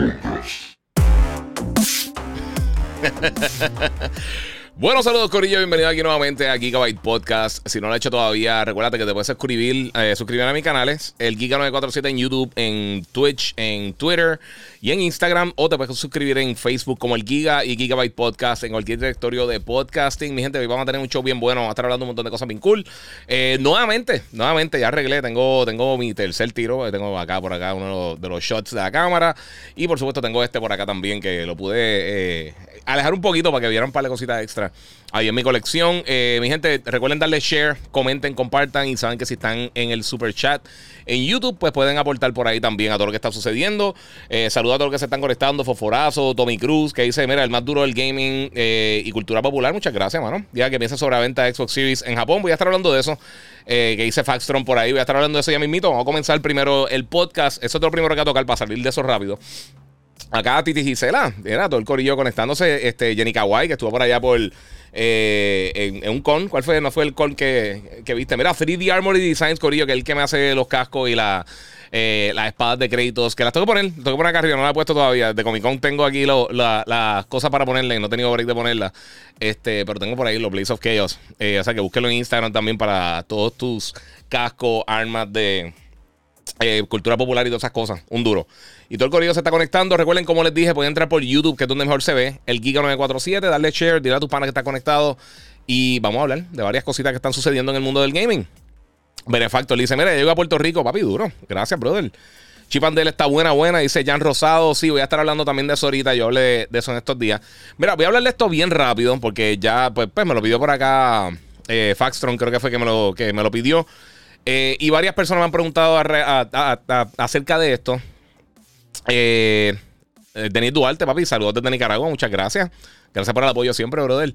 ahora. Bueno, saludos Corillo, bienvenido aquí nuevamente a Gigabyte Podcast. Si no lo has hecho todavía, recuerda que te puedes suscribir, eh, suscribir a mis canales, el Giga947 en YouTube, en Twitch, en Twitter y en Instagram, o te puedes suscribir en Facebook como el Giga y Gigabyte Podcast en cualquier directorio de podcasting. Mi gente, hoy vamos a tener un show bien bueno, vamos a estar hablando un montón de cosas bien cool. Eh, nuevamente, nuevamente, ya arreglé, tengo, tengo mi tercer tiro, tengo acá por acá uno de los shots de la cámara y por supuesto tengo este por acá también que lo pude eh, alejar un poquito para que vieran un par de cositas extra ahí en mi colección. Eh, mi gente, recuerden darle share, comenten, compartan y saben que si están en el super chat en YouTube, pues pueden aportar por ahí también a todo lo que está sucediendo. Eh, a todos los que se están conectando, Foforazo, Tommy Cruz, que dice, mira, el más duro del gaming eh, y cultura popular. Muchas gracias, mano. Ya que piensa sobre la venta de Xbox Series en Japón, voy a estar hablando de eso. que dice Faxtron por ahí, voy a estar hablando de eso ya mismito. Vamos a comenzar primero el podcast. Eso es lo primero que va a tocar para salir de eso rápido. Acá Titi Gisela, era todo el corillo conectándose. Este, Jenny Kawai, que estuvo por allá por eh, en, un con. ¿Cuál fue? No fue el con que, viste. Mira, 3D Armory Designs, corillo, que es el que me hace los cascos y la, eh, las espadas de créditos. Que las tengo que poner, tengo que poner acá arriba, no las he puesto todavía. De Comic Con tengo aquí las cosas para ponerle, no he tenido break de ponerlas. Este, pero tengo por ahí los Blaze of Chaos. Eh, o sea que búsquelo en Instagram también para todos tus cascos, armas de cultura popular y todas esas cosas. Un duro. Y todo el corrido se está conectando. Recuerden, como les dije, pueden entrar por YouTube, que es donde mejor se ve. El Giga 947, darle share, dile a tus panas que está conectado. Y vamos a hablar de varias cositas que están sucediendo en el mundo del gaming. Benefactor le dice: Mira, llego a Puerto Rico, papi, duro. Gracias, brother. Chipandel está buena, buena. Dice Jan Rosado. Sí, voy a estar hablando también de eso ahorita. Yo hablé de eso en estos días. Mira, voy a hablar de esto bien rápido porque ya, pues, pues me lo pidió por acá eh, Faxtron, creo que fue que me lo, que me lo pidió. Eh, y varias personas me han preguntado acerca de esto. Eh, eh, Denis Duarte, papi, saludos desde Nicaragua, muchas gracias. Gracias por el apoyo siempre, brother.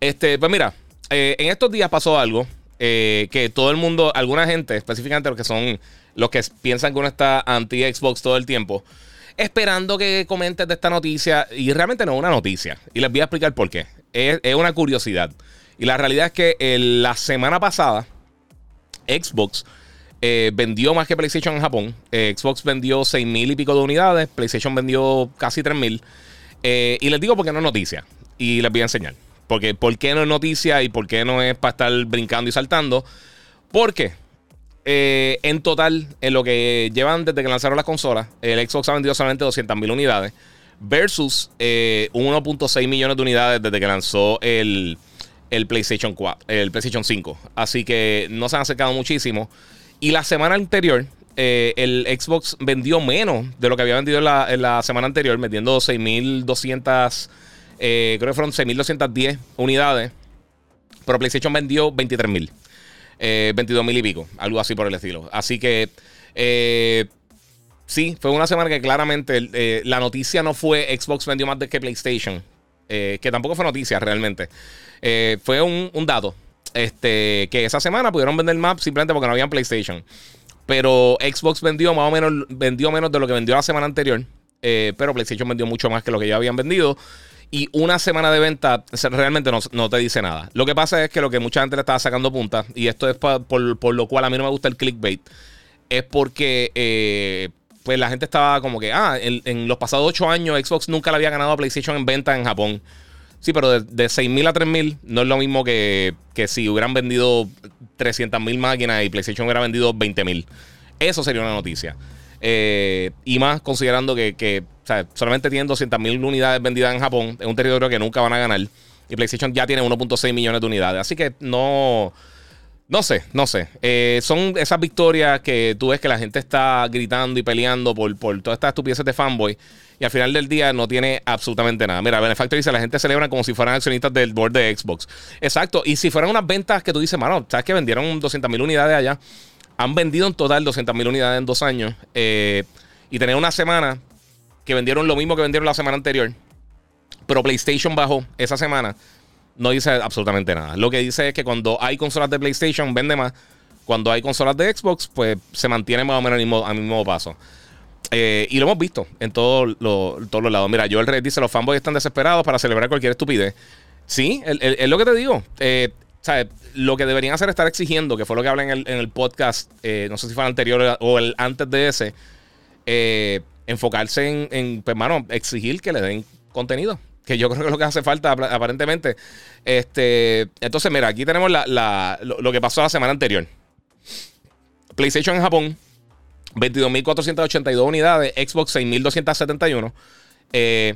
Este, pues mira, eh, en estos días pasó algo que todo el mundo, alguna gente, específicamente los que son los que piensan que uno está anti-Xbox todo el tiempo, esperando que comentes de esta noticia. Y realmente no es una noticia. Y les voy a explicar por qué. Es, una curiosidad. Y la realidad es que la semana pasada, Xbox eh, vendió más que PlayStation en Japón. Eh, Xbox vendió 6 mil y pico de unidades. PlayStation vendió casi 3 mil. Eh, y les digo porque no es noticia. Y les voy a enseñar. Porque, ¿Por qué no es noticia y por qué no es para estar brincando y saltando? Porque en total, en lo que llevan desde que lanzaron las consolas, el Xbox ha vendido solamente 200 mil unidades. Versus 1.6 millones de unidades desde que lanzó el, el PlayStation 4, el PlayStation 5. Así que no se han acercado muchísimo. Y la semana anterior, eh, el Xbox vendió menos de lo que había vendido en la, semana anterior, vendiendo 6.200, eh, creo que fueron 6.210 unidades. Pero PlayStation vendió 23.000, eh, 22.000 y pico, algo así por el estilo. Así que eh, sí, fue una semana que claramente la noticia no fue Xbox vendió más de que PlayStation, que tampoco fue noticia realmente. fue un, dato este, que esa semana pudieron vender más simplemente porque no habían PlayStation. Pero Xbox vendió más o menos, vendió menos de lo que vendió la semana anterior. Eh, pero PlayStation vendió mucho más que lo que ya habían vendido. Y una semana de venta realmente no, te dice nada. Lo que pasa es que lo que mucha gente le estaba sacando punta, y esto es por, lo cual a mí no me gusta el clickbait, es porque eh, pues la gente estaba como que, ah, en, en los pasados ocho años Xbox nunca le había ganado a PlayStation en venta en Japón. Sí, pero de, de 6.000 a 3.000 no es lo mismo que, si hubieran vendido 300.000 máquinas y PlayStation hubiera vendido 20.000. Eso sería una noticia. Eh, y más considerando que, solamente tienen 200.000 unidades vendidas en Japón, es un territorio que nunca van a ganar. Y PlayStation ya tiene 1.6 millones de unidades. Así que no. No sé, no sé. Eh, son esas victorias que tú ves que la gente está gritando y peleando por, por todas estas estupideces de fanboy y al final del día no tiene absolutamente nada. Mira, Benefactor dice, la gente celebra como si fueran accionistas del board de Xbox. Exacto, y si fueran unas ventas que tú dices, mano, ¿sabes que vendieron 200 mil unidades allá? Han vendido en total 200 mil unidades en dos años. Eh, y tener una semana que vendieron lo mismo que vendieron la semana anterior, pero PlayStation bajó esa semana, no dice absolutamente nada. Lo que dice es que cuando hay consolas de PlayStation vende más, cuando hay consolas de Xbox, pues se mantiene más o menos al mismo, mismo paso. Eh, y lo hemos visto en todos los lados. Mira, Joel Reyes dice: Los fanboys están desesperados para celebrar cualquier estupidez. Sí, es lo que te digo. Eh, Lo que deberían hacer es estar exigiendo, que fue lo que hablé en el, podcast, eh, no sé si fue el anterior o el antes de ese, enfocarse en, en pues, exigir que le den contenido. Que yo creo que es lo que hace falta, aparentemente. Este, entonces, mira, aquí tenemos lo que pasó la semana anterior. PlayStation en Japón 22.482 unidades, Xbox 6.271. Eh,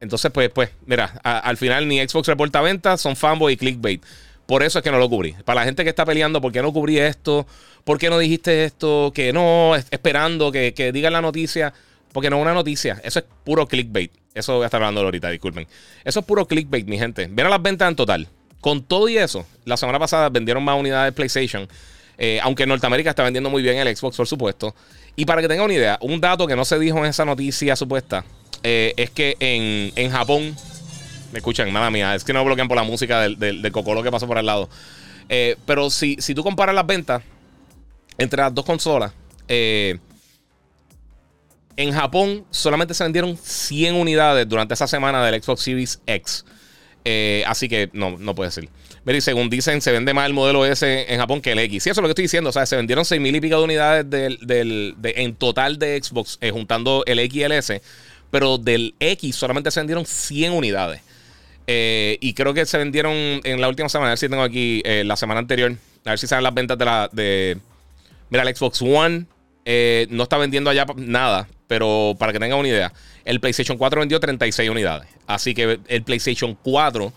entonces, pues, pues, mira, al final ni Xbox reporta ventas, son fanboy y clickbait. Por eso es que no lo cubrí. Para la gente que está peleando, ¿por qué no cubrí esto? ¿Por qué no dijiste esto? Que no, esperando que, que digan la noticia. Porque no es una noticia. Eso es puro clickbait. Eso voy a estar hablando ahorita, disculpen. Eso es puro clickbait, mi gente. Ven a las ventas en total. Con todo y eso, la semana pasada vendieron más unidades de PlayStation eh, aunque en Norteamérica está vendiendo muy bien el Xbox, por supuesto. Y para que tengan una idea, un dato que no se dijo en esa noticia supuesta eh, es que en, Japón. Me escuchan, mala mía, es que no bloquean por la música del, del, cocolo que pasó por al lado. Eh, pero si, si tú comparas las ventas entre las dos consolas, en Japón solamente se vendieron 100 unidades durante esa semana del Xbox Series X. así que no, no puede ser. Mira, y según dicen, se vende más el modelo S en Japón que el X. Sí, eso es lo que estoy diciendo. O sea, se vendieron 6 mil y pico de unidades del, en total de Xbox, eh, juntando el X y el S. Pero del X solamente se vendieron 100 unidades. Eh, y creo que se vendieron en la última semana. A ver si tengo aquí eh, la semana anterior. A ver si saben las ventas de la. De, mira, el Xbox One no está vendiendo allá nada. Pero para que tengan una idea, el PlayStation 4 vendió 36 unidades. Así que el PlayStation 4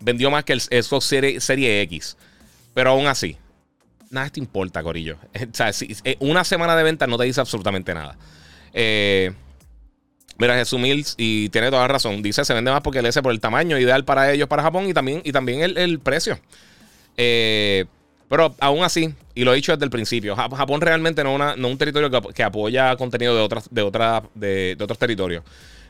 vendió más que el Xbox Serie, X. Pero aún así, nada te importa, Corillo. Eh, una semana de venta no te dice absolutamente nada. Eh, mira, Jesús Mills, y tiene toda la razón. Dice, se vende más porque el S por el tamaño ideal para ellos, para Japón, y también, y también el, precio. Eh, pero aún así, y lo he dicho desde el principio, Japón realmente no es un territorio que, apoya contenido de, otras, de, de, de otros territorios.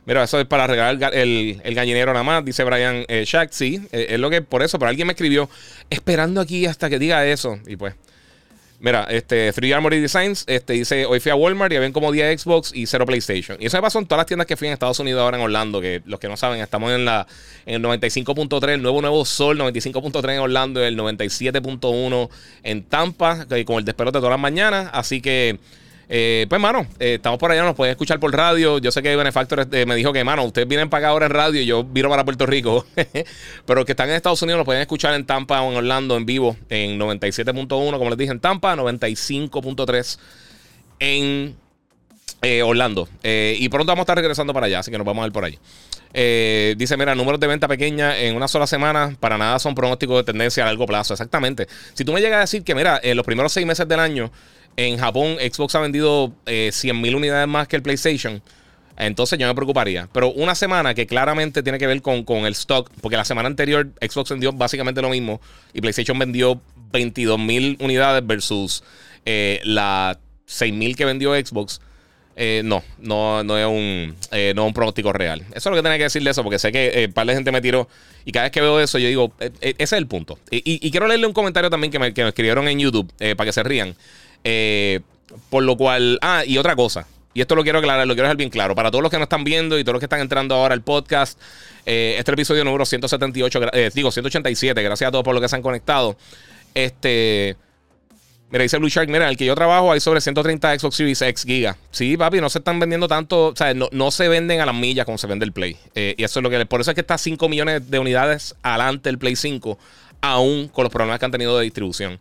Mira, eso es para regalar el, el, gallinero nada más, dice Brian eh, Shack. Sí, eh, es lo que por eso, pero alguien me escribió esperando aquí hasta que diga eso. Y pues, mira, este Free Armory Designs este, dice: Hoy fui a Walmart y ven como 10 Xbox y 0 PlayStation. Y eso me pasó en todas las tiendas que fui en Estados Unidos ahora en Orlando. Que los que no saben, estamos en, la, en el 95.3, el nuevo Nuevo Sol, 95.3 en Orlando el 97.1 en Tampa, con el despelote de todas las mañanas. Así que. Eh, pues, mano, eh, estamos por allá, nos pueden escuchar por radio. Yo sé que Benefactor eh, me dijo que, mano, ustedes vienen para acá ahora en radio y yo viro para Puerto Rico. Pero que están en Estados Unidos nos pueden escuchar en Tampa o en Orlando en vivo en 97.1, como les dije, en Tampa, 95.3 en Orlando. y pronto vamos a estar regresando para allá, así que nos vamos a ver por allí. dice, mira, números de venta pequeña en una sola semana, para nada son pronósticos de tendencia a largo plazo. Exactamente. Si tú me llegas a decir que, mira, en los primeros seis meses del año en Japón, Xbox ha vendido eh, 100.000 unidades más que el PlayStation. Entonces yo me preocuparía. Pero una semana que claramente tiene que ver con, el stock, porque la semana anterior Xbox vendió básicamente lo mismo y PlayStation vendió 22.000 unidades versus eh, las 6.000 que vendió Xbox. Eh, no, no, no, es un, eh, no un pronóstico real. Eso es lo que tenía que decir de eso, porque sé que un par de gente me tiró. Y cada vez que veo eso, yo digo, ese es el punto. Y, quiero leerle un comentario también que me, que me escribieron en YouTube para que se rían. Eh, por lo cual, ah, y otra cosa, y esto lo quiero aclarar, lo quiero dejar bien claro. Para todos los que nos están viendo y todos los que están entrando ahora al podcast, eh, este episodio número 178, eh, digo 187, gracias a todos por lo que se han conectado. Este. Mira, dice Blue Shark, mira, el que yo trabajo hay sobre 130 Xbox Series X Giga. Sí, papi, no se están vendiendo tanto, o sea, no, se venden a las millas como se vende el Play. y eso es lo que, por eso es que está 5 millones de unidades adelante el Play 5, aún con los problemas que han tenido de distribución.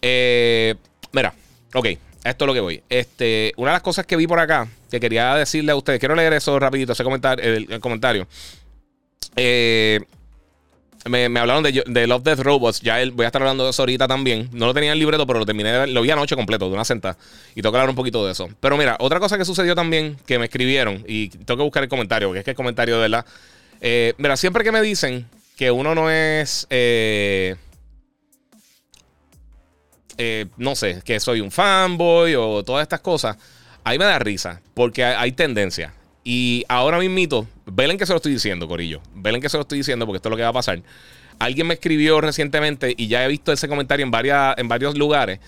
mira, Ok, esto es lo que voy. Este, una de las cosas que vi por acá, que quería decirle a ustedes, quiero leer eso rapidito, ese comentario, el, comentario. Eh, me, hablaron de, Love Death Robots. Ya voy a estar hablando de eso ahorita también. No lo tenía en el libreto, pero lo terminé, lo vi anoche completo, de una sentada. Y tengo que hablar un poquito de eso. Pero mira, otra cosa que sucedió también, que me escribieron, y tengo que buscar el comentario, porque es que el comentario de verdad. Eh, mira, siempre que me dicen que uno no es. Eh, eh, no sé, que soy un fanboy o todas estas cosas. Ahí me da risa, porque hay, tendencia. Y ahora mismito, velen que se lo estoy diciendo, Corillo. Velen que se lo estoy diciendo porque esto es lo que va a pasar. Alguien me escribió recientemente y ya he visto ese comentario en, varias, en varios lugares.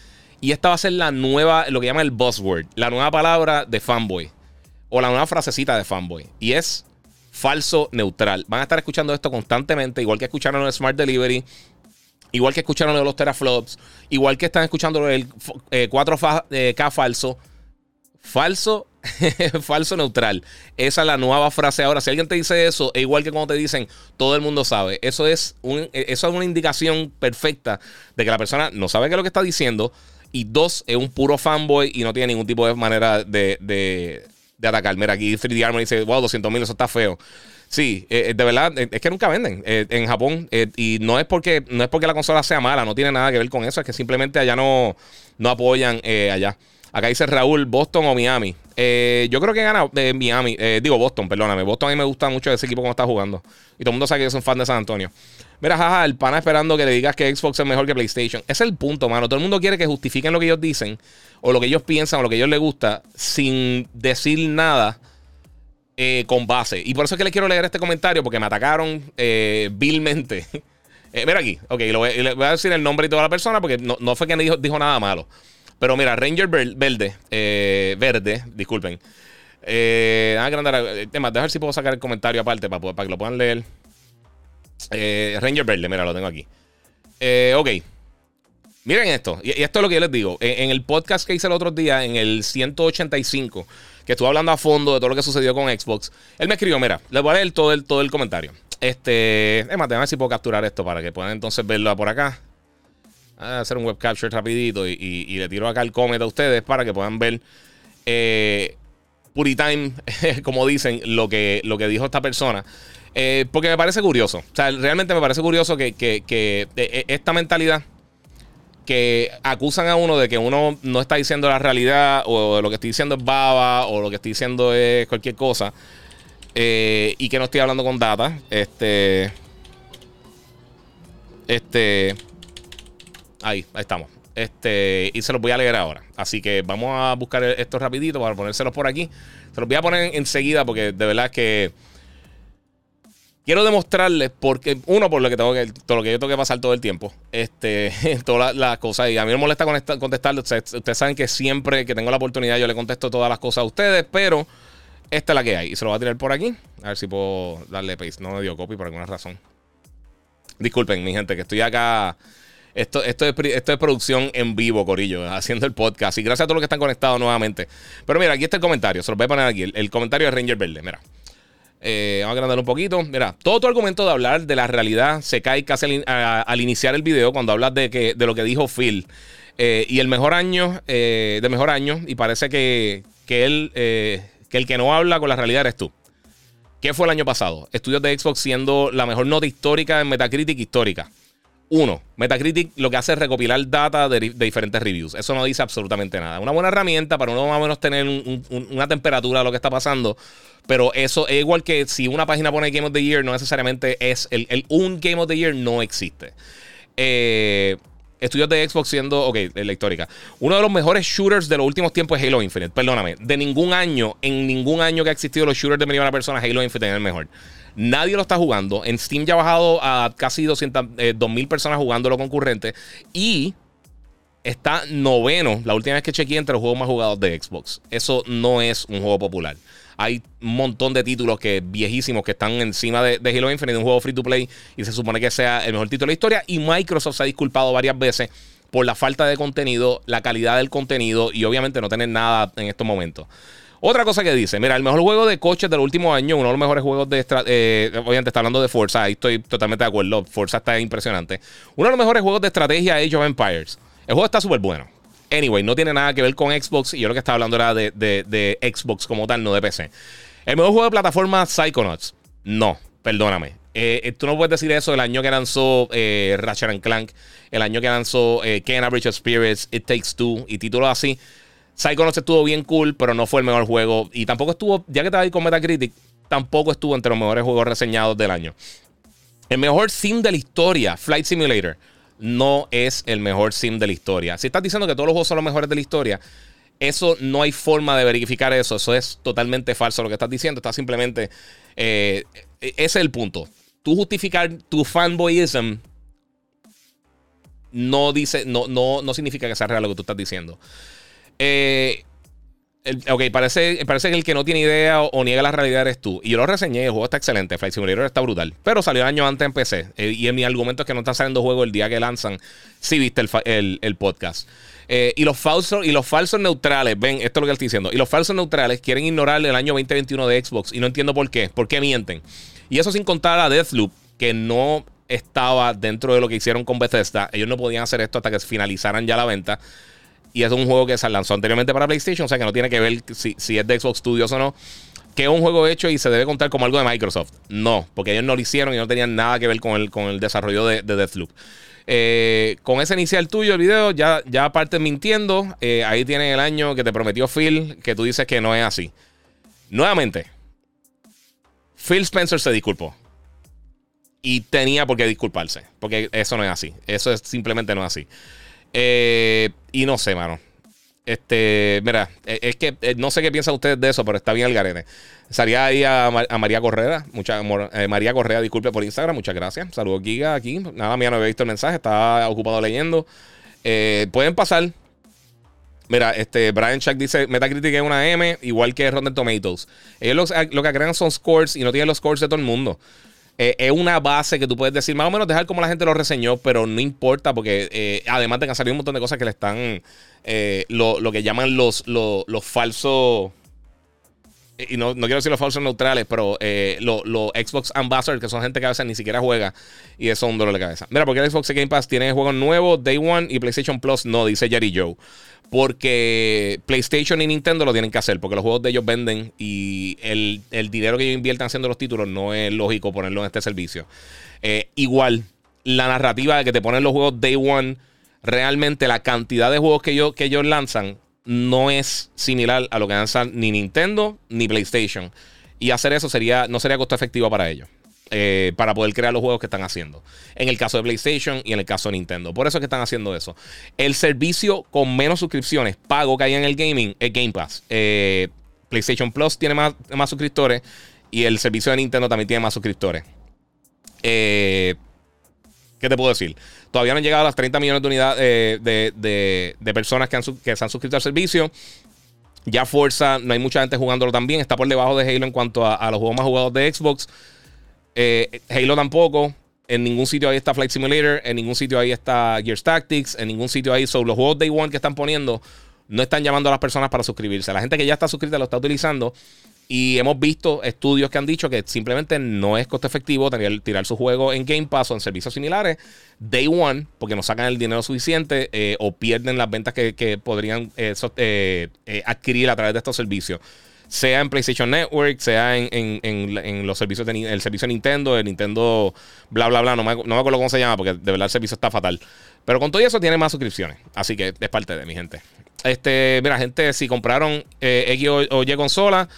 Y esta va a ser la nueva, lo que llaman el buzzword, la nueva palabra de fanboy. O la nueva frasecita de fanboy. Y es falso neutral. Van a estar escuchando esto constantemente, igual que escucharon el Smart Delivery, igual que escucharon de los teraflops, igual que están escuchando el 4K eh, falso. Falso, falso neutral. Esa es la nueva frase ahora. Si alguien te dice eso, es igual que cuando te dicen, todo el mundo sabe. Eso es, un, eso es una indicación perfecta de que la persona no sabe qué es lo que está diciendo. Y dos, es un puro fanboy y no tiene ningún tipo de manera de, de, de atacar. Mira, aquí 3D Armor dice, wow, 200 mil, eso está feo. Sí, eh, eh, de verdad, es que nunca venden en Japón. y no es, porque, no es porque la consola sea mala, no tiene nada que ver con eso. Es que simplemente allá no, no apoyan allá. Acá dice Raúl, Boston o Miami. Eh, yo creo que gana de Miami. Eh, digo Boston, perdóname. Boston a mí me gusta mucho ese equipo como está jugando. Y todo el mundo sabe que yo soy un fan de San Antonio. Mira, jaja, el pana esperando que le digas que Xbox es mejor que PlayStation. Ese es el punto, mano. Todo el mundo quiere que justifiquen lo que ellos dicen, o lo que ellos piensan, o lo que a ellos les gusta, sin decir nada eh, con base. Y por eso es que le quiero leer este comentario, porque me atacaron vilmente. mira aquí, ok, le voy a decir el nombre y toda la persona, porque no, fue que dijo, dijo nada malo. Pero mira, Ranger Verde, eh, verde, disculpen. Eh, tema, déjame ver si puedo sacar el comentario aparte para, para que lo puedan leer. Eh, Ranger Verde, mira, lo tengo aquí. Eh, ok. Miren esto, y, esto es lo que yo les digo. En, el podcast que hice el otro día, en el 185, que estuve hablando a fondo de todo lo que sucedió con Xbox, él me escribió, mira, les voy a leer todo el, todo el comentario. Este, es más, déjame ver si puedo capturar esto para que puedan entonces verlo por acá a hacer un web capture rapidito y, le tiro acá el comment a ustedes para que puedan ver eh, Puritime, como dicen, lo que, lo que dijo esta persona. Eh, porque me parece curioso. O sea, realmente me parece curioso que, e, esta mentalidad que acusan a uno de que uno no está diciendo la realidad o lo que estoy diciendo es baba o lo que estoy diciendo es cualquier cosa eh, y que no estoy hablando con data. Este. Este. Ahí, ahí estamos. Este, y se los voy a leer ahora. Así que vamos a buscar esto rapidito para ponérselos por aquí. Se los voy a poner enseguida porque de verdad que quiero demostrarles porque uno por lo que tengo que todo lo que yo tengo que pasar todo el tiempo este todas las, cosas y a mí me molesta contestarles ustedes, saben que siempre que tengo la oportunidad yo le contesto todas las cosas a ustedes pero esta es la que hay y se lo voy a tirar por aquí a ver si puedo darle paste no me dio copy por alguna razón disculpen mi gente que estoy acá esto, esto, es, esto es producción en vivo, Corillo, haciendo el podcast. Y gracias a todos los que están conectados nuevamente. Pero mira, aquí está el comentario. Se los voy a poner aquí. El, comentario de Ranger Verde. Mira. Eh, vamos a agrandarlo un poquito. Mira, todo tu argumento de hablar de la realidad se cae casi al, iniciar el video cuando hablas de, que, de lo que dijo Phil. Eh, y el mejor año, eh, de mejor año, y parece que, que él, que el que no habla con la realidad eres tú. ¿Qué fue el año pasado? Estudios de Xbox siendo la mejor nota histórica en Metacritic histórica. Uno, Metacritic lo que hace es recopilar data de, diferentes reviews. Eso no dice absolutamente nada. Una buena herramienta para uno más o menos tener una temperatura de lo que está pasando. Pero eso es igual que si una página pone Game of the Year, no necesariamente es el, un Game of the Year no existe. Eh, estudios de Xbox siendo, ok, la histórica. Uno de los mejores shooters de los últimos tiempos es Halo Infinite. Perdóname, de ningún año, en ningún año que ha existido los shooters de de personas, Halo Infinite es el mejor. Nadie lo está jugando. En Steam ya ha bajado a casi 200, eh, personas jugándolo concurrente. Y está noveno, la última vez que chequeé, entre los juegos más jugados de Xbox. Eso no es un juego popular. Hay un montón de títulos que viejísimos que están encima de, Halo Infinite, un juego free to play, y se supone que sea el mejor título de la historia. Y Microsoft se ha disculpado varias veces por la falta de contenido, la calidad del contenido y obviamente no tener nada en estos momentos. Otra cosa que dice, mira, el mejor juego de coches del último año, uno de los mejores juegos de... Eh, obviamente está hablando de Forza, ahí estoy totalmente de acuerdo, Forza está impresionante. Uno de los mejores juegos de estrategia, Age of Empires. El juego está súper bueno. Anyway, no tiene nada que ver con Xbox y yo lo que estaba hablando era de, Xbox como tal, no de PC. El mejor juego de plataforma, Psychonauts. No, perdóname. Eh, eh, tú no puedes decir eso el año que lanzó eh, Ratchet Clank, el año que lanzó eh, Ken Bridge of Spirits, It Takes Two y títulos así. Psychonauts estuvo bien cool, pero no fue el mejor juego. Y tampoco estuvo, ya que estaba ahí con Metacritic, tampoco estuvo entre los mejores juegos reseñados del año. El mejor sim de la historia, Flight Simulator, no es el mejor sim de la historia. Si estás diciendo que todos los juegos son los mejores de la historia, Eso no hay forma de verificar eso. Eso es totalmente falso lo que estás diciendo. Está simplemente. Eh, ese es el punto. Tú justificar tu fanboyism no dice, no, no, no significa que sea real lo que tú estás diciendo. Eh, ok, parece, parece que el que no tiene idea o, niega la realidad eres tú. Y yo lo reseñé, el juego está excelente, Flight Simulator está brutal. Pero salió el año antes en PC. Eh, y mi argumento es que no está saliendo juego el día que lanzan. Si viste el, podcast. Eh, y, los falsos, y los falsos neutrales, ven, esto es lo que estoy diciendo. Y los falsos neutrales quieren ignorar el año 2021 de Xbox. Y no entiendo por qué. ¿Por qué mienten? Y eso sin contar a Deathloop, que no estaba dentro de lo que hicieron con Bethesda. Ellos no podían hacer esto hasta que finalizaran ya la venta. Y es un juego que se lanzó anteriormente para PlayStation, o sea que no tiene que ver si, es de Xbox Studios o no. Que es un juego hecho y se debe contar como algo de Microsoft. No, porque ellos no lo hicieron y no tenían nada que ver con el, con el desarrollo de, Deathloop. Eh, con ese inicial tuyo, el video, ya, ya partes mintiendo. Eh, ahí tienen el año que te prometió Phil, que tú dices que no es así. Nuevamente, Phil Spencer se disculpó. Y tenía por qué disculparse. Porque eso no es así. Eso es, simplemente no es así. Eh, y no sé, mano. Este, mira, e, es que eh, no sé qué piensan ustedes de eso, pero está bien el garete. Salía ahí a, María Correa. Mucha, eh, María Correa, disculpe por Instagram. Muchas gracias. Saludos, Giga, aquí. Nada, mía, no había visto el mensaje. Estaba ocupado leyendo. pueden pasar. Mira, este Brian Chuck dice: Metacritic es una M, igual que Rotten Tomatoes. Ellos lo, lo que crean son scores y no tienen los scores de todo el mundo. Eh, es una base que tú puedes decir, más o menos dejar como la gente lo reseñó, pero no importa porque eh, además de que han salido un montón de cosas que le están, eh, lo, que llaman los, los, falsos, y no, quiero decir los falsos neutrales, pero los, Xbox Ambassadors, que son gente que a veces ni siquiera juega, y eso es un dolor de cabeza. Mira, porque el Xbox Game Pass tiene juegos nuevos, Day One y PlayStation Plus no, dice Jerry Joe. Porque PlayStation y Nintendo lo tienen que hacer, porque los juegos de ellos venden y el, dinero que ellos invierten haciendo los títulos no es lógico ponerlo en este servicio. Eh, igual, la narrativa de que te ponen los juegos Day One, realmente la cantidad de juegos que ellos, que ellos lanzan no es similar a lo que lanzan ni Nintendo ni PlayStation. Y hacer eso sería, no sería costo efectivo para ellos. Eh, para poder crear los juegos que están haciendo. En el caso de PlayStation y en el caso de Nintendo. Por eso es que están haciendo eso. El servicio con menos suscripciones pago que hay en el gaming es Game Pass. Eh, PlayStation Plus tiene más, más, suscriptores y el servicio de Nintendo también tiene más suscriptores. Eh, ¿Qué te puedo decir? Todavía no han llegado a las 30 millones de unidades de, personas que, han, que se han suscrito al servicio. Ya Forza, no hay mucha gente jugándolo también. Está por debajo de Halo en cuanto a, a los juegos más jugados de Xbox. Eh, Halo tampoco. En ningún sitio ahí está Flight Simulator. En ningún sitio ahí está Gears Tactics. En ningún sitio ahí. son los juegos Day One que están poniendo no están llamando a las personas para suscribirse. La gente que ya está suscrita lo está utilizando. Y hemos visto estudios que han dicho que simplemente no es costo efectivo tener, tirar su juego en Game Pass o en servicios similares Day One, porque no sacan el dinero suficiente eh, o pierden las ventas que, podrían eh, adquirir a través de estos servicios sea en PlayStation Network, sea en, los servicios de el servicio de Nintendo, el Nintendo bla bla bla, no me, no me acuerdo cómo se llama porque de verdad el servicio está fatal. Pero con todo eso tiene más suscripciones, así que es parte de mi gente. Este, mira, gente, si compraron eh, X o, Y consola,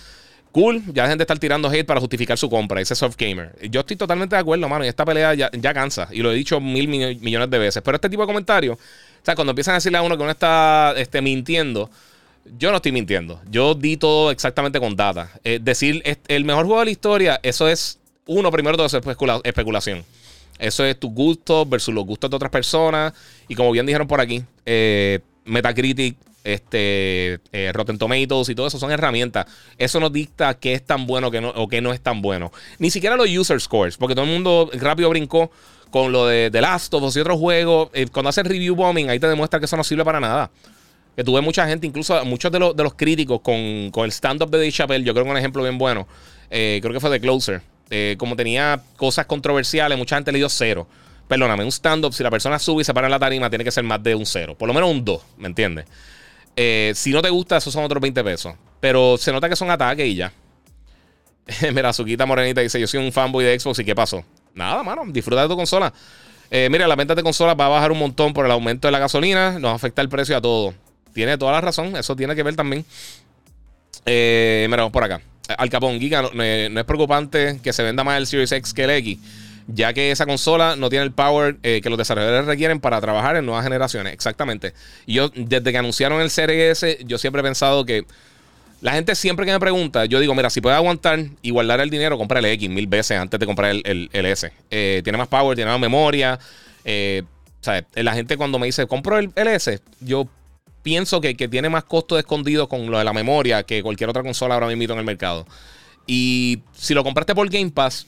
cool, ya dejen de estar tirando hate para justificar su compra, ese soft gamer. Yo estoy totalmente de acuerdo, mano, y esta pelea ya, cansa, y lo he dicho mil millones de veces. Pero este tipo de comentarios, o sea, cuando empiezan a decirle a uno que uno está este, mintiendo, yo no estoy mintiendo. Yo di todo exactamente con data. Eh, decir el mejor juego de la historia, eso es, uno, primero todo es especulación. Eso es tu gusto versus los gustos de otras personas. Y como bien dijeron por aquí, eh, Metacritic, este, eh, Rotten Tomatoes y todo eso son herramientas. Eso nos dicta qué es tan bueno que no, o qué no es tan bueno. Ni siquiera los user scores, porque todo el mundo rápido brincó con lo de The Last of Us y otros juegos. cuando hacen review bombing, ahí te demuestra que eso no sirve para nada que tuve mucha gente, incluso muchos de, los, de los críticos con, el stand-up de Dave Chappelle, yo creo que un ejemplo bien bueno, eh, creo que fue de Closer, eh, como tenía cosas controversiales, mucha gente le dio cero. Perdóname, un stand-up, si la persona sube y se para en la tarima, tiene que ser más de un cero, por lo menos un 2, ¿me entiendes? Eh, si no te gusta, esos son otros 20 pesos. Pero se nota que son ataques y ya. mira, Suquita Morenita dice: Yo soy un fanboy de Xbox y ¿qué pasó? Nada, mano, disfruta de tu consola. mira, la venta de consolas va a bajar un montón por el aumento de la gasolina. Nos afecta el precio a todo. Tiene toda la razón. Eso tiene que ver también. Eh, mira, vamos por acá. Al Capón, Giga, no, es preocupante que se venda más el Series X que el X. ya que esa consola no tiene el power eh, que los desarrolladores requieren para trabajar en nuevas generaciones. Exactamente. Y yo, desde que anunciaron el Series S, yo siempre he pensado que la gente siempre que me pregunta, yo digo, mira, si puedes aguantar y guardar el dinero, compra el X mil veces antes de comprar el, S. Eh, tiene más power, tiene más memoria. Eh, o sea, la gente cuando me dice, compro el, S, yo pienso que, que, tiene más costo escondido con lo de la memoria que cualquier otra consola ahora mismo en el mercado. Y si lo compraste por Game Pass,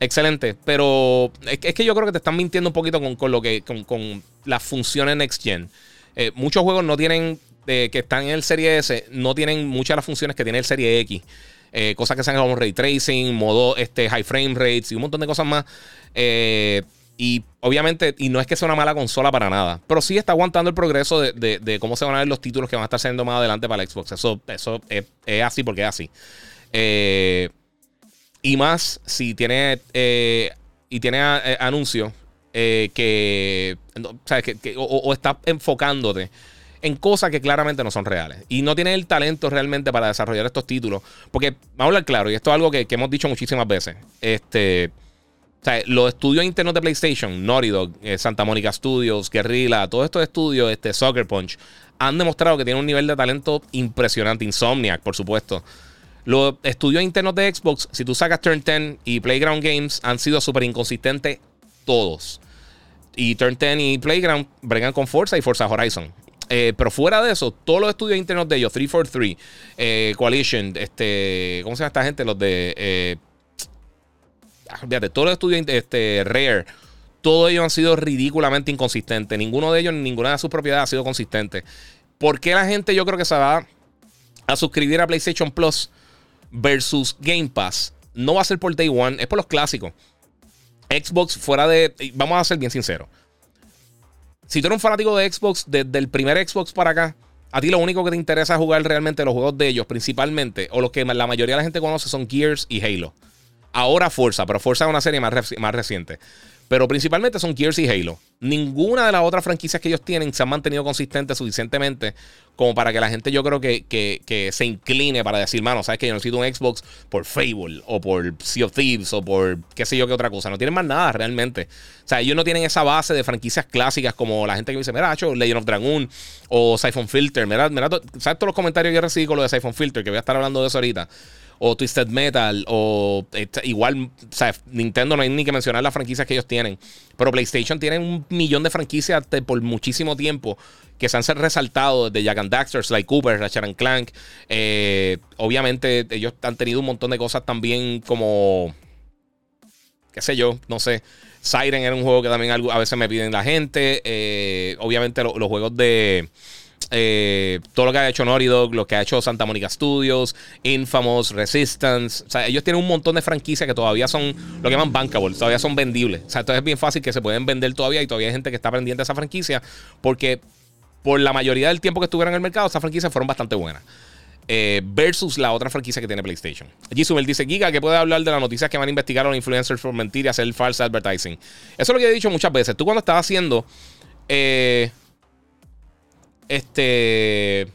excelente. Pero es, que yo creo que te están mintiendo un poquito con, lo que, con, las funciones Next Gen. Eh, muchos juegos no tienen, que están en el Serie S, no tienen muchas de las funciones que tiene el Serie X. Eh, cosas que sean como ray tracing, modo este, high frame rates y un montón de cosas más. Eh, y obviamente, y no es que sea una mala consola para nada, pero sí está aguantando el progreso de, cómo se van a ver los títulos que van a estar saliendo más adelante para la Xbox. Eso, eso es, así porque es así. Eh, y más si tiene eh, y tiene eh, anuncios que, o, está enfocándote en cosas que claramente no son reales. Y no tiene el talento realmente para desarrollar estos títulos. Porque, vamos a hablar claro, y esto es algo que, hemos dicho muchísimas veces. Este los estudios internos de PlayStation, Naughty Dog, eh, Santa Mónica Studios, Guerrilla, todos estos estudios, este, Soccer Punch, han demostrado que tienen un nivel de talento impresionante. Insomniac, por supuesto. Los estudios internos de Xbox, si tú sacas Turn 10 y Playground Games, han sido súper inconsistentes todos. Y Turn 10 y Playground bregan con Forza y Forza Horizon. Eh, pero fuera de eso, todos los estudios internos de ellos, 343, eh, Coalition, este, ¿cómo se llama esta gente? Los de fíjate, todos los estudios este, Rare, todos ellos han sido ridículamente inconsistentes. Ninguno de ellos, ninguna de sus propiedades ha sido consistente. ¿Por qué la gente yo creo que se va a suscribir a PlayStation Plus versus Game Pass? No va a ser por Day One, es por los clásicos. Xbox fuera de... Vamos a ser bien sinceros. Si tú eres un fanático de Xbox, desde el primer Xbox para acá, a ti lo único que te interesa es jugar realmente los juegos de ellos, principalmente, o los que la mayoría de la gente conoce son Gears y Halo. Ahora Forza, pero Forza es una serie más, más reciente. Pero principalmente son Gears y Halo. Ninguna de las otras franquicias que ellos tienen se han mantenido consistentes suficientemente como para que la gente yo creo que, que, se incline para decir, mano, sabes que yo necesito un Xbox por Fable o por Sea of Thieves o por qué sé yo qué otra cosa. No tienen más nada realmente. O sea, ellos no tienen esa base de franquicias clásicas como la gente que dice, mira, hecho Legend of Dragon o Siphon Filter. Mira, mira, ¿sabes todos los comentarios que recibí con lo de Siphon Filter? Que voy a estar hablando de eso ahorita o Twisted Metal, o igual, o sea, Nintendo no hay ni que mencionar las franquicias que ellos tienen, pero PlayStation tiene un millón de franquicias por muchísimo tiempo que se han resaltado desde Jack and Daxter, Sly Cooper, Ratchet Clank. Eh, obviamente, ellos han tenido un montón de cosas también como, qué sé yo, no sé. Siren era un juego que también a veces me piden la gente. Eh, obviamente, los juegos de. Eh, todo lo que ha hecho Naughty Dog, lo que ha hecho Santa Mónica Studios, Infamous, Resistance. O sea, ellos tienen un montón de franquicias que todavía son lo que llaman bankable, todavía son vendibles. O sea, entonces es bien fácil que se pueden vender todavía y todavía hay gente que está pendiente de esa franquicia porque por la mayoría del tiempo que estuvieron en el mercado, esas franquicias fueron bastante buenas. Eh, versus la otra franquicia que tiene PlayStation. Gisumel dice: Giga, que puede hablar de las noticias que van a investigar a los influencers por mentir y hacer false advertising. Eso es lo que he dicho muchas veces. Tú, cuando estás haciendo. Eh, este.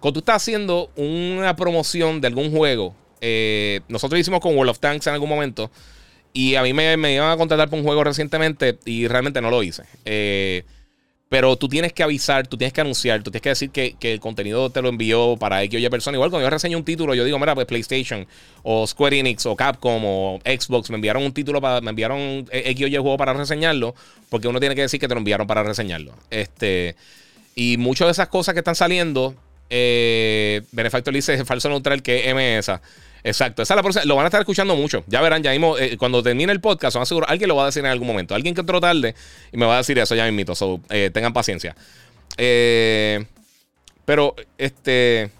Cuando tú estás haciendo una promoción de algún juego, eh, nosotros hicimos con World of Tanks en algún momento. Y a mí me, me iban a contratar por un juego recientemente y realmente no lo hice. Eh, pero tú tienes que avisar, tú tienes que anunciar, tú tienes que decir que, el contenido te lo envió para X o Y persona. Igual cuando yo reseño un título, yo digo, mira, pues PlayStation o Square Enix o Capcom o Xbox me enviaron un título para, me enviaron X o juego para reseñarlo, porque uno tiene que decir que te lo enviaron para reseñarlo. Este, y muchas de esas cosas que están saliendo, eh, Benefactor dice falso neutral que es MS. Exacto, esa es la próxima. Lo van a estar escuchando mucho. Ya verán, ya mismo, eh, cuando termine el podcast, van seguro, alguien lo va a decir en algún momento. Alguien que entró tarde y me va a decir eso ya mismito. So, eh, tengan paciencia. Eh, pero, este.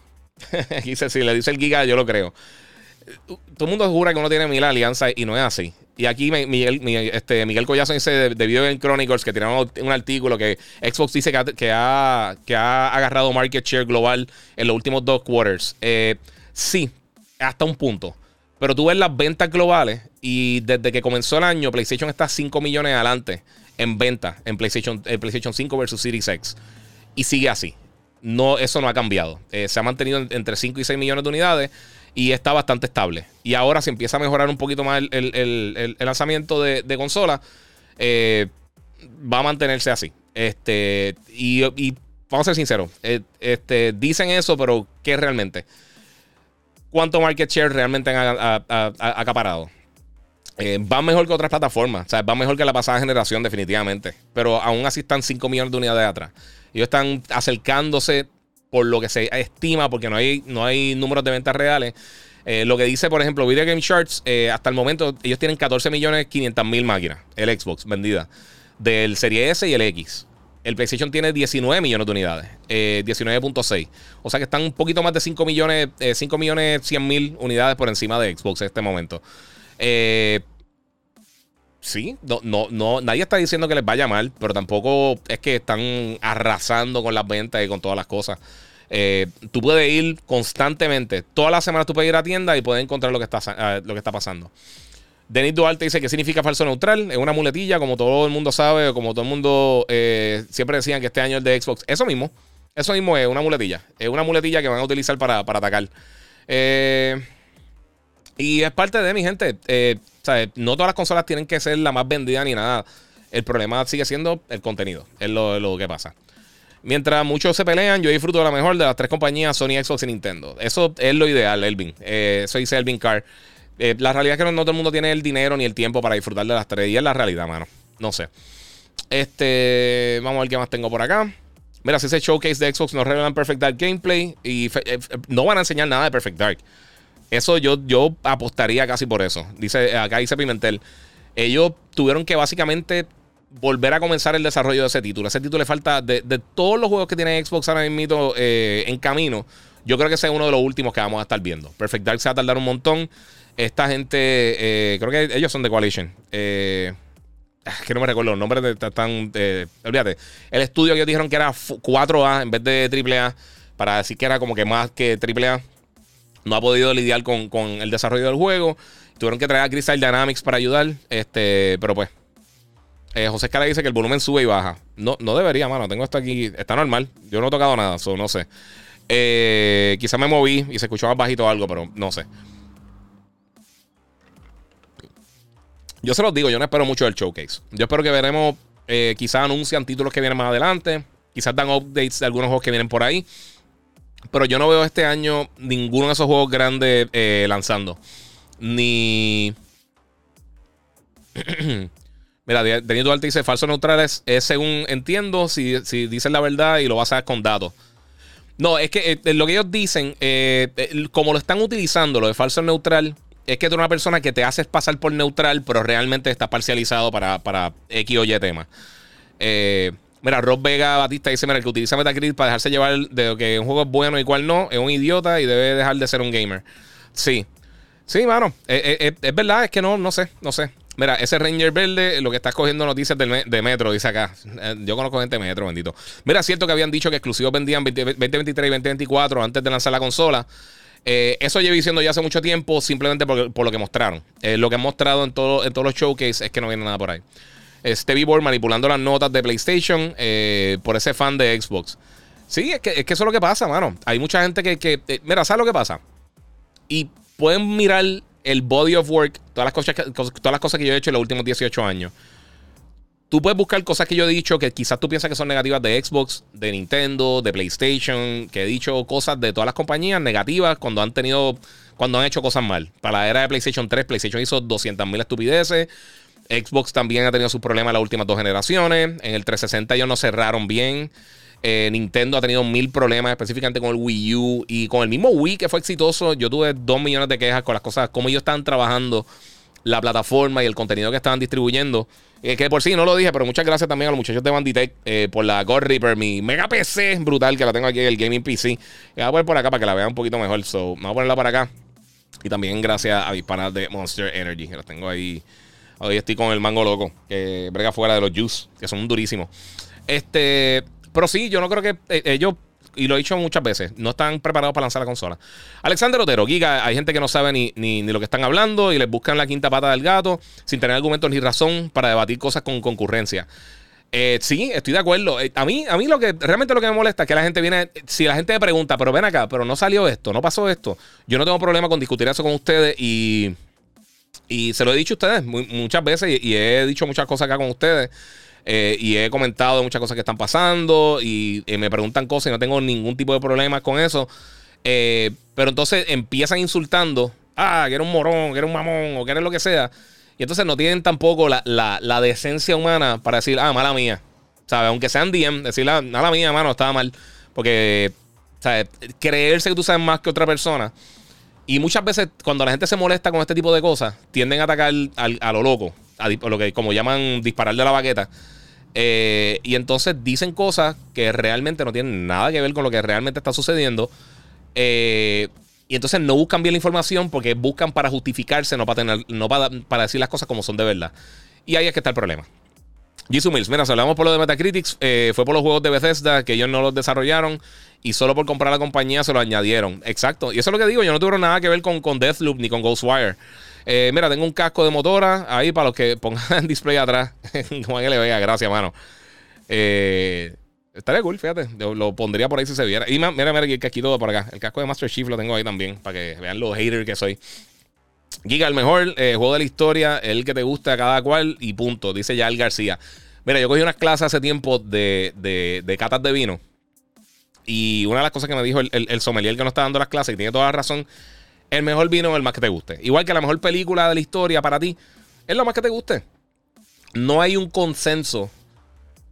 dice, si le dice el Giga, yo lo creo. Todo el mundo jura que uno tiene mil alianzas y no es así. Y aquí Miguel, este, Miguel Collazo dice de, de Video Chronicles que tiraron un artículo que Xbox dice que ha, que ha, que ha agarrado market share global en los últimos dos quarters. sí, hasta un punto. Pero tú ves las ventas globales y desde que comenzó el año, PlayStation está 5 millones adelante en venta en PlayStation, PlayStation 5 versus Series X. Y sigue así. No, eso no ha cambiado. Eh, se ha mantenido entre 5 y 6 millones de unidades. y está bastante estable. Y ahora si empieza a mejorar un poquito más el, lanzamiento de, consola, eh, va a mantenerse así. Este, y, vamos a ser sinceros, eh, este, dicen eso, pero ¿qué realmente? ¿Cuánto market share realmente han acaparado? Eh, va mejor que otras plataformas. O sea, va mejor que la pasada generación, definitivamente. Pero aún así están 5 millones de unidades atrás. Ellos están acercándose por lo que se estima, porque no hay, no hay números de ventas reales. Eh, lo que dice, por ejemplo, Video Game Charts, eh, hasta el momento ellos tienen 14 millones 500 mil máquinas, el Xbox vendida, del Serie S y el X. El PlayStation tiene 19 millones de unidades, 19.6. O sea que están un poquito más de 5 millones, 5 millones 100 mil unidades por encima de Xbox en este momento. Eh, sí, no, no, no, nadie está diciendo que les vaya mal, pero tampoco es que están arrasando con las ventas y con todas las cosas. Eh, tú puedes ir constantemente, todas las semanas tú puedes ir a tienda y puedes encontrar lo que está, eh, lo que está pasando. Denis Duarte dice que significa falso neutral. Es una muletilla, como todo el mundo sabe, como todo el mundo siempre decían que este año es de Xbox. Eso mismo, eso mismo es una muletilla. Es una muletilla que van a utilizar para, para atacar. Eh. Y es parte de mi gente. Eh, no todas las consolas tienen que ser la más vendida ni nada. El problema sigue siendo el contenido. Es lo, que pasa. Mientras muchos se pelean, yo disfruto de la mejor de las tres compañías, Sony, Xbox y Nintendo. Eso es lo ideal, Elvin. Eh, eso dice Elvin Carr. Eh, la realidad es que no, todo el mundo tiene el dinero ni el tiempo para disfrutar de las tres. Y es la realidad, mano. No sé. Este. Vamos a ver qué más tengo por acá. Mira, si ese showcase de Xbox nos revelan Perfect Dark Gameplay y no van a enseñar nada de Perfect Dark. Eso yo, yo apostaría casi por eso. Dice, acá dice Pimentel. Ellos tuvieron que básicamente volver a comenzar el desarrollo de ese título. Ese título le falta de, todos los juegos que tiene Xbox ahora mismo eh, en camino. Yo creo que ese es uno de los últimos que vamos a estar viendo. Perfect Dark se va a tardar un montón. Esta gente, eh, creo que ellos son de Coalition. Eh, que no me recuerdo los nombres están. olvídate. El estudio que ellos dijeron que era 4A en vez de AAA. Para decir que era como que más que AAA no ha podido lidiar con, el desarrollo del juego. Tuvieron que traer a Crystal Dynamics para ayudar. Este, pero pues. Eh, José Escala dice que el volumen sube y baja. No, no debería, mano. Tengo esto aquí. Está normal. Yo no he tocado nada, so, no sé. Eh, quizá me moví y se escuchó más bajito algo, pero no sé. Yo se los digo, yo no espero mucho del showcase. Yo espero que veremos. Eh, quizás anuncian títulos que vienen más adelante. Quizás dan updates de algunos juegos que vienen por ahí. Pero yo no veo este año ninguno de esos juegos grandes eh, lanzando. Ni. Mira, Denis Duarte dice: falso neutral es, según entiendo, si, si, dicen la verdad y lo vas a hacer con datos. No, es que eh, lo que ellos dicen, como lo están utilizando, lo de falso neutral, es que tú eres una persona que te haces pasar por neutral, pero realmente está parcializado para, para X o Y tema. Eh. Mira, Rob Vega Batista dice: Mira, el que utiliza Metacritic para dejarse llevar de que un juego es bueno y cuál no, es un idiota y debe dejar de ser un gamer. Sí. Sí, mano. Eh, eh, es, verdad, es que no, no sé, no sé. Mira, ese Ranger verde, lo que está cogiendo noticias de Metro, dice acá. yo conozco gente de Metro, bendito. Mira, es cierto que habían dicho que exclusivos vendían 2023 y 2024 antes de lanzar la consola. Eso llevo diciendo ya hace mucho tiempo, simplemente por, por lo que mostraron. lo que han mostrado en, todo, en todos los showcases es que no viene nada por ahí. Stevie Board manipulando las notas de PlayStation eh, por ese fan de Xbox. Sí, es que, es que, eso es lo que pasa, mano. Hay mucha gente que, que eh, mira, ¿sabes lo que pasa? Y pueden mirar el body of work, todas las cosas que, todas las cosas que yo he hecho en los últimos 18 años. Tú puedes buscar cosas que yo he dicho que quizás tú piensas que son negativas de Xbox, de Nintendo, de PlayStation, que he dicho cosas de todas las compañías negativas cuando han tenido, cuando han hecho cosas mal. Para la era de PlayStation 3, PlayStation hizo 200.000 estupideces. Xbox también ha tenido sus problemas las últimas dos generaciones. En el 360 ellos no cerraron bien. Eh, Nintendo ha tenido mil problemas, específicamente con el Wii U y con el mismo Wii que fue exitoso. Yo tuve dos millones de quejas con las cosas, cómo ellos estaban trabajando la plataforma y el contenido que estaban distribuyendo. Eh, que por sí no lo dije, pero muchas gracias también a los muchachos de Banditech eh, por la God Reaper, mi mega PC brutal que la tengo aquí en el Gaming PC. voy a poner por acá para que la vean un poquito mejor. So, vamos a ponerla para acá. Y también gracias a mis panas de Monster Energy, que los tengo ahí Hoy estoy con el mango loco, que brega fuera de los juice, que son durísimos. Este, pero sí, yo no creo que eh, ellos, y lo he dicho muchas veces, no están preparados para lanzar la consola. Alexander Otero, Giga, hay gente que no sabe ni, ni, lo que están hablando y les buscan la quinta pata del gato sin tener argumentos ni razón para debatir cosas con concurrencia. Eh, sí, estoy de acuerdo. Eh, a mí, a mí lo que realmente lo que me molesta es que la gente viene. Si la gente me pregunta, pero ven acá, pero no salió esto, no pasó esto. Yo no tengo problema con discutir eso con ustedes y. Y se lo he dicho a ustedes muchas veces y, he dicho muchas cosas acá con ustedes. Eh, y he comentado muchas cosas que están pasando y, me preguntan cosas y no tengo ningún tipo de problema con eso. pero entonces empiezan insultando. Ah, que era un morón, que era un mamón o que era lo que sea. Y entonces no tienen tampoco la, decencia humana para decir, ah, mala mía. ¿Sabes? Aunque sean DM, decir, ah, mala mía, mano, estaba mal. Porque, ¿sabes? Creerse que tú sabes más que otra persona. Y muchas veces, cuando la gente se molesta con este tipo de cosas, tienden a atacar a lo loco. Lo que como llaman disparar de la baqueta. Eh, y entonces dicen cosas que realmente no tienen nada que ver con lo que realmente está sucediendo. Eh, y entonces no buscan bien la información porque buscan para justificarse, no para, tener, no para, decir las cosas como son de verdad. Y ahí es que está el problema. Jisoo Mills, mira, si hablamos por lo de Metacritics, eh, fue por los juegos de Bethesda que ellos no los desarrollaron y solo por comprar la compañía se lo añadieron. Exacto. Y eso es lo que digo, yo no tuve nada que ver con, con Deathloop ni con Ghostwire. Eh, mira, tengo un casco de motora ahí para los que pongan display atrás. Como que le vea, gracias, mano. Eh, Estaría cool, fíjate. lo pondría por ahí si se viera. Y mira, mira, el casquito por acá. El casco de Master Chief lo tengo ahí también. Para que vean lo hater que soy. Giga, el mejor eh, juego de la historia, el que te gusta cada cual y punto, dice Yael García. Mira, yo cogí unas clases hace tiempo de, de, catas de vino. Y una de las cosas que me dijo el, el, sommelier que nos está dando las clases, y tiene toda la razón, el mejor vino es el más que te guste. Igual que la mejor película de la historia para ti, es lo más que te guste. No hay un consenso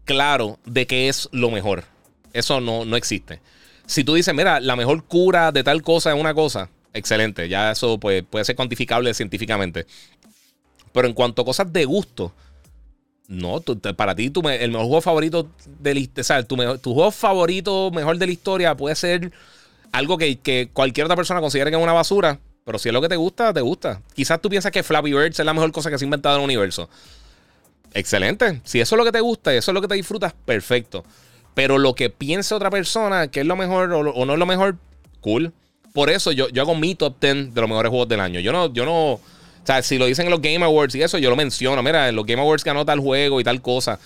claro de que es lo mejor. Eso no, no existe. Si tú dices, mira, la mejor cura de tal cosa es una cosa, excelente. Ya eso puede, puede ser cuantificable científicamente. Pero en cuanto a cosas de gusto, no, para ti el mejor juego favorito de la o tu, tu, juego favorito mejor de la historia puede ser algo que, que, cualquier otra persona considere que es una basura. Pero si es lo que te gusta, te gusta. Quizás tú piensas que Flappy Birds es la mejor cosa que se ha inventado en el universo. Excelente. Si eso es lo que te gusta y eso es lo que te disfrutas, perfecto. Pero lo que piense otra persona que es lo mejor o, no es lo mejor, cool. Por eso yo, yo hago mi top 10 de los mejores juegos del año. Yo no, yo no. O sea, si lo dicen en los Game Awards y eso, yo lo menciono. Mira, en los Game Awards ganó tal juego y tal cosa.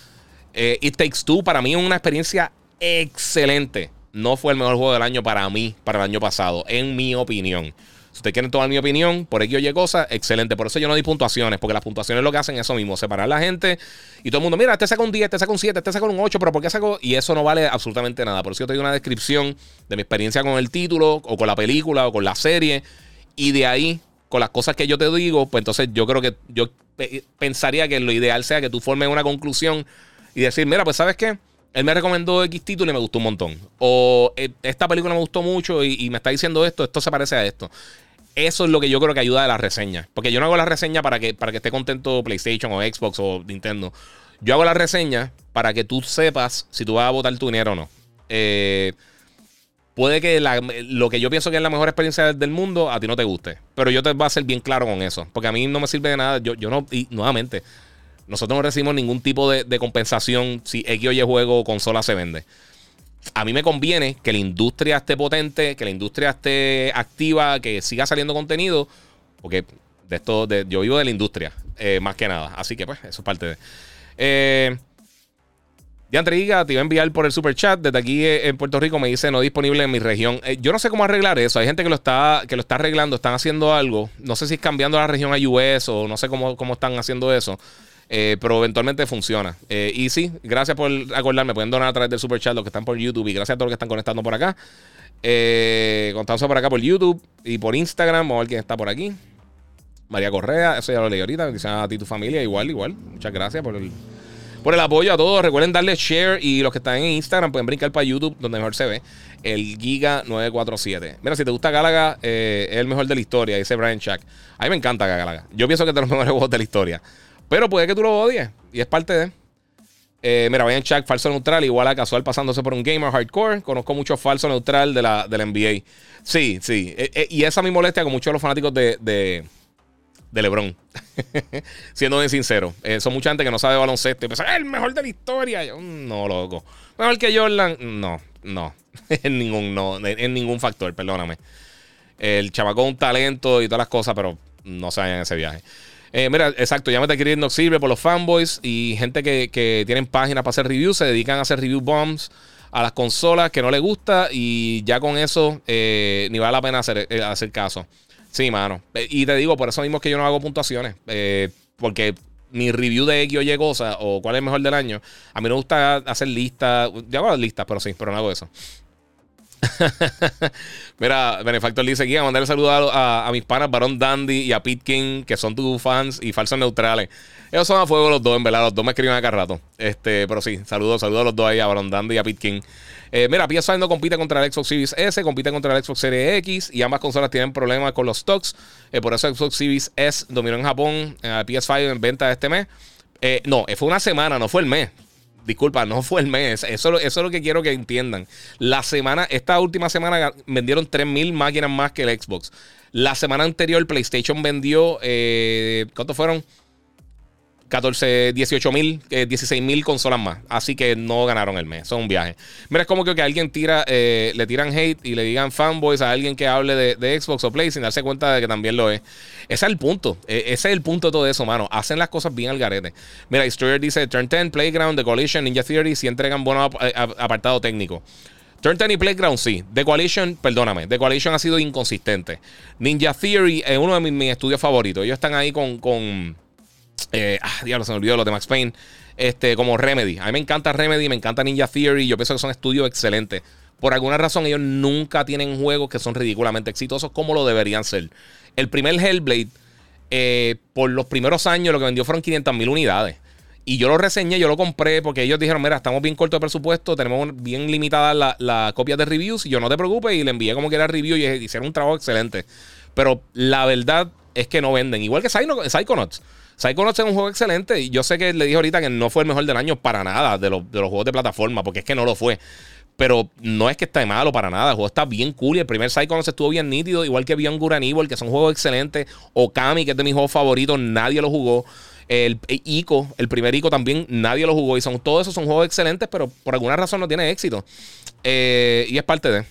Eh, It Takes Two para mí es una experiencia excelente. No fue el mejor juego del año para mí, para el año pasado, en mi opinión. Si ustedes quieren tomar mi opinión, por X o Y cosa, excelente. Por eso yo no di puntuaciones, porque las puntuaciones lo que hacen es eso mismo, separar a la gente y todo el mundo, mira, este saca un 10, este saca un 7, este saca un 8, pero ¿por qué saco? Y eso no vale absolutamente nada. Por eso yo te doy una descripción de mi experiencia con el título, o con la película, o con la serie, y de ahí, con las cosas que yo te digo, pues entonces yo creo que yo pensaría que lo ideal sea que tú formes una conclusión y decir, mira, pues sabes qué, él me recomendó X título y me gustó un montón. O eh, esta película me gustó mucho y, me está diciendo esto, esto se parece a esto. Eso es lo que yo creo que ayuda a la reseña. Porque yo no hago la reseña para que, para que esté contento PlayStation o Xbox o Nintendo. Yo hago la reseña para que tú sepas si tú vas a votar tu dinero o no. Eh, puede que lo que yo pienso que es la mejor experiencia del mundo a ti no te guste. Pero yo te voy a ser bien claro con eso. Porque a mí no me sirve de nada. Yo, yo no, y nuevamente, nosotros no recibimos ningún tipo de, compensación si X juego o consola se vende a mí me conviene que la industria esté potente, que la industria esté activa, que siga saliendo contenido, porque de esto, yo vivo de la industria, eh, más que nada. Así que, pues, eso es parte de. Eh, Diantre te iba a enviar por el super chat. Desde aquí eh, en Puerto Rico me dice no disponible en mi región. Eh, yo no sé cómo arreglar eso. Hay gente que lo está, que lo está arreglando, están haciendo algo. No sé si es cambiando la región a US o no sé cómo, cómo están haciendo eso. Eh, pero eventualmente funciona. Eh, y sí, gracias por acordarme. Pueden donar a través del super chat los que están por YouTube. Y gracias a todos los que están conectando por acá. Eh, por acá por YouTube y por Instagram. Vamos a ver quién está por aquí. María Correa, eso ya lo leí ahorita. Quizás a ti y tu familia, igual, igual. Muchas gracias por el, por el apoyo a todos. Recuerden darle share y los que están en Instagram pueden brincar para YouTube, donde mejor se ve. El Giga 947. Mira, si te gusta Galaga, es el mejor de la historia, dice Brian Chuck. A mí me encanta Galaga. Yo pienso que es de los mejores juegos de la historia. Pero puede que tú lo odies. Y es parte de. Eh, mira, vayan Chuck, falso neutral, igual a casual pasándose por un gamer hardcore. Conozco mucho falso neutral de la, de NBA. Sí, sí. Eh, eh, y esa mi molestia con muchos de los fanáticos de, de, LeBron. Siendo bien sincero. son mucha gente que no sabe baloncesto y piensa, el mejor de la historia. Yo, mm, no, loco. Mejor que Jordan. No, no. en ningún, no, en, ningún factor, perdóname. El chabacón un talento y todas las cosas, pero no se vayan en ese viaje. Eh, mira, exacto, ya me no sirve por los fanboys y gente que, que tienen páginas para hacer reviews, se dedican a hacer review bombs a las consolas que no les gusta y ya con eso eh, ni vale la pena hacer, eh, hacer caso. Sí, mano. Y te digo, por eso mismo que yo no hago puntuaciones. porque mi review de X o Y cosa o cuál es el mejor del año, a mí no me gusta hacer listas. Yo hago listas, pero sí, pero no hago eso. Mira, Benefactor dice aquí a mandarle saludos a, mis panas Barón Dandy y a Pitkin, que son tus fans y falsos neutrales. Ellos son a fuego los dos, en verdad. Los dos me escriben acá rato. Este, pero sí, saludos, saludos a los dos ahí, a Barón Dandy y a Pitkin. Eh, mira, PS5 no compite contra el Xbox Series S, compite contra el Xbox Series X y ambas consolas tienen problemas con los stocks. Eh, por eso el Xbox Series S dominó en Japón, eh, PS5 en venta este mes. Eh, no, fue una semana, no fue el mes. Disculpa, no fue el mes. Eso, es lo que quiero que entiendan. La semana, esta última semana vendieron 3.000 máquinas más que el Xbox. La semana anterior, PlayStation vendió. Eh, ¿Cuántos fueron? 14, 18 mil, 16 eh, mil consolas más. Así que no ganaron el mes. Son un viaje. Mira, es como que, alguien tira, eh, le tiran hate y le digan fanboys a alguien que hable de, Xbox o Play sin darse cuenta de que también lo es. Ese es el punto. E, ese es el punto de todo eso, mano. Hacen las cosas bien al garete. Mira, Destroyer dice: Turn 10, Playground, The Coalition, Ninja Theory, si entregan buen apartado técnico. Turn 10 y Playground sí. The Coalition, perdóname, The Coalition ha sido inconsistente. Ninja Theory es uno de mis, estudios favoritos. Ellos están ahí con eh, ah, diablo, se me olvidó lo de Max Payne. Este, como Remedy. A mí me encanta Remedy, me encanta Ninja Theory. Yo pienso que son estudios excelentes. Por alguna razón, ellos nunca tienen juegos que son ridículamente exitosos como lo deberían ser. El primer Hellblade, eh, por los primeros años, lo que vendió fueron 500 mil unidades. Y yo lo reseñé, yo lo compré porque ellos dijeron, mira, estamos bien cortos de presupuesto, tenemos bien limitadas las la copias de reviews y yo no te preocupes y le envié como que era review y hicieron un trabajo excelente. Pero la verdad es que no venden. Igual que Psychonauts. Psychonauts es un juego excelente y yo sé que le dije ahorita que no fue el mejor del año para nada de, los, juegos de plataforma, porque es que no lo fue. Pero no es que esté malo para nada. El juego está bien cool. Y el primer Psychonauts estuvo bien nítido. Igual que Beyond Good and Evil, que son juegos excelentes. Okami, que es de mis juegos favoritos, nadie lo jugó. El Ico, el primer Ico también, nadie lo jugó. Y son todos esos son juegos excelentes, pero por alguna razón no tiene éxito. Eh, y es parte de.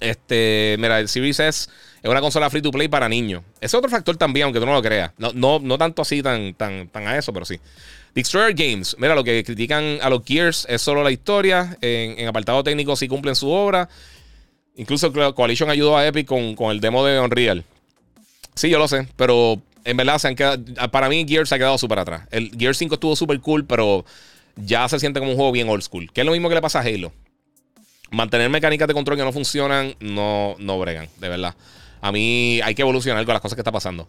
Este, mira, el Series S es una consola free to play para niños. Ese es otro factor también, aunque tú no lo creas. No, no, no tanto así, tan, tan, tan a eso, pero sí. Destroyer Games, mira, lo que critican a los Gears es solo la historia. En, apartado técnico sí cumplen su obra. Incluso Coalition ayudó a Epic con, con, el demo de Unreal. Sí, yo lo sé, pero en verdad se han quedado, para mí Gears se ha quedado súper atrás. El Gears 5 estuvo súper cool, pero ya se siente como un juego bien old school. Que es lo mismo que le pasa a Halo. Mantener mecánicas de control que no funcionan, no, no bregan, de verdad. A mí hay que evolucionar con las cosas que está pasando.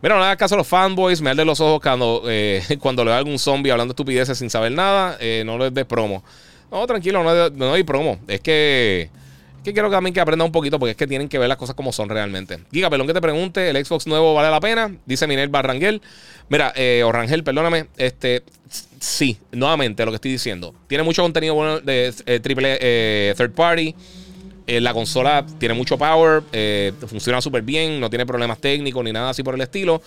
Mira, no le hagas caso a los fanboys, me de los ojos cuando, eh, cuando le da algún zombie hablando estupideces sin saber nada. Eh, no les des promo. No, tranquilo, no, no hay promo. Es que, es que quiero también que aprenda un poquito porque es que tienen que ver las cosas como son realmente. Giga, pelón que te pregunte, ¿el Xbox nuevo vale la pena? Dice Minel Barrangel. Mira, eh, Orangel, perdóname. Este, sí, nuevamente lo que estoy diciendo. Tiene mucho contenido bueno de eh, triple third party. Eh, la consola tiene mucho power, eh, funciona súper bien, no tiene problemas técnicos ni nada así por el estilo,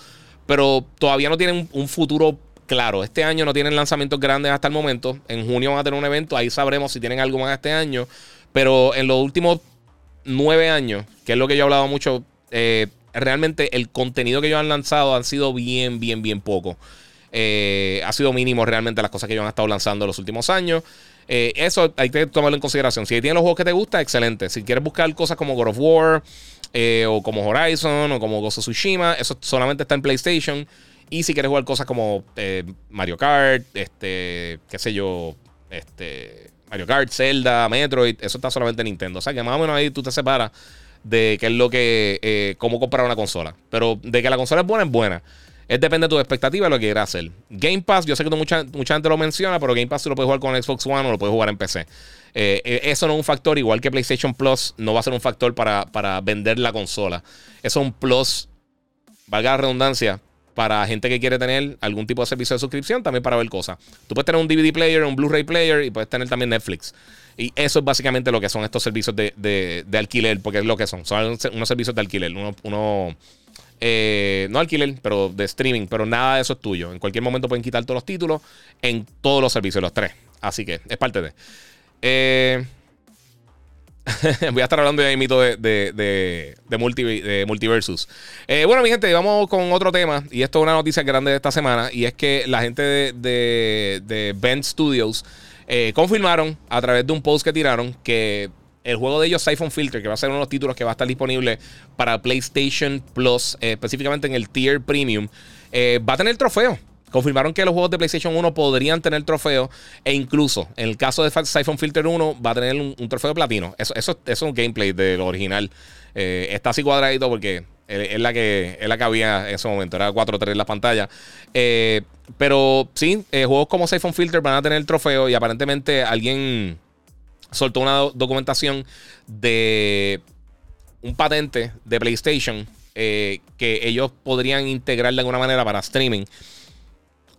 pero todavía no tienen un futuro claro. Este año no tienen lanzamientos grandes hasta el momento. En junio van a tener un evento, ahí sabremos si tienen algo más este año. Pero en los últimos nueve años, que es lo que yo he hablado mucho, eh, realmente el contenido que ellos han lanzado han sido bien, bien, bien poco. ha sido mínimo realmente las cosas que ellos han estado lanzando en los últimos años. Eh, eso hay que tomarlo en consideración. Si tienes los juegos que te gustan, excelente. Si quieres buscar cosas como God of War, eh, o como Horizon, o como Ghost of Tsushima, eso solamente está en PlayStation. Y si quieres jugar cosas como eh, Mario Kart, este, qué sé yo, este, Mario Kart, Zelda, Metroid, eso está solamente en Nintendo. O sea que más o menos ahí tú te separas de qué es lo que, cómo comprar una consola. Pero de que la consola es buena, es buena. Es depende de tu expectativa de lo que quieras hacer. Game Pass, yo sé que mucha, mucha gente lo menciona, pero Game Pass tú lo puedes jugar con Xbox One o lo puedes jugar en PC. Eh, eh, eso no es un factor, igual que PlayStation Plus, no va a ser un factor para, para vender la consola. Eso es un plus, valga la redundancia, para gente que quiere tener algún tipo de servicio de suscripción, también para ver cosas. Tú puedes tener un DVD player, un Blu-ray player y puedes tener también Netflix. Y eso es básicamente lo que son estos servicios de, alquiler, porque es lo que son. Son unos servicios de alquiler. uno eh, no alquiler, pero de streaming, pero nada de eso es tuyo. En cualquier momento pueden quitar todos los títulos en todos los servicios, los tres. Así que es parte de. Eh, voy a estar hablando de mito de, Multiversus. Eh, bueno, mi gente, vamos con otro tema. Y esto es una noticia grande de esta semana. Y es que la gente de, de, Studios confirmaron a través de un post que tiraron que el juego de ellos, Siphon Filter, que va a ser uno de los títulos que va a estar disponible para PlayStation Plus, eh, específicamente en el Tier Premium, va a tener trofeo. Confirmaron que los juegos de PlayStation 1 podrían tener trofeo e incluso en el caso de Siphon Filter 1 va a tener un, trofeo platino. Eso, eso, es un gameplay de lo original. Eh, está así cuadradito porque es la que, es la que había en ese momento. Era 4-3 en la pantalla. Eh, pero sí, eh, juegos como Siphon Filter van a tener trofeo y aparentemente alguien soltó una documentación de un patente de PlayStation que ellos podrían integrar de alguna manera para streaming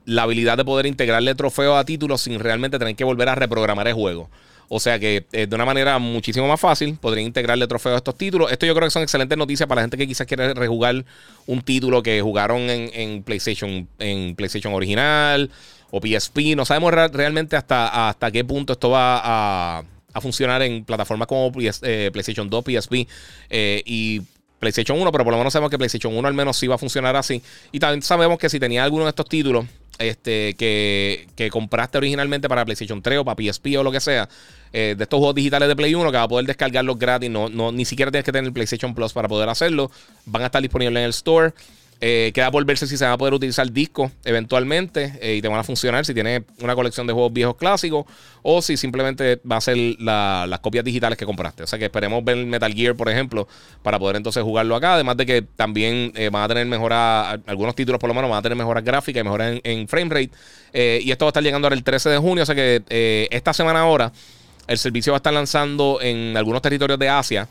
la habilidad de poder integrarle trofeos a títulos sin realmente tener que volver a reprogramar el juego. O sea que eh, de una manera muchísimo más fácil podría integrarle trofeos a estos títulos. Esto yo creo que son excelentes noticias para la gente que quizás quiere rejugar un título que jugaron en, PlayStation, en PlayStation original o PSP. No sabemos realmente hasta, hasta qué punto esto va a, funcionar en plataformas como eh, PlayStation 2, PSP eh, y PlayStation 1, pero por lo menos sabemos que PlayStation 1 al menos sí va a funcionar así. Y también sabemos que si tenía alguno de estos títulos este, que, compraste originalmente para PlayStation 3 o para PSP o lo que sea, eh, de estos juegos digitales de Play 1 que va a poder descargarlos gratis, no, no, ni siquiera tienes que tener PlayStation Plus para poder hacerlo, van a estar disponibles en el store. Eh, queda por verse si se va a poder utilizar disco eventualmente eh, y te van a funcionar si tienes una colección de juegos viejos clásicos o si simplemente va a ser las copias digitales que compraste. O sea que esperemos ver Metal Gear, por ejemplo, para poder entonces jugarlo acá. Además de que también eh, van a tener mejoras, algunos títulos por lo menos van a tener mejoras gráficas y mejoras en, frame rate. y esto va a estar llegando ahora el 13 de junio. O sea que esta semana ahora el servicio va a estar lanzando en algunos territorios de Asia.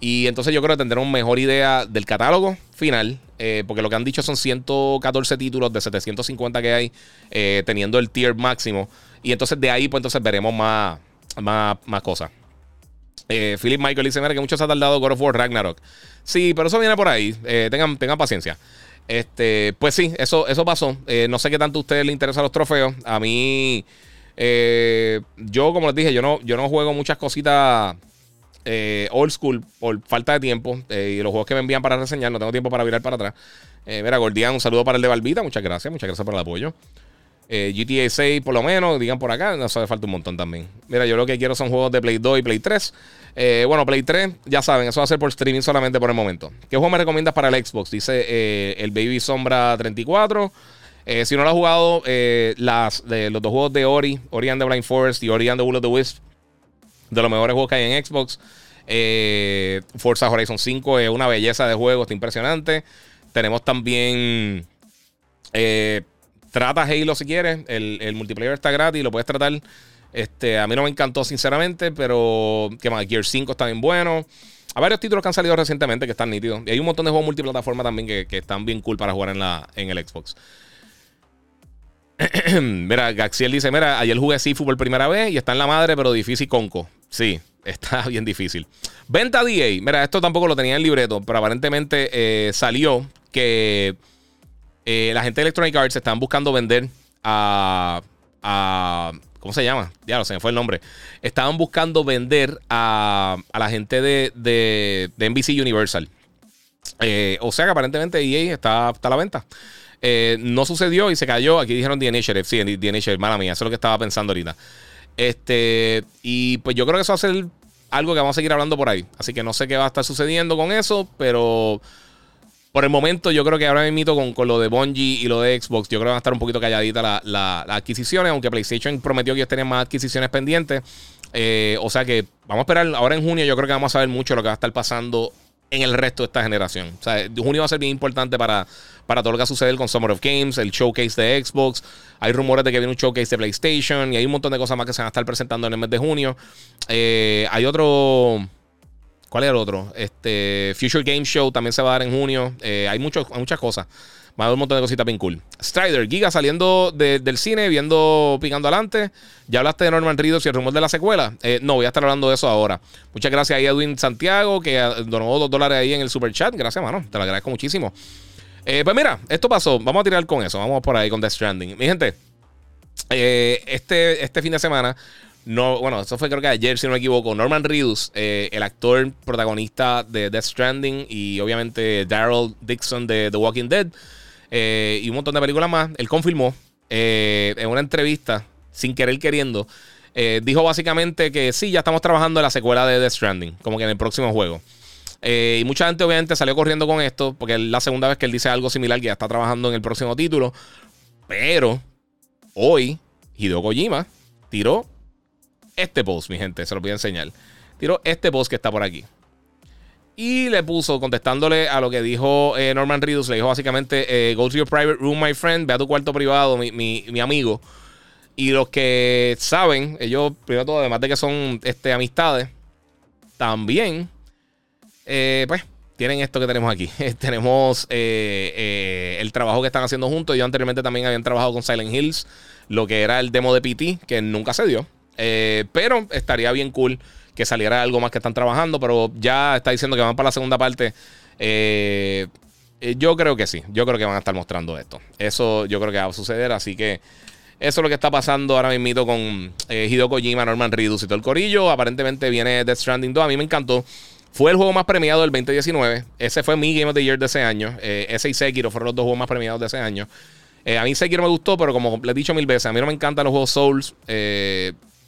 Y entonces yo creo que tendremos mejor idea del catálogo final, eh, porque lo que han dicho son 114 títulos de 750 que hay, eh, teniendo el tier máximo. Y entonces de ahí, pues entonces veremos más, más, más cosas. Eh, Philip Michael dice: Mira, que mucho se ha tardado God of War Ragnarok. Sí, pero eso viene por ahí. tengan, tengan paciencia. Este, pues sí, eso, eso pasó. no sé qué tanto a ustedes les interesan los trofeos. A mí, yo, como les dije, yo no, yo no juego muchas cositas eh, old school por falta de tiempo. Eh, y los juegos que me envían para reseñar, no tengo tiempo para virar para atrás. Eh, mira, Gordian, un saludo para el de Barbita. Muchas gracias, muchas gracias por el apoyo. GTA 6, por lo menos, digan por acá, no hace falta un montón también. Mira, yo lo que quiero son juegos de Play 2 y Play 3. bueno, Play 3, ya saben, eso va a ser por streaming solamente por el momento. ¿Qué juego me recomiendas para el Xbox? Dice el Baby Sombra 34. si no lo has jugado, las, los dos juegos de Ori, Ori and the Blind Forest y Ori and the Will of the Wisp, de los mejores juegos que hay en Xbox. Eh, Forza Horizon 5 es una belleza de juego, está impresionante. Tenemos también. Eh, trata Halo si quieres. El, multiplayer está gratis, lo puedes tratar. Este, a mí no me encantó, sinceramente, pero que más, Gear 5 está bien bueno. Hay varios títulos que han salido recientemente que están nítidos. Y hay un montón de juegos multiplataforma también que, que están bien cool para jugar en, la, en el Xbox. mira, Gaxiel dice: Mira, ayer jugué Sifu por primera vez y está en la madre, pero difícil conco. Sí, está bien difícil. Venta DA. Mira, esto tampoco lo tenía en el libreto, pero aparentemente eh, salió que eh, la gente de Electronic Arts estaban buscando vender a, ¿Cómo se llama? Ya no se me fue el nombre. Estaban buscando vender a, la gente de, de, NBC Universal. Eh, o sea que aparentemente EA está, está a la venta. no sucedió y se cayó. Aquí dijeron The Initiative. Sí, The Initiative, mala mía. Eso es lo que estaba pensando ahorita. Este, y pues yo creo que eso va a ser algo que vamos a seguir hablando por ahí. Así que no sé qué va a estar sucediendo con eso, pero por el momento yo creo que ahora mismo con, con lo de Bungie y lo de Xbox, yo creo que van a estar un poquito calladitas las la, adquisiciones, aunque PlayStation prometió que ellos tenían más adquisiciones pendientes. Eh, o sea que vamos a esperar, ahora en junio yo creo que vamos a ver mucho lo que va a estar pasando en el resto de esta generación. O sea, junio va a ser bien importante para, para todo lo que va a suceder con Summer of Games, el showcase de Xbox. Hay rumores de que viene un showcase de PlayStation y hay un montón de cosas más que se van a estar presentando en el mes de junio. Eh, hay otro. ¿Cuál es el otro? Este Future Game Show también se va a dar en junio. Eh, hay, muchos, muchas cosas. Va a haber un montón de cositas bien cool. Strider, Giga saliendo del cine, viendo Picando Adelante. ¿Ya hablaste de Norman Reedus y el rumor de la secuela? Eh, no, voy a estar hablando de eso ahora. Muchas gracias a Edwin Santiago, que donó dos dólares ahí en el super chat. Gracias, mano. Te lo agradezco muchísimo. Eh, pues mira, esto pasó. Vamos a tirar con eso. Vamos por ahí con Death Stranding. Mi gente, eh, este, este fin de semana No, bueno, eso fue creo que ayer, si no me equivoco. Norman Reedus, eh, el actor protagonista de Death Stranding y obviamente Daryl Dixon de The Walking Dead eh, y un montón de películas más, él confirmó eh, en una entrevista, sin querer queriendo, dijo básicamente que sí, ya estamos trabajando en la secuela de Death Stranding, como que en el próximo juego. y mucha gente obviamente salió corriendo con esto, porque es la segunda vez que él dice algo similar, que ya está trabajando en el próximo título. Pero hoy, Hideo Kojima tiró este post, mi gente, se lo voy a enseñar. Tiró este post que está por aquí. Y le puso, contestándole a lo que dijo eh, Norman Reedus, le dijo básicamente, eh, go to your private room, my friend, ve a tu cuarto privado, mi, amigo. Y los que saben, ellos, primero todo, además de que son este, amistades, también, eh, pues, tienen esto que tenemos aquí. tenemos el trabajo que están haciendo juntos. Yo anteriormente también habían trabajado con Silent Hills, lo que era el demo de PT, que nunca se dio. Pero estaría bien cool que saliera algo más que están trabajando. Pero ya está diciendo que van para la segunda parte. Eh, eh, yo creo que sí. Yo creo que van a estar mostrando esto. Eso yo creo que va a suceder. Así que eso es lo que está pasando ahora mismo con Hideo Kojima, Norman Reedus y todo el corillo. Aparentemente viene Death Stranding 2. A mí me encantó. Fue el juego más premiado del 2019. Ese fue mi Game of the Year de ese año. ese y Sekiro fueron los dos juegos más premiados de ese año. a mí Sekiro me gustó, pero como le he dicho mil veces, a mí no me encantan los juegos Souls.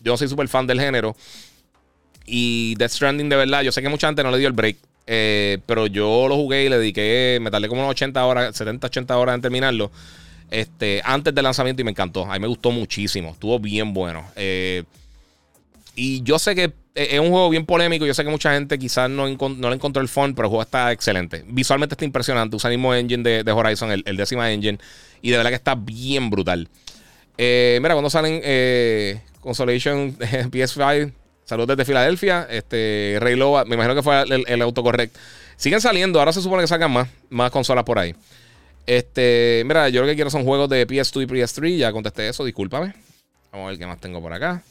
Yo soy súper fan del género. Y Death Stranding, de verdad, yo sé que mucha gente no le dio el break. Eh, pero yo lo jugué y le dediqué, me tardé como unas 80 horas, 70, 80 horas en terminarlo. Este, antes del lanzamiento y me encantó. A mí me gustó muchísimo. Estuvo bien bueno. Eh, y yo sé que es un juego bien polémico. Yo sé que mucha gente quizás no, no le encontró el fun, pero el juego está excelente. Visualmente está impresionante. Usa el mismo engine de, Horizon, el, décima engine. Y de verdad que está bien brutal. Eh, mira, cuando salen Consolation PS5. Saludos desde Filadelfia. Este, Rey Loba, me imagino que fue el, el autocorrect. Siguen saliendo, ahora se supone que sacan más, más consolas por ahí. Este, mira, yo lo que quiero son juegos de PS2 y PS3. Ya contesté eso, discúlpame. Vamos a ver qué más tengo por acá.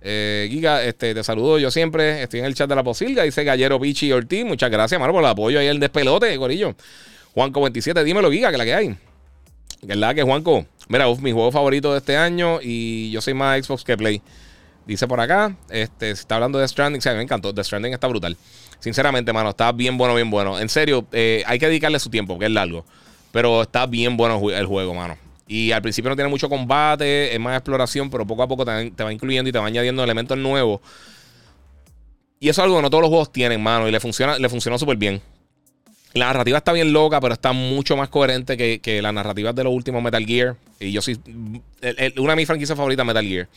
Eh, Giga, este, te saludo yo siempre. Estoy en el chat de la posilga. Dice Gallero Pichi Ortiz. Muchas gracias, mano, por el apoyo ahí el despelote, gorillo. Juanco27, dímelo, Giga, que la que hay. La que, Juanco. Mira, mi juego favorito de este año y yo soy más Xbox que Play. Dice por acá, este, está hablando de Stranding, sí, me encantó. The Stranding está brutal. Sinceramente, mano, está bien bueno, bien bueno. En serio, eh, hay que dedicarle su tiempo, que es largo. Pero está bien bueno el juego, mano. Y al principio no tiene mucho combate, es más exploración, pero poco a poco te, va incluyendo y te va añadiendo elementos nuevos. Y eso es algo que no todos los juegos tienen, mano. Y le funciona, le funcionó súper bien. La narrativa está bien loca, pero está mucho más coherente que, que las narrativas de los últimos Metal Gear. Y yo soy. una de mis franquicias favoritas, Metal Gear.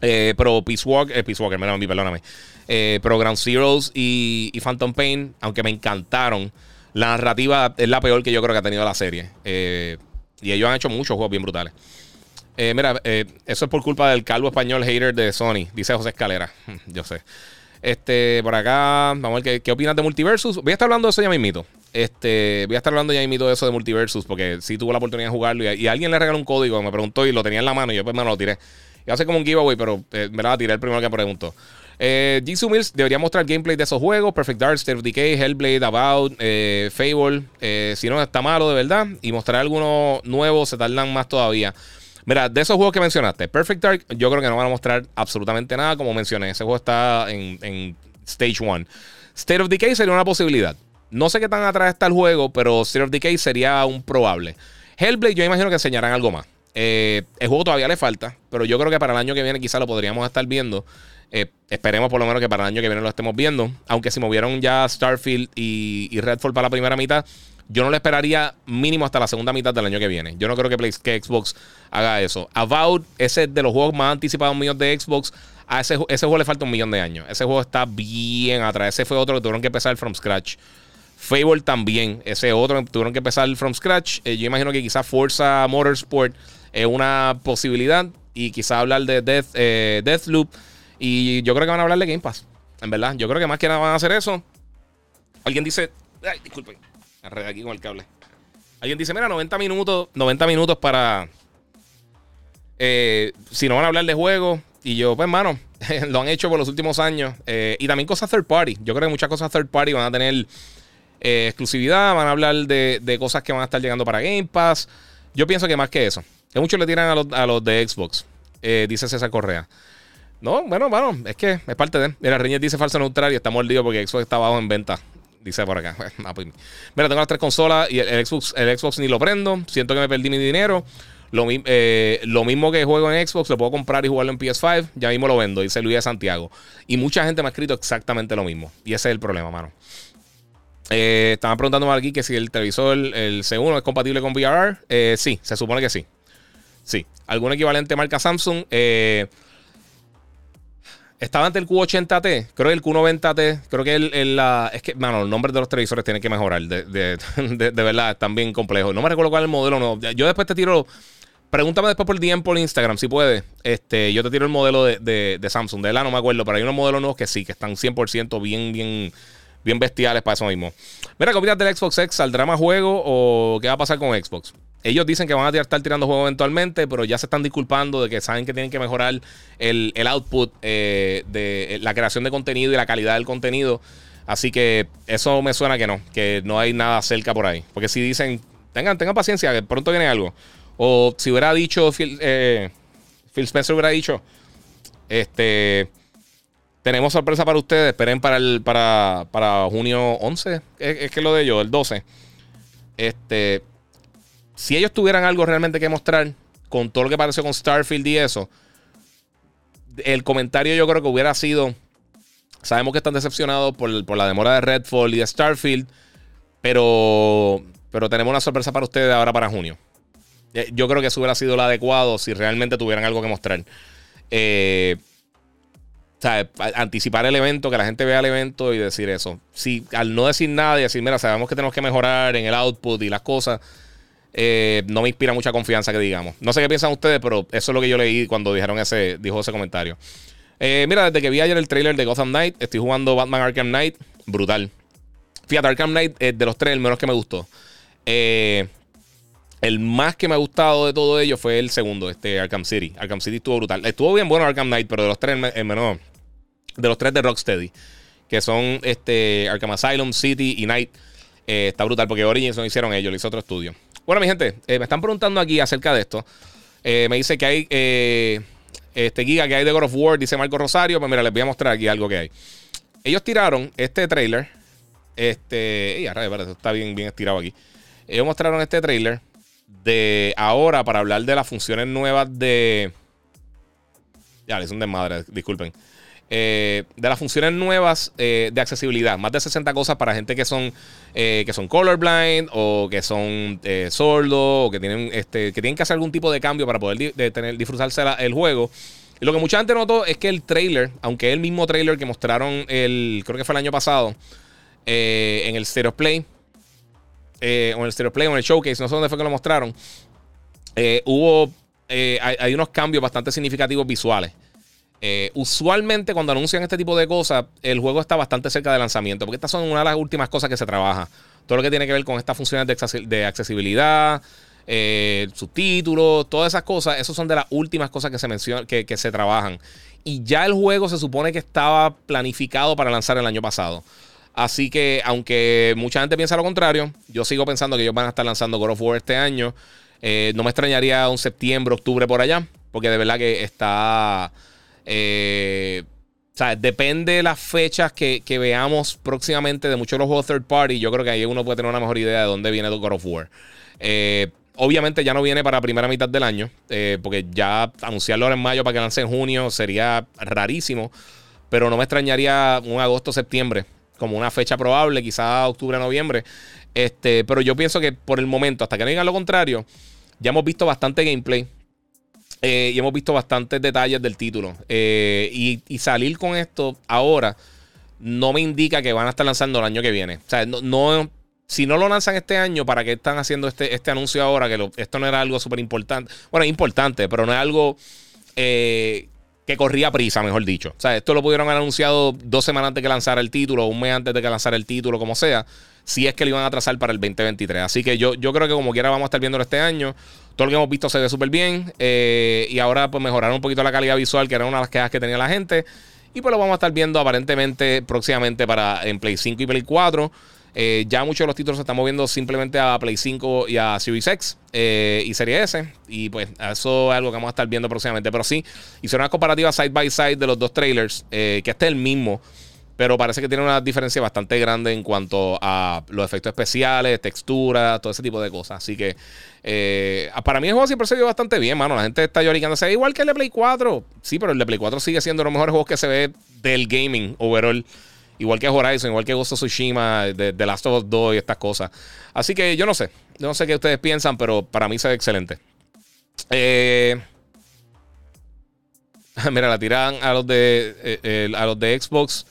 Eh, pero Peace Walker, eh, Peace Walker, perdóname. Eh, pero Ground Zeroes y, Phantom Pain, aunque me encantaron, la narrativa es la peor que yo creo que ha tenido la serie. y ellos han hecho muchos juegos bien brutales. mira, eso es por culpa del calvo español hater de Sony, dice José Escalera. yo sé. Este, por acá, vamos a ver qué, opinas de Multiversus. Voy a estar hablando de eso ya mismito. Este, voy a estar hablando ya mismito de eso de Multiversus, porque sí tuve la oportunidad de jugarlo y, alguien le regaló un código, me preguntó y lo tenía en la mano y yo pues me lo tiré. Ser como un giveaway, pero eh, me la tiré el primero que preguntó. Eh, debería mostrar gameplay de esos juegos: Perfect Dark, State of Decay, Hellblade, About, eh, Fable. Eh, si no, está malo de verdad. Y mostrar algunos nuevos se tardan más todavía. Mira, de esos juegos que mencionaste, Perfect Dark, yo creo que no van a mostrar absolutamente nada, como mencioné. Ese juego está en, Stage 1. State of Decay sería una posibilidad. No sé qué tan atrás está el juego, pero State of Decay sería un probable. Hellblade, yo imagino que enseñarán algo más. Eh, el juego todavía le falta, pero yo creo que para el año que viene quizá lo podríamos estar viendo. Eh, esperemos por lo menos que para el año que viene lo estemos viendo. Aunque si movieron ya Starfield y, y Redfall para la primera mitad, yo no le esperaría mínimo hasta la segunda mitad del año que viene. Yo no creo que, que Xbox haga eso. About, ese de los juegos más anticipados míos de Xbox, a ese, ese juego le falta un millón de años. Ese juego está bien atrás. Ese fue otro que tuvieron que empezar from scratch. Fable también, ese otro que tuvieron que empezar from scratch. Eh, yo imagino que quizás Forza Motorsport es una posibilidad. Y quizás hablar de Death, eh, Deathloop. Y yo creo que van a hablar de Game Pass. En verdad, yo creo que más que nada van a hacer eso. Alguien dice. Ay, disculpen aquí con el cable. Alguien dice, mira, 90 minutos, 90 minutos para... Eh, si no van a hablar de juego Y yo, pues, hermano, lo han hecho por los últimos años. Eh, y también cosas third party. Yo creo que muchas cosas third party van a tener eh, exclusividad. Van a hablar de, cosas que van a estar llegando para Game Pass. Yo pienso que más que eso. Que muchos le tiran a los, a los de Xbox. dice César Correa. No, bueno, bueno, es que es parte de. Mira, Reñez dice falso neutral y está mordido porque Xbox está abajo en venta. Dice por acá. Ah, pues, mira, tengo las tres consolas y el, Xbox, el Xbox ni lo prendo. Siento que me perdí mi dinero. Lo, eh, mismo que juego en Xbox, lo puedo comprar y jugarlo en PS5. Ya mismo lo vendo, dice Luis de Santiago. Y mucha gente me ha escrito exactamente lo mismo. Y ese es el problema, mano. Eh, estaban preguntándome aquí que si el televisor, el C1, es compatible con VRR. Eh, sí, se supone que sí. Sí. ¿Algún equivalente marca Samsung? Eh, estaba ante el Q80T, creo que el Q90T, creo que el, la, es que, mano, los nombres de los televisores tienen que mejorar, de, de, verdad, están bien complejos. No me recuerdo cuál es el modelo, no. Yo después te tiro, pregúntame después por DM por Instagram, si puedes. Este, yo te tiro el modelo de, Samsung, de la no me acuerdo, pero hay unos modelos nuevos que sí, que están 100% bien, bien, bien bestiales para eso mismo. Mira, ¿qué opinas del Xbox X? ¿Saldrá más juego o qué va a pasar con Xbox? Ellos dicen que van a estar tirando juegos eventualmente, pero ya se están disculpando de que saben que tienen que mejorar el, output eh, de eh, la creación de contenido y la calidad del contenido. Así que eso me suena que no, que no hay nada cerca por ahí. Porque si dicen, tengan, tengan paciencia, que pronto viene algo. O si hubiera dicho, Phil, eh, Phil Spencer hubiera dicho, este, tenemos sorpresa para ustedes, esperen para el para, para junio 11, es, es que lo de ellos, el 12. Este, si ellos tuvieran algo realmente que mostrar con todo lo que pareció con Starfield y eso, el comentario yo creo que hubiera sido, sabemos que están decepcionados por, la demora de Redfall y de Starfield, pero, pero tenemos una sorpresa para ustedes ahora para junio. Eh, yo creo que eso hubiera sido lo adecuado si realmente tuvieran algo que mostrar. Eh, sea, anticipar el evento, que la gente vea el evento y decir eso. Si al no decir nada y decir, mira, sabemos que tenemos que mejorar en el output y las cosas, eh, no me inspira mucha confianza que digamos. No sé qué piensan ustedes, pero eso es lo que yo leí cuando dijeron ese, dijo ese comentario. Eh, mira, desde que vi ayer el trailer de Gotham Knight, estoy jugando Batman Arkham Knight, brutal. Fíjate, Arkham Knight es de los tres el menos que me gustó. Eh, el más que me ha gustado de todo ello fue el segundo, este Arkham City. Arkham City estuvo brutal. Estuvo bien bueno Arkham Knight, pero de los tres el. De los tres de Rocksteady. Que son este Arkham Asylum, City y Knight. está brutal porque Origins no hicieron ellos, lo hizo otro estudio. Bueno, mi gente, eh, me están preguntando aquí acerca de esto. Eh, me dice que hay eh, este giga que hay de God of War, dice Marco Rosario. Pues mira, les voy a mostrar aquí algo que hay. Ellos tiraron este trailer. Este. Y está bien, bien estirado aquí. Ellos mostraron este trailer de ahora para hablar de las funciones nuevas de. Ya, un desmadre, disculpen. Eh, de las funciones nuevas eh, de accesibilidad. Más de 60 cosas para gente que son, eh, que son colorblind o que son sordos o que tienen, este, que tienen que hacer algún tipo de cambio para poder tener, disfrutarse el juego. Y lo que mucha gente notó es que el trailer, aunque es el mismo trailer que mostraron el, creo que fue el año pasado, en el Stereo Play, o en el Stereo Play en el Showcase, no sé dónde fue que lo mostraron, hubo, hay, hay unos cambios bastante significativos visuales. Eh, usualmente cuando anuncian este tipo de cosas, el juego está bastante cerca de lanzamiento, porque estas son una de las últimas cosas que se trabaja. Todo lo que tiene que ver con estas funciones de, accesibilidad, eh, subtítulos, todas esas cosas, esas son de las últimas cosas que se mencionan, que, se trabajan. Y ya el juego se supone que estaba planificado para lanzar el año pasado. Así que, aunque mucha gente piensa lo contrario, yo sigo pensando que ellos van a estar lanzando God of War este año. Eh, no me extrañaría un septiembre, octubre por allá, porque de verdad que está eh, o sea, depende de las fechas que, veamos próximamente de muchos de los juegos third party. Yo creo que ahí uno puede tener una mejor idea de dónde viene God of War. Eh, obviamente ya no viene para primera mitad del año, eh, porque ya anunciarlo ahora en mayo para que lance en junio sería rarísimo. Pero no me extrañaría un agosto-septiembre como una fecha probable, quizá octubre-noviembre. Este, pero yo pienso que por el momento, hasta que no digan lo contrario, ya hemos visto bastante gameplay. Eh, y hemos visto bastantes detalles del título. Eh, y, salir con esto ahora no me indica que van a estar lanzando el año que viene. O sea, no, si no lo lanzan este año, ¿para qué están haciendo este, este anuncio ahora? Que esto no era algo súper importante. Bueno, importante, pero no es algo eh, que corría prisa, mejor dicho. O sea, esto lo pudieron haber anunciado dos semanas antes de que lanzara el título, un mes antes de que lanzara el título, como sea. Si es que lo iban a trazar para el 2023. Así que yo, yo creo que como quiera vamos a estar viéndolo este año. Todo lo que hemos visto se ve súper bien. Eh, y ahora pues mejoraron un poquito la calidad visual, que era una de las quejas que tenía la gente. Y pues lo vamos a estar viendo aparentemente próximamente para en Play 5 y Play 4. Eh, ya muchos de los títulos se están moviendo simplemente a Play 5 y a Series X eh, y Series S. Y pues eso es algo que vamos a estar viendo próximamente. Pero sí, hicieron una comparativa side by side de los dos trailers, que este es el mismo. Pero parece que tiene una diferencia bastante grande en cuanto a los efectos especiales, texturas, todo ese tipo de cosas. Así que para mí el juego siempre se vio bastante bien, mano. La gente está lloricándose. Igual que el de Play 4. Sí, pero el de Play 4 sigue siendo los mejores juegos que se ve del gaming overall. Igual que Horizon, igual que Ghost of Tsushima, de, Last of Us 2 y estas cosas. Así que yo no sé. No sé qué ustedes piensan, pero para mí se ve excelente. Eh, mira, la tiran a los de eh, a los de Xbox,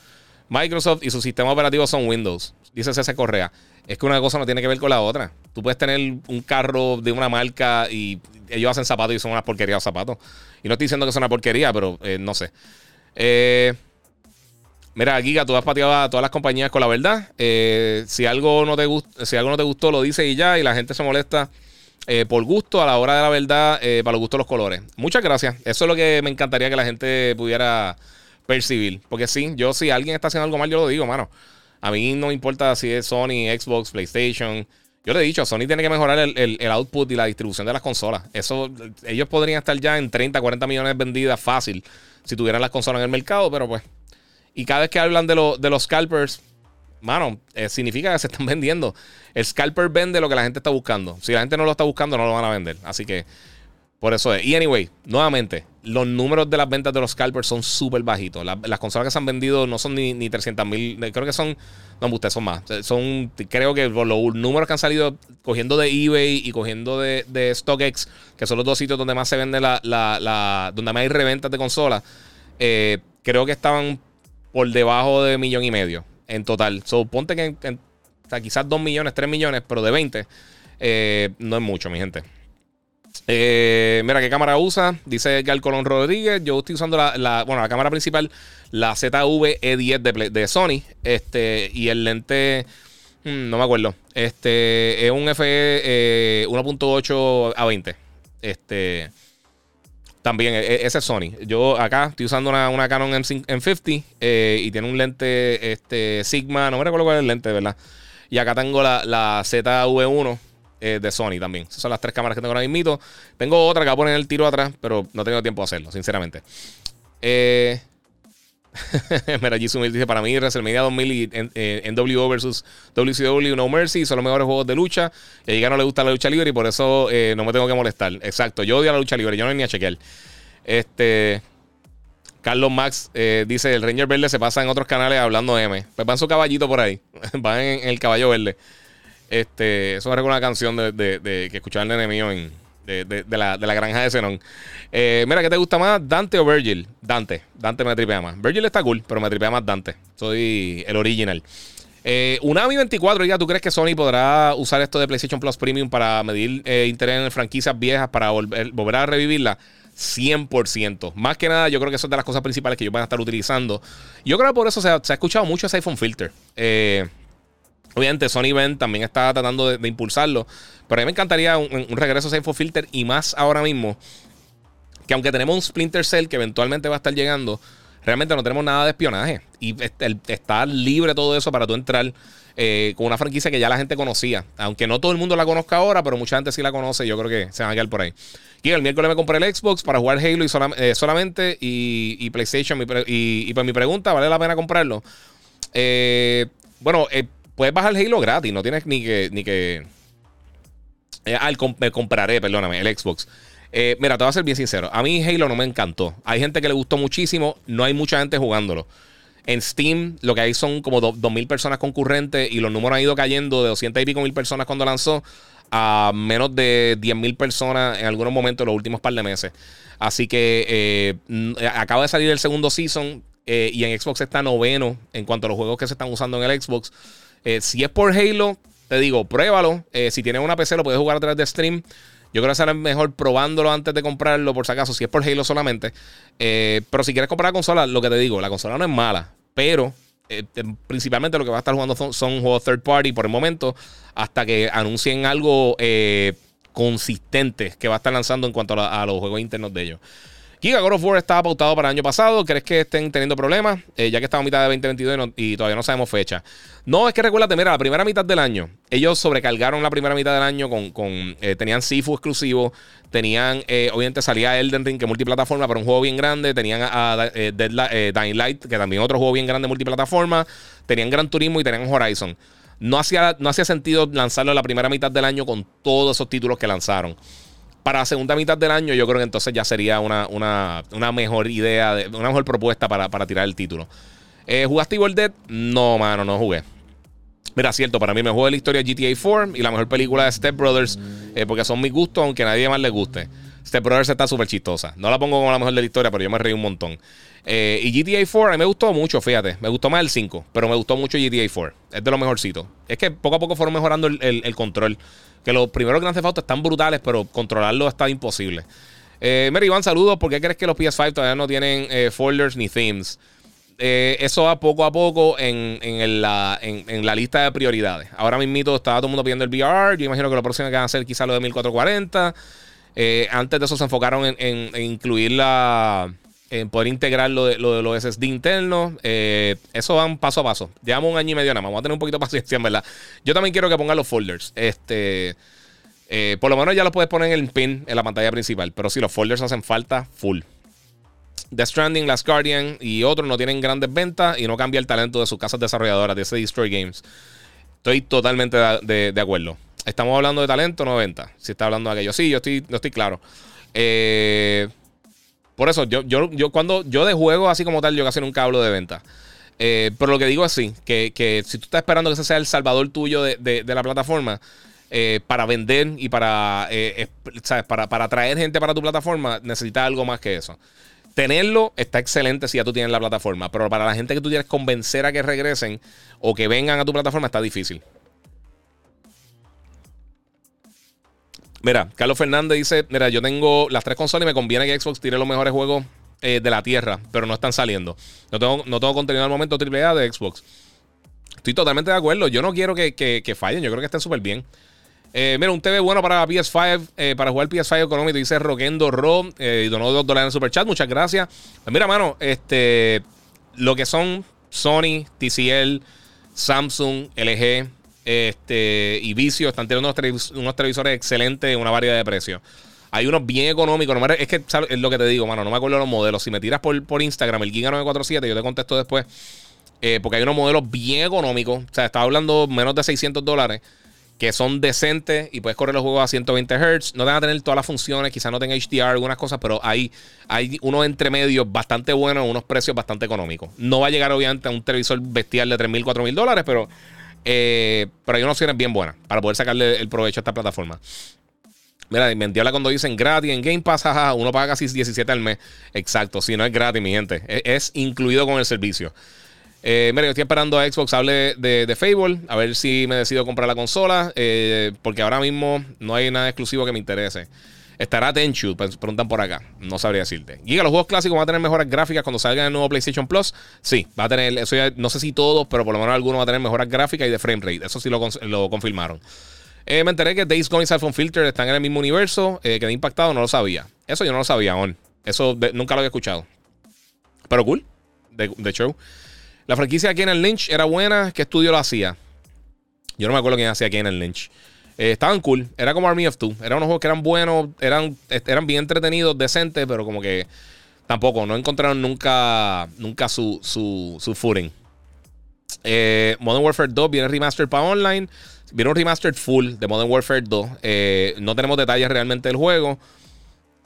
Microsoft y su sistema operativo son Windows. Dice César Correa. Es que una cosa no tiene que ver con la otra. Tú puedes tener un carro de una marca y ellos hacen zapatos y son una porquería de zapatos. Y no estoy diciendo que son una porquería, pero eh, no sé. Eh, Mira, Giga, tú has pateado a todas las compañías con la verdad. Eh, si, algo no te si algo no te gustó, lo dice y ya, y la gente se molesta eh, por gusto a la hora de la verdad, eh, para los gustos los colores. Muchas gracias. Eso es lo que me encantaría que la gente pudiera percibir. Porque sí, yo si alguien está haciendo algo mal, yo lo digo, mano. A mí no me importa si es Sony, Xbox, PlayStation. Yo le he dicho, Sony tiene que mejorar el, el, output y la distribución de las consolas. Eso, ellos podrían estar ya en 30, 40 millones vendidas fácil si tuvieran las consolas en el mercado, pero pues y cada vez que hablan de, de los scalpers, mano, eh, significa que se están vendiendo. El scalper vende lo que la gente está buscando. Si la gente no lo está buscando, no lo van a vender. Así que por eso es. Y anyway, nuevamente, los números de las ventas de los scalpers son súper bajitos. las consolas que se han vendido no son ni, ni 300 mil. Creo que son. No, ustedes son más. Son, creo que los números que han salido cogiendo de eBay y cogiendo de, de StockX, que son los dos sitios donde más se vende la. la, donde más hay reventas de consolas, eh, creo que estaban por debajo de millón y medio en total. So, ponte que quizás 2 millones, 3 millones, pero de 20 eh, no es mucho, mi gente. Eh, mira, ¿qué cámara usa? Dice Gal Colón Rodríguez. Yo estoy usando la, bueno, la cámara principal, la ZV-E10 de, de, Sony. Este, y el lente, hmm, no me acuerdo. Este, es un FE 1.8 a 20. Este, también, e, e, ese es Sony. Yo acá estoy usando una, Canon M50 eh, y tiene un lente este, Sigma, no me recuerdo cuál es el lente, ¿verdad? Y acá tengo la, la ZV1 eh, de Sony también. Esas son las tres cámaras que tengo ahora mismo. Tengo otra que voy a poner el tiro atrás, pero no tengo tiempo de hacerlo, sinceramente. Eh, Mira, Jisumil dice: Para mí, WrestleMania 2000 y NWO versus WCW No Mercy son los mejores juegos de lucha. Y a Giga no le gusta la lucha libre y por eso eh, no me tengo que molestar. Exacto, yo odio la lucha libre, yo no ni a chequear. Este. Carlos Max eh, dice: El Ranger Verde se pasa en otros canales hablando de M. Pues van su caballito por ahí. van en, el caballo verde. Este, eso me recuerda una canción de, que escuchaba el enemigo en de, la, granja de Zenón. Eh, mira, ¿qué te gusta más? ¿Dante o Virgil? Dante. Dante me tripea más. Virgil está cool, pero me tripea más Dante. Soy el original. Eh, Unami 24, ya, ¿tú crees que Sony podrá usar esto de PlayStation Plus Premium para medir eh, interés en franquicias viejas para volver, a revivirla? 100%. Más que nada, yo creo que eso es de las cosas principales que ellos van a estar utilizando. Yo creo que por eso se ha, escuchado mucho ese iPhone Filter. Eh, Obviamente, Sony Ben también está tratando de, impulsarlo. Pero a mí me encantaría un, regreso a ese Filter y más ahora mismo. Que aunque tenemos un Splinter Cell que eventualmente va a estar llegando, realmente no tenemos nada de espionaje. Y está libre todo eso para tú entrar eh, con una franquicia que ya la gente conocía. Aunque no todo el mundo la conozca ahora, pero mucha gente sí la conoce. Yo creo que se van a quedar por ahí. Y el miércoles me compré el Xbox para jugar Halo y eh, solamente y, PlayStation. y, y, pues mi pregunta, ¿vale la pena comprarlo? Eh, bueno, eh, puedes bajar Halo gratis, no tienes ni que. Ni que eh, ah, me compraré, perdóname, el Xbox. Eh, mira, te voy a ser bien sincero. A mí Halo no me encantó. Hay gente que le gustó muchísimo, no hay mucha gente jugándolo. En Steam lo que hay son como 2.000 personas concurrentes y los números han ido cayendo de 200 y pico mil personas cuando lanzó a menos de 10.000 personas en algunos momentos en los últimos par de meses. Así que eh, acaba de salir el segundo season y en Xbox está noveno en cuanto a los juegos que se están usando en el Xbox. Eh, si es por Halo, te digo, pruébalo. Eh, si tienes una PC, lo puedes jugar a través de stream. Yo creo que será mejor probándolo antes de comprarlo, por si acaso, si es por Halo solamente. Eh, pero si quieres comprar la consola, lo que te digo, la consola no es mala. Pero principalmente lo que va a estar jugando son, juegos third party por el momento, hasta que anuncien algo consistente que va a estar lanzando en cuanto a, los juegos internos de ellos. Giga God of War estaba pautado para el año pasado. ¿Crees que estén teniendo problemas? Eh, ya que estamos a mitad de 2022 y, todavía no sabemos fecha. No, es que recuérdate, mira, la primera mitad del año, ellos sobrecargaron la primera mitad del año con. con eh, tenían Sifu exclusivo. Tenían, eh, obviamente salía Elden Ring, que es multiplataforma, pero un juego bien grande. Tenían a, Dying Light, que también otro juego bien grande multiplataforma. Tenían Gran Turismo y tenían Horizon. No hacía, no hacía sentido lanzarlo la primera mitad del año con todos esos títulos que lanzaron para la segunda mitad del año, yo creo que entonces ya sería una, mejor idea, una mejor propuesta para, tirar el título. Eh, ¿Jugaste Evil Dead? No, mano, no jugué. Mira, cierto, para mí me juego de la historia GTA 4 y la mejor película de Step Brothers, eh, porque son mis gustos, aunque a nadie más le guste. Step Brothers está súper chistosa. No la pongo como la mejor de la historia, pero yo me reí un montón. Eh, y GTA 4 a mí me gustó mucho, fíjate. Me gustó más el 5, pero me gustó mucho GTA 4. Es de los mejorcitos. Es que poco a poco fueron mejorando el control. Que los primeros Grand Theft Auto están brutales, pero controlarlo está imposible. Eh, Mary Iván, saludos. ¿Por qué crees que los PS5 todavía no tienen eh, folders ni themes? Eh, eso va poco a poco en, la, lista de prioridades. Ahora mismo estaba todo el mundo pidiendo el VR. Yo imagino que lo próximo que van a hacer quizá lo de 1440. Eh, antes de eso se enfocaron en, incluir la, poder integrar lo de, lo de los SSD internos. Eh, eso van paso a paso. Llevamos un año y medio nada más. Vamos a tener un poquito de paciencia, en verdad. Yo también quiero que pongan los folders. Este. Eh, por lo menos ya los puedes poner en el pin en la pantalla principal. Pero si los folders hacen falta, full. The Stranding, Last Guardian y otros no tienen grandes ventas y no cambia el talento de sus casas desarrolladoras, de ese Destroy Games. Estoy totalmente de, acuerdo. Estamos hablando de talento, no de venta. Si está hablando de aquello. Sí, yo estoy, no estoy claro. Eh, por eso, yo, yo, yo cuando yo de juego así como tal, yo casi nunca hablo de venta. Eh, pero lo que digo es sí, que, si tú estás esperando que ese sea el salvador tuyo de, la plataforma, eh, para vender y para, eh, para, para atraer gente para tu plataforma, necesitas algo más que eso. Tenerlo está excelente si ya tú tienes la plataforma, pero para la gente que tú quieres convencer a que regresen o que vengan a tu plataforma está difícil. Mira, Carlos Fernández dice: Mira, yo tengo las tres consolas y me conviene que Xbox tire los mejores juegos eh, de la tierra, pero no están saliendo. No tengo, no tengo contenido al momento AAA de Xbox. Estoy totalmente de acuerdo. Yo no quiero que, fallen. Yo creo que estén súper bien. Eh, mira, un TV bueno para PS5, eh, para jugar PS5 económico. Dice Roquendo Ro y donó dos dólares en Super Chat. Muchas gracias. Pues mira, mano, este, lo que son Sony, TCL, Samsung, LG, este, y Vicio están teniendo unos, televisores excelentes en una variedad de precios. Hay unos bien económicos. es que es lo que te digo, mano. No me acuerdo los modelos. Si me tiras por, Instagram el Giga 947, yo te contesto después. Eh, porque hay unos modelos bien económicos. O sea, estaba hablando menos de 600 dólares. Que son decentes y puedes correr los juegos a 120 Hz. No te van a tener todas las funciones. Quizás no tenga HDR, algunas cosas. Pero hay, hay unos entre medios bastante buenos. Unos precios bastante económicos. No va a llegar, obviamente, a un televisor bestial de 3.000, 4.000 dólares. Pero eh, pero hay unas opciones bien buenas para poder sacarle el provecho a esta plataforma. Mira, me entiende cuando dicen gratis en Game Pass, uno paga casi 17 al mes. Exacto, si no es gratis, mi gente. Es, incluido con el servicio. Eh, mira, yo estoy esperando a Xbox hable de, de, Fable, a ver si me decido comprar la consola, eh, porque ahora mismo no hay nada exclusivo que me interese. Estará Tenchu, pues, preguntan por acá. No sabría decirte. Giga, los juegos clásicos van a tener mejores gráficas cuando salgan el nuevo PlayStation Plus. Sí, va a tener, eso ya, no sé si todos, pero por lo menos algunos va a tener mejoras gráficas y de frame rate. Eso sí lo, confirmaron. Eh, me enteré que Days Gone y Cell Filter están en el mismo universo. Eh, quedé impactado, no lo sabía. Eso yo no lo sabía aún. Eso nunca lo había escuchado. Pero cool, de, de show. La franquicia de el Lynch era buena. ¿Qué estudio lo hacía? Yo no me acuerdo quién hacía el Lynch. Eh, estaban cool. Era como Army of Two. Eran unos juegos que eran buenos, eran, eran bien entretenidos, decentes, pero como que tampoco, no encontraron nunca, nunca su, su, su footing. Eh, Modern Warfare 2 viene remastered para online. Viene un remastered full de Modern Warfare 2. Eh, no tenemos detalles realmente del juego.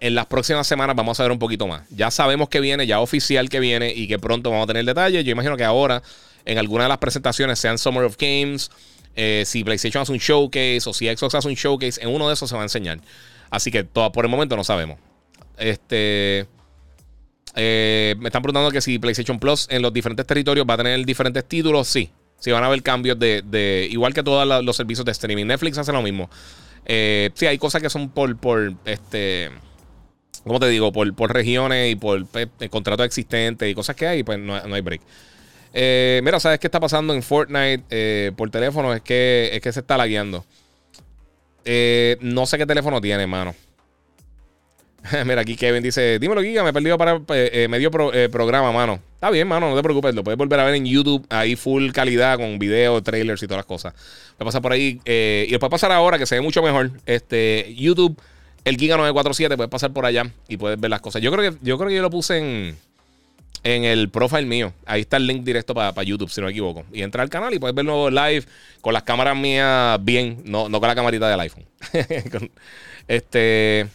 En las próximas semanas vamos a ver un poquito más. Ya sabemos que viene, ya oficial que viene y que pronto vamos a tener detalles. Yo imagino que ahora, en alguna de las presentaciones, sean Summer of Games eh, si PlayStation hace un showcase o si Xbox hace un showcase, en uno de esos se va a enseñar. Así que todo, por el momento no sabemos. Este. Eh, me están preguntando que si PlayStation Plus en los diferentes territorios va a tener diferentes títulos. Sí. Sí, van a haber cambios de. igual que todos los servicios de streaming. Netflix hace lo mismo. Eh, sí, hay cosas que son por. por este. ¿Cómo te digo? Por, por regiones y por contratos existentes y cosas que hay, pues no, no hay break. Eh, mira, ¿sabes qué está pasando en Fortnite eh, por teléfono? Es que, es que se está lagueando. Eh, no sé qué teléfono tiene, mano. Mira, aquí Kevin dice: Dímelo, Giga, me he perdido para eh, medio eh, programa, mano. Está bien, mano, no te preocupes. Lo puedes volver a ver en YouTube, ahí full calidad, con videos, trailers y todas las cosas. Voy a pasar por ahí. Y después pasar ahora, que se ve mucho mejor. Este, YouTube, el Giga 947, puedes pasar por allá y puedes ver las cosas. Yo creo que yo, creo que yo lo puse en, en el profile mío. Ahí está el link directo para YouTube, si no me equivoco. Y entra al canal y puedes verlo live con las cámaras mías bien, no, no con la camarita del iPhone. este.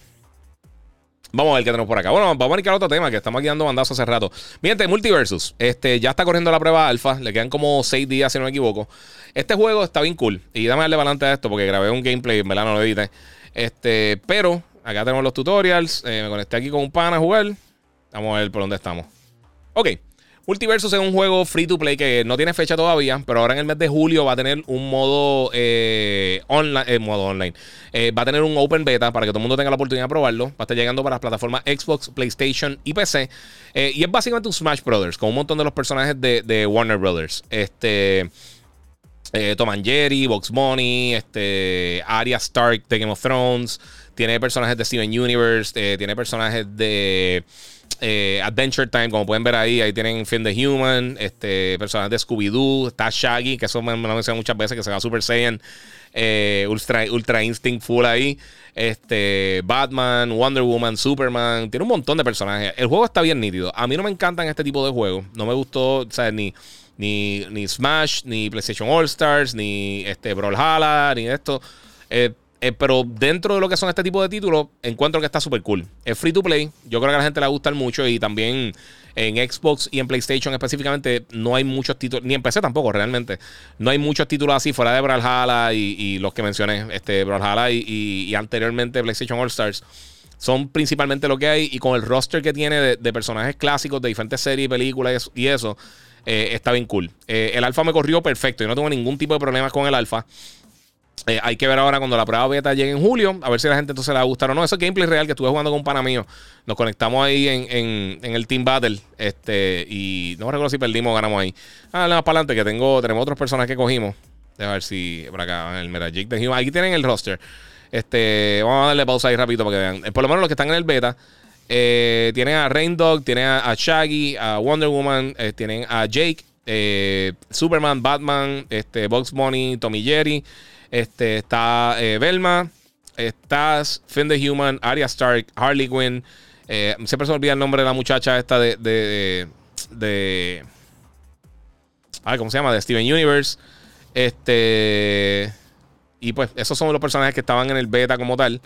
Vamos a ver qué tenemos por acá. Bueno, vamos a brincar otro tema que estamos aquí dando bandazos hace rato. Miren, Multiversus. Este, ya está corriendo la prueba alfa. Le quedan como 6 días, si no me equivoco. Este juego está bien cool. Y dame darle adelante a esto porque grabé un gameplay, en verdad no lo edité. Este, pero acá tenemos los tutorials. Eh, me conecté aquí con un pan a jugar. Vamos a ver por dónde estamos. Ok. Multiversus es un juego free to play que no tiene fecha todavía, pero ahora en el mes de julio va a tener un modo eh, online, eh, modo online. Eh, va a tener un open beta para que todo el mundo tenga la oportunidad de probarlo. Va a estar llegando para las plataformas Xbox, PlayStation y PC. y es básicamente un Smash Brothers con un montón de los personajes de, Warner Brothers. Este. Tom and Jerry, Box Money, este, Arya Stark de Game of Thrones, tiene personajes de Steven Universe, tiene personajes de eh, Adventure Time, como pueden ver ahí, ahí tienen Fin the Human, este, personajes de Scooby-Doo, está Shaggy, que eso me, lo mencionado muchas veces, que se va Super Saiyan, eh, Ultra, Ultra Instinct Full ahí, este, Batman, Wonder Woman, Superman, tiene un montón de personajes. El juego está bien nítido. A mí no me encantan este tipo de juegos, no me gustó, o ni, ni Smash, ni PlayStation All Stars, ni este, Brawlhalla, ni esto. Eh, eh, pero dentro de lo que son este tipo de títulos, encuentro que está súper cool. Es free to play. Yo creo que a la gente le va a gustar mucho. Y también en Xbox y en PlayStation específicamente, no hay muchos títulos. Ni en PC tampoco, realmente. No hay muchos títulos así fuera de Brawlhalla y, los que mencioné, este, Brawlhalla y, y, anteriormente PlayStation All Stars. Son principalmente lo que hay. Y con el roster que tiene de, personajes clásicos de diferentes series, películas y eso, eh, está bien cool. Eh, el alfa me corrió perfecto. Yo no tengo ningún tipo de problemas con el alfa. Eh, hay que ver ahora cuando la prueba beta llegue en julio, a ver si a la gente entonces le va a gustar o no. Eso es gameplay real que estuve jugando con un pana mío. Nos conectamos ahí en, el Team Battle. Este, y no recuerdo si perdimos o ganamos ahí. Ah, más para adelante, que tengo, tenemos otras personas que cogimos. A ver si por acá, el Meragic de Aquí tienen el roster. Este, vamos a darle pausa ahí rápido para que vean. Eh, por lo menos los que están en el beta. Eh, tienen a Rain Dog, tienen a, Shaggy, a Wonder Woman, tienen a Jake, Superman, Batman, este, Box Money, Tommy Jerry. Este, está eh, Velma, estás Finn the Human, Arya Stark, Harley Quinn. Eh, siempre se me olvida el nombre de la muchacha esta de. de, de, ¿Cómo se llama? De Steven Universe. Este. Y pues, esos son los personajes que estaban en el beta como tal.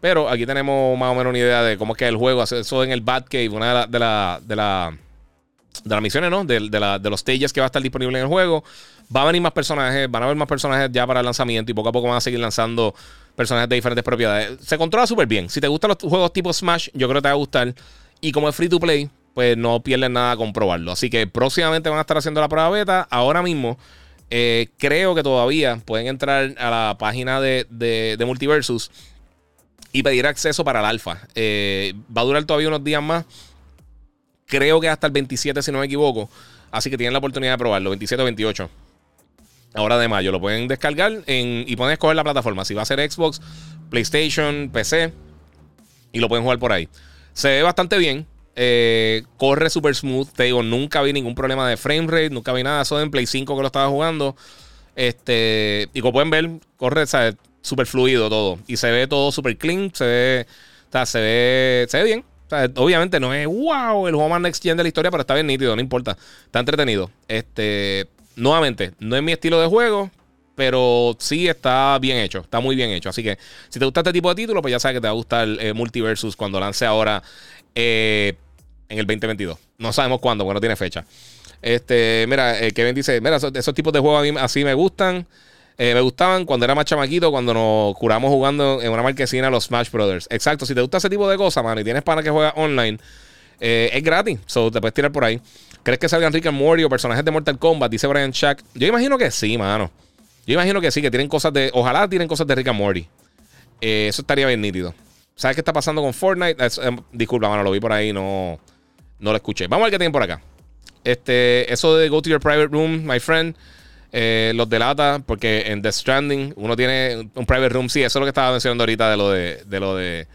Pero aquí tenemos más o menos una idea de cómo es que el juego. Eso en el Batcave, una de las de la, de las misiones, ¿no? De, de, los stages que va a estar disponible en el juego. Va a venir más personajes, van a haber más personajes ya para el lanzamiento y poco a poco van a seguir lanzando personajes de diferentes propiedades. Se controla súper bien. Si te gustan los juegos tipo Smash, yo creo que te va a gustar. Y como es free to play, pues no pierdes nada con probarlo. Así que próximamente van a estar haciendo la prueba beta. Ahora mismo, eh, creo que todavía pueden entrar a la página de, Multiversus y pedir acceso para el alfa. Eh, va a durar todavía unos días más. Creo que hasta el 27, si no me equivoco. Así que tienen la oportunidad de probarlo, 27 o 28 ahora de mayo. Lo pueden descargar y pueden escoger la plataforma. Si va a ser Xbox, PlayStation, PC. Y lo pueden jugar por ahí. Se ve bastante bien. Eh, corre super smooth. Te digo, nunca vi ningún problema de frame rate. Nunca vi nada. Eso en Play 5 que lo estaba jugando. Este, y como pueden ver, corre súper fluido todo. Y se ve todo súper clean. Se ve, se ve, se ve bien. obviamente no es wow el juego más next gen de la historia, pero está bien nítido, no importa. Está entretenido. Este, nuevamente, no es mi estilo de juego, pero sí está bien hecho, está muy bien hecho. Así que si te gusta este tipo de título, pues ya sabes que te va a gustar eh, Multiversus cuando lance ahora eh, en el 2022. No sabemos cuándo, porque no tiene fecha. Este, mira, eh, Kevin dice, mira, esos, tipos de juegos a mí así me gustan. me gustaban cuando era más chamaquito, cuando nos curamos jugando en una marquesina los Smash Brothers. Exacto, si te gusta ese tipo de cosas, man, y tienes para que juega online, es gratis. So te puedes tirar por ahí. ¿Crees que salgan Rick and Morty o personajes de Mortal Kombat? Dice Brian Shack. Yo imagino que sí, mano. Yo imagino que sí, que tienen cosas de. Ojalá tienen cosas de Rick and Morty. Eh, eso estaría bien nítido. ¿Sabes qué está pasando con Fortnite? Em, disculpa, mano, lo vi por ahí, no, no lo escuché. Vamos a ver qué tienen por acá. Este, eso de go to your private room, my friend, eh, los delata, porque en The Stranding uno tiene un private room. Sí, eso es lo que estaba mencionando ahorita de lo de, de lo de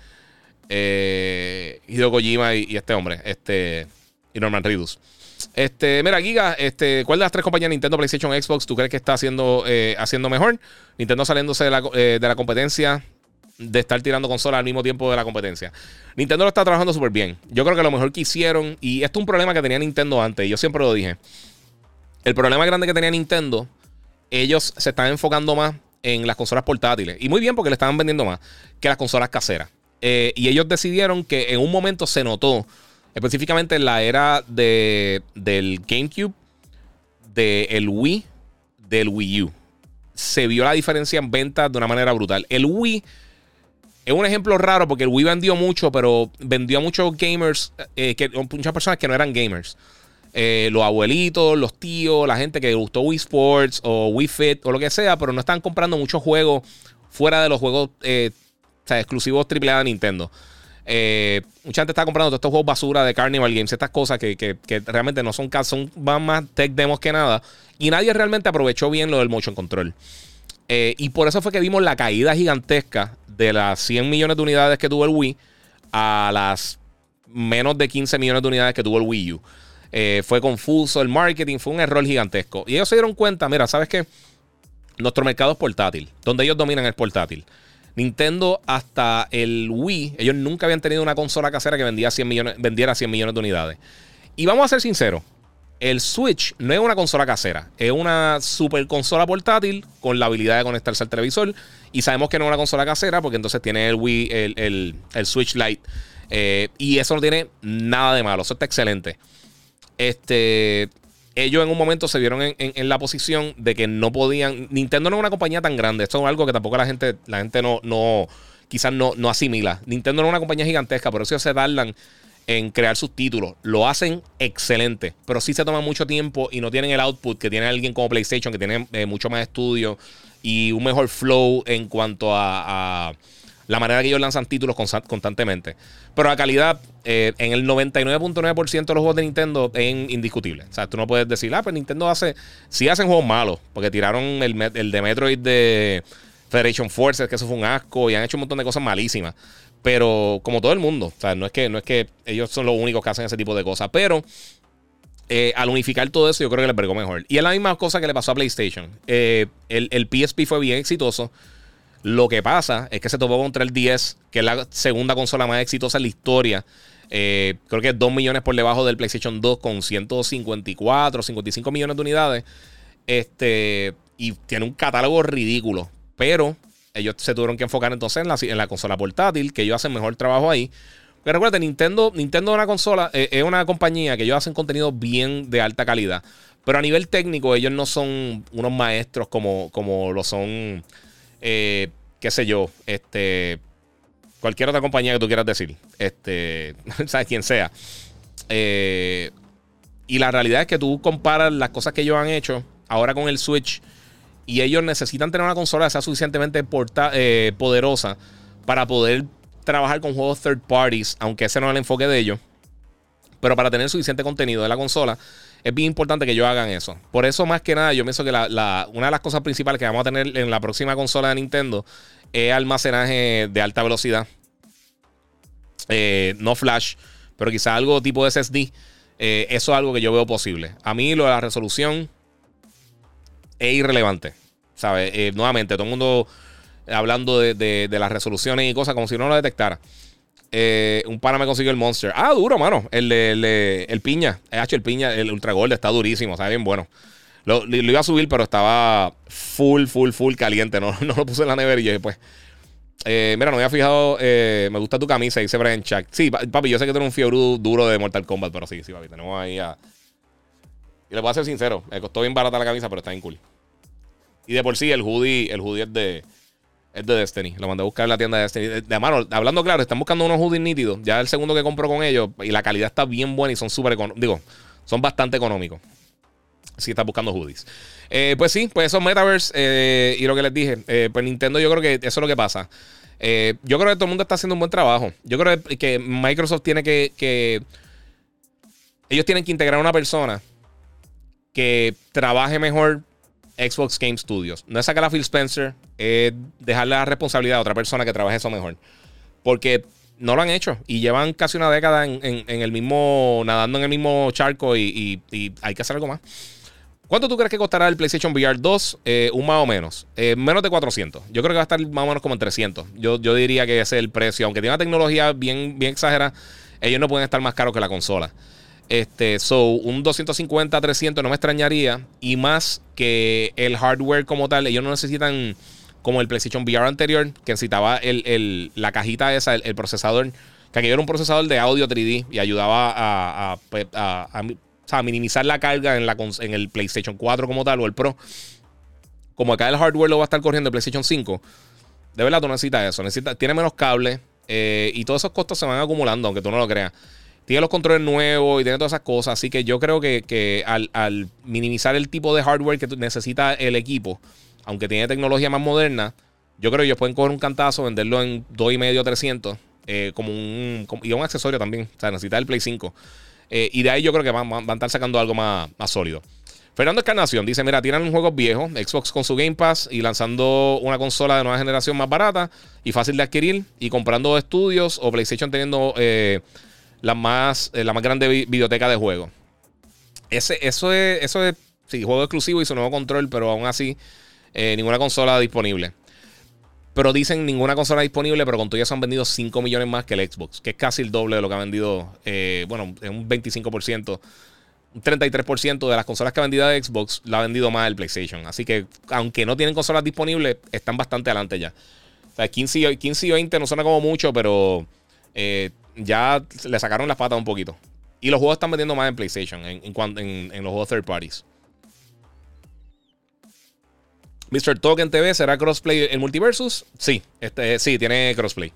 Eh, Hideo Kojima y, este hombre, este, y Norman Reedus. Este, mira, Giga, este, ¿cuál de las tres compañías Nintendo, PlayStation, Xbox tú crees que está haciendo, eh, haciendo mejor? Nintendo saliéndose de la, eh, de la competencia de estar tirando consolas al mismo tiempo de la competencia. Nintendo lo está trabajando súper bien. Yo creo que lo mejor que hicieron, y esto es un problema que tenía Nintendo antes, yo siempre lo dije. El problema grande que tenía Nintendo, ellos se están enfocando más en las consolas portátiles. Y muy bien porque le estaban vendiendo más que las consolas caseras. Eh, y ellos decidieron que en un momento se notó, específicamente en la era de, del GameCube, del Wii, del Wii U. Se vio la diferencia en ventas de una manera brutal. El Wii es un ejemplo raro porque el Wii vendió mucho, pero vendió a muchos gamers, eh, que, muchas personas que no eran gamers. Eh, los abuelitos, los tíos, la gente que gustó Wii Sports o Wii Fit o lo que sea, pero no están comprando muchos juegos fuera de los juegos eh, exclusivos AAA de Nintendo. Eh, mucha gente está comprando todos estos juegos basura de Carnival Games, estas cosas que, realmente no son, son van más tech demos que nada. Y nadie realmente aprovechó bien lo del motion control. y por eso fue que vimos la caída gigantesca de las 100 millones de unidades que tuvo el Wii a las menos de 15 millones de unidades que tuvo el Wii U. Eh, fue confuso el marketing, fue un error gigantesco. Y ellos se dieron cuenta, mira, ¿sabes qué? Nuestro mercado es portátil, donde ellos dominan el portátil. Nintendo hasta el Wii, ellos nunca habían tenido una consola casera que vendía 100 millones, vendiera 100 millones de unidades. Y vamos a ser sinceros, el Switch no es una consola casera, es una super consola portátil con la habilidad de conectarse al televisor. Y sabemos que no es una consola casera porque entonces tiene el Wii, el, Switch Lite. Eh, y eso no tiene nada de malo, eso está excelente. Este, ellos en un momento se vieron en, la posición de que no podían. Nintendo no es una compañía tan grande. Esto es algo que tampoco la gente, la gente no, no quizás no, no asimila. Nintendo no es una compañía gigantesca, pero eso se tardan en crear sus títulos. Lo hacen excelente, pero sí se toma mucho tiempo y no tienen el output que tiene alguien como PlayStation, que tiene eh, mucho más estudio y un mejor flow en cuanto a la manera que ellos lanzan títulos constantemente. Pero la calidad, eh, en el 99.9% de los juegos de Nintendo es indiscutible. O sea, tú no puedes decir, ah, pues Nintendo hace. Sí hacen juegos malos, porque tiraron el, el de Metroid de Federation Forces, que eso fue un asco, y han hecho un montón de cosas malísimas. Pero como todo el mundo, o sea, no es que, no es que ellos son los únicos que hacen ese tipo de cosas, pero. Eh, al unificar todo eso, yo creo que les pegó mejor. Y es la misma cosa que le pasó a PlayStation. Eh, el, el PSP fue bien exitoso. Lo que pasa es que se topó contra el 10, que es la segunda consola más exitosa en la historia. Eh, creo que es 2 millones por debajo del PlayStation 2 con 154, 55 millones de unidades. Este, y tiene un catálogo ridículo. Pero ellos se tuvieron que enfocar entonces en la, en la consola portátil, que ellos hacen mejor trabajo ahí. Pero recuerda, Nintendo, Nintendo es una consola, eh, es una compañía que ellos hacen contenido bien de alta calidad. Pero a nivel técnico, ellos no son unos maestros como, como lo son eh, qué sé yo, este, cualquier otra compañía que tú quieras decir, este, sabes quién sea. Eh, y la realidad es que tú comparas las cosas que ellos han hecho ahora con el Switch y ellos necesitan tener una consola que sea suficientemente eh, poderosa para poder trabajar con juegos third parties, aunque ese no es el enfoque de ellos. Pero para tener suficiente contenido de la consola, es bien importante que ellos hagan eso. Por eso, más que nada, yo pienso que una de las cosas principales que vamos a tener en la próxima consola de Nintendo es almacenaje de alta velocidad. Eh, no flash, pero quizá algo tipo SSD. Eh, eso es algo que yo veo posible. A mí lo de la resolución es irrelevante. ¿Sabes? Eh, nuevamente, todo el mundo hablando de, de, las resoluciones y cosas como si no lo detectara. Eh, un pana me consiguió el Monster. Ah, duro, mano. El, el, el, piña. H, el piña, el Ultra Gold está durísimo, está bien bueno. Lo, iba a subir, pero estaba full, full, full caliente. No, no lo puse en la nevera y yo pues. Eh, mira, no había fijado. Eh, me gusta tu camisa, dice Brian Chuck. Sí, papi, yo sé que tú un fiebre duro de Mortal Kombat, pero sí, sí, papi. Tenemos ahí a. Y le voy a ser sincero, me costó bien barata la camisa, pero está bien cool. Y de por sí, el hoodie, el hoodie es de. Es de Destiny. Lo mandé a buscar en la tienda de Destiny. De, mano, hablando claro, están buscando unos hoodies nítidos. Ya el segundo que compro con ellos. Y la calidad está bien buena y son súper económicos. Digo, son bastante económicos. Si estás buscando hoodies. Eh, pues sí, pues esos metaverse. Eh, y lo que les dije. Eh, pues Nintendo, yo creo que eso es lo que pasa. yo creo que todo el mundo está haciendo un buen trabajo. Yo creo que Microsoft tiene que, que. Ellos tienen que integrar a una persona que trabaje mejor Xbox Game Studios. No es sacar a Phil Spencer, es dejarle la responsabilidad a otra persona que trabaje eso mejor. Porque no lo han hecho y llevan casi una década en, el mismo, nadando en el mismo charco y, hay que hacer algo más. ¿Cuánto tú crees que costará el PlayStation VR 2? Eh, un más o menos. Eh, menos de 400. Yo creo que va a estar más o menos como en 300. Yo, yo diría que ese es el precio. Aunque tiene una tecnología bien, bien exagerada, ellos no pueden estar más caros que la consola. Este, so, un 250, 300 no me extrañaría. Y más que el hardware como tal, ellos no necesitan como el PlayStation VR anterior, que necesitaba la cajita esa, el, procesador, que aquello era un procesador de audio 3D y ayudaba a, pues, minimizar la carga en, el PlayStation 4 como tal o el Pro. Como acá el hardware lo va a estar corriendo el PlayStation 5, de verdad tú necesitas eso. Necesita, tiene menos cable eh, y todos esos costos se van acumulando, aunque tú no lo creas. Tiene los controles nuevos y tiene todas esas cosas. Así que yo creo que, al, al, minimizar el tipo de hardware que necesita el equipo, aunque tiene tecnología más moderna, yo creo que ellos pueden coger un cantazo, venderlo en 2,5 300, eh, como un, y un accesorio también. O sea, necesita el Play 5. Eh, y de ahí yo creo que van, a estar sacando algo más, más sólido. Fernando Escarnación dice: Mira, tiran juegos viejos, Xbox con su Game Pass y lanzando una consola de nueva generación más barata y fácil de adquirir y comprando estudios o PlayStation teniendo eh, la, más, la más grande biblioteca de juegos. Ese, eso es, eso es, sí, juego exclusivo y su nuevo control, pero aún así eh, ninguna consola disponible. Pero dicen ninguna consola disponible, pero con todo eso han vendido 5 millones más que el Xbox, que es casi el doble de lo que ha vendido, eh, bueno, un 25%, un 33% de las consolas que ha vendido de Xbox la ha vendido más el PlayStation. Así que, aunque no tienen consolas disponibles, están bastante adelante ya. O sea, 15 y, 20 no suena como mucho, pero eh, ya le sacaron las patas un poquito. Y los juegos están vendiendo más en PlayStation, en, en, los juegos third parties. Mr. Token TV, ¿será crossplay el multiversus? Sí, este, sí, tiene crossplay.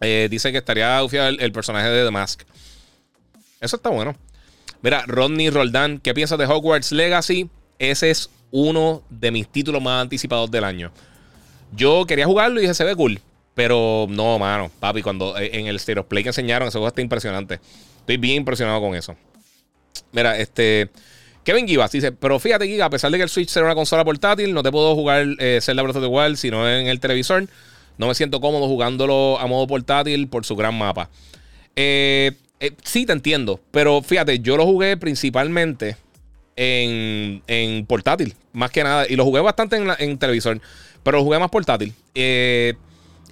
Eh, dice que estaría ufiado el, personaje de The Mask. Eso está bueno. Mira, Rodney Roldán, ¿qué piensas de Hogwarts Legacy? Ese es uno de mis títulos más anticipados del año. Yo quería jugarlo y dije, se ve cool. Pero no, mano, papi, cuando eh, en el State of Play que enseñaron, juego está impresionante. Estoy bien impresionado con eso. Mira, este. Kevin Givas dice, pero fíjate, Giga, a pesar de que el Switch sea una consola portátil, no te puedo jugar eh, Zelda Breath of the Wild sino en el televisor. No me siento cómodo jugándolo a modo portátil por su gran mapa. Eh, eh, sí, te entiendo. Pero fíjate, yo lo jugué principalmente en, portátil, más que nada. Y lo jugué bastante en, televisor, pero lo jugué más portátil.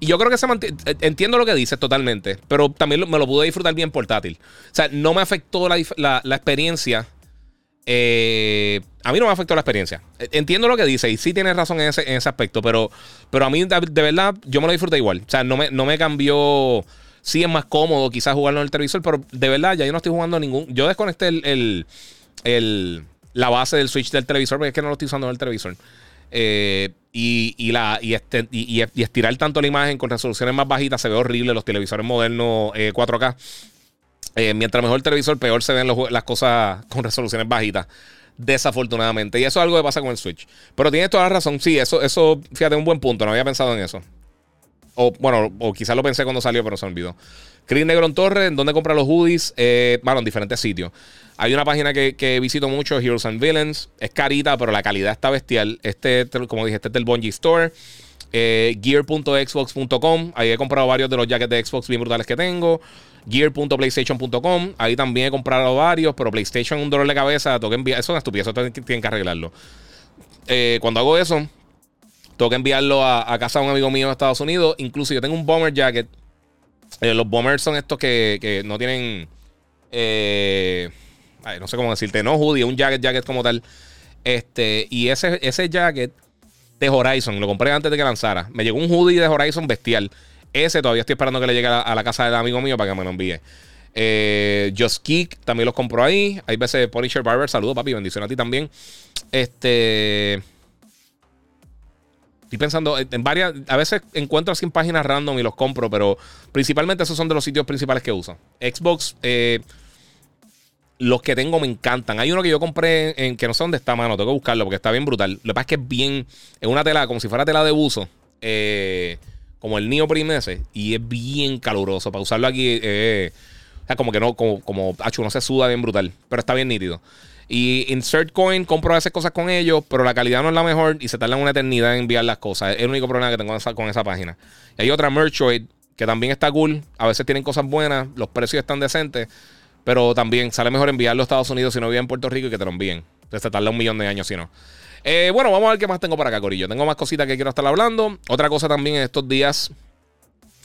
Y yo creo que se mantiene. Entiendo lo que dices totalmente, pero también me lo pude disfrutar bien portátil. O sea, no me afectó la, la experiencia eh, a mí no me afectó la experiencia. Entiendo lo que dice y sí tienes razón en ese, aspecto, pero, pero a mí de, verdad yo me lo disfruté igual. O sea, no me, no me cambió. Sí es más cómodo quizás jugarlo en el televisor, pero de verdad ya yo no estoy jugando ningún. Yo desconecté el, la base del switch del televisor porque es que no lo estoy usando en el televisor. Eh, y, la, este, y, estirar tanto la imagen con resoluciones más bajitas se ve horrible. Los televisores modernos 4K eh, eh, mientras mejor el televisor, peor se ven las cosas con resoluciones bajitas. Desafortunadamente. Y eso es algo que pasa con el Switch. Pero tienes toda la razón. Sí, eso, eso, fíjate, un buen punto. No había pensado en eso. O bueno, o quizás lo pensé cuando salió, pero se olvidó. Chris Negron Torres, ¿dónde compra los hoodies? Eh, bueno, en diferentes sitios. Hay una página que, visito mucho, Heroes and Villains. Es carita, pero la calidad está bestial. Este, como dije, este es del Bungie Store. Eh, gear.xbox.com. Ahí he comprado varios de los jackets de Xbox bien brutales que tengo gear.playstation.com. Ahí también he comprado varios, pero PlayStation un dolor de cabeza. Tengo que enviar. Eso es una estupidez, eso tienen que arreglarlo. Eh, cuando hago eso, tengo que enviarlo a, casa de un amigo mío en Estados Unidos. Incluso yo tengo un bomber jacket. Eh, los bombers son estos que, no tienen. Eh, no sé cómo decirte, no hoodie, un jacket, jacket como tal. Este, y ese, ese jacket de Horizon, lo compré antes de que lanzara. Me llegó un hoodie de Horizon bestial. Ese todavía estoy esperando que le llegue a la, casa del amigo mío para que me lo envíe. Eh, Just Kick también los compro ahí. Hay veces Punisher Barber. Saludos, papi. Bendición a ti también. Este. Estoy pensando en varias. A veces encuentro así en páginas random y los compro, pero principalmente esos son de los sitios principales que uso. Xbox. Eh, los que tengo me encantan. Hay uno que yo compré en, que no sé dónde está, mano. Tengo que buscarlo porque está bien brutal. Lo que pasa es que es bien. Es una tela, como si fuera tela de buzo. Eh como el Neo Primese y es bien caluroso. Para usarlo aquí, eh, como que no, como, como no se suda bien brutal, pero está bien nítido. Y Insert Coin, compro veces cosas con ellos, pero la calidad no es la mejor y se tarda una eternidad en enviar las cosas. Es el único problema que tengo con esa página. Y hay otra Merchoid que también está cool. A veces tienen cosas buenas, los precios están decentes, pero también sale mejor enviarlo a Estados Unidos si no vive en Puerto Rico y que te lo envíen. Entonces te tarda un millón de años si no. Eh, bueno, vamos a ver qué más tengo para acá, Corillo. Tengo más cositas que quiero estar hablando. Otra cosa también en estos días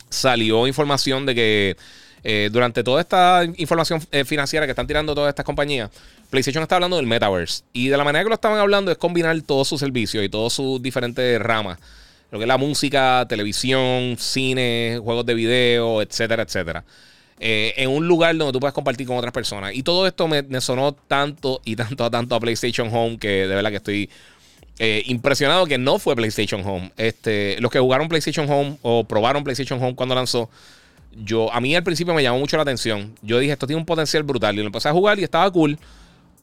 salió información de que eh, durante toda esta información eh, financiera que están tirando todas estas compañías, PlayStation está hablando del metaverse. Y de la manera que lo estaban hablando es combinar todos sus servicios y todas sus diferentes ramas. Lo que es la música, televisión, cine, juegos de video, etcétera, etcétera. Eh, en un lugar donde tú puedes compartir con otras personas. Y todo esto me, sonó tanto y tanto a tanto a PlayStation Home que de verdad que estoy impresionado que no fue PlayStation Home. Este, los que jugaron PlayStation Home o probaron PlayStation Home cuando lanzó, yo, a mí al principio me llamó mucho la atención. Yo dije, esto tiene un potencial brutal. Y lo empecé a jugar y estaba cool.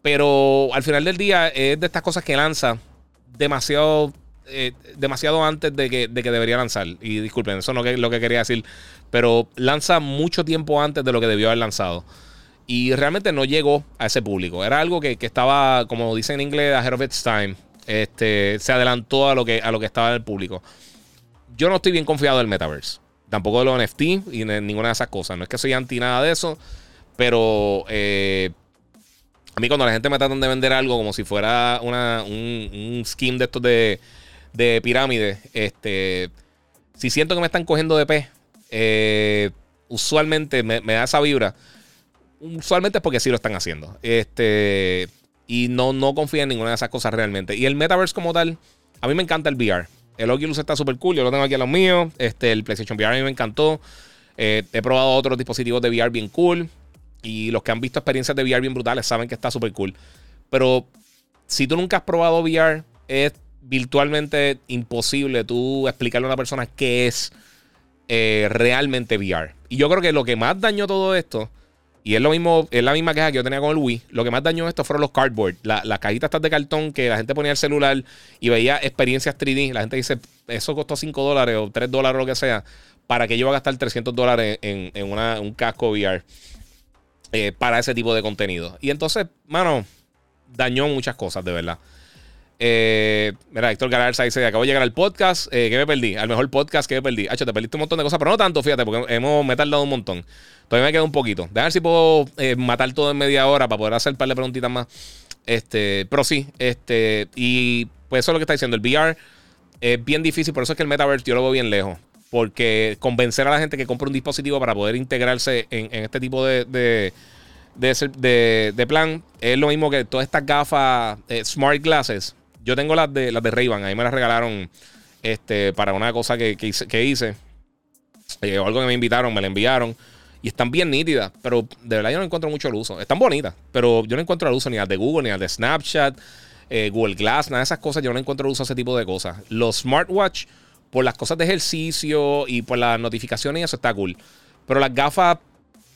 Pero al final del día es de estas cosas que lanza demasiado, eh, demasiado antes de que, de que, debería lanzar. Y disculpen, eso no es lo que quería decir. Pero lanza mucho tiempo antes de lo que debió haber lanzado. Y realmente no llegó a ese público. Era algo que, que estaba, como dicen en inglés, ahead of its time. Este, se adelantó a lo, que, a lo que estaba en el público. Yo no estoy bien confiado del metaverse. Tampoco de los NFT y ninguna de esas cosas. No es que soy anti nada de eso, pero eh, a mí cuando la gente me trata de vender algo como si fuera una, un, un scheme de estos de, de pirámide, este, si siento que me están cogiendo de pez, eh, usualmente me, da esa vibra. Usualmente es porque sí lo están haciendo. Este, y no, no confío en ninguna de esas cosas realmente. Y el metaverse como tal, a mí me encanta el VR. El Oculus está súper cool. Yo lo tengo aquí a los míos. Este, el PlayStation VR a mí me encantó. Eh, he probado otros dispositivos de VR bien cool. Y los que han visto experiencias de VR bien brutales saben que está súper cool. Pero si tú nunca has probado VR, es virtualmente imposible tú explicarle a una persona qué es eh, realmente VR. Y yo creo que lo que más dañó todo esto y es lo mismo, es la misma queja que yo tenía con el Wii. Lo que más dañó esto fueron los cardboard. las cajitas estas de cartón que la gente ponía el celular y veía experiencias 3D. La gente dice, eso costó 5 dólares o 3 dólares o lo que sea. ¿Para que yo voy a gastar 300 dólares en, un casco VR eh, para ese tipo de contenido? Y entonces, mano, dañó muchas cosas, de verdad. Eh, mira, Héctor Galarza dice: Acabo de llegar al podcast. Eh, ¿Qué me perdí? Al mejor podcast que me perdí. Hacho, te perdiste un montón de cosas, pero no tanto, fíjate, porque hemos, me tardado un montón. Todavía me queda un poquito. Déjame ver si puedo eh, matar todo en media hora para poder hacer un par de preguntitas más. Este, pero sí, este, y pues eso es lo que está diciendo. El VR es bien difícil, por eso es que el metaverse yo lo veo bien lejos. Porque convencer a la gente que compre un dispositivo para poder integrarse en, este tipo de, de, de, de, plan es lo mismo que todas estas gafas eh, smart glasses yo tengo las de las de Ray-Ban, ahí me las regalaron este, para una cosa que, hice. Que hice. Eh, o algo que me invitaron, me la enviaron. Y están bien nítidas, pero de verdad yo no encuentro mucho el uso. Están bonitas, pero yo no encuentro el uso ni las de Google, ni las de Snapchat, eh, Google Glass, nada de esas cosas. Yo no encuentro el uso a ese tipo de cosas. Los smartwatch, por las cosas de ejercicio y por las notificaciones, y eso está cool. Pero las gafas,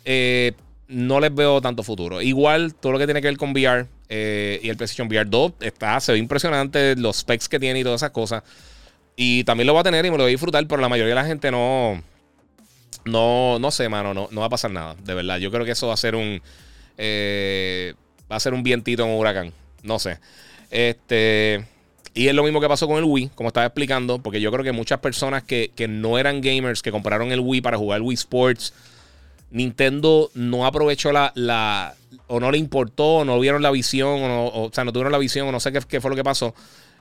eh, no les veo tanto futuro. Igual, todo lo que tiene que ver con VR eh, y el PlayStation VR 2 está, se ve impresionante, los specs que tiene y todas esas cosas. Y también lo voy a tener y me lo voy a disfrutar, pero la mayoría de la gente no. No, no sé, mano, no, no va a pasar nada, de verdad. Yo creo que eso va a ser un. Eh, va a ser un vientito en un huracán. No sé. Este. Y es lo mismo que pasó con el Wii, como estaba explicando, porque yo creo que muchas personas que, que no eran gamers, que compraron el Wii para jugar Wii Sports Nintendo no aprovechó la, la o no le importó, o no vieron la visión, o, no, o, sea, no tuvieron la visión, o no sé qué, fue lo que pasó.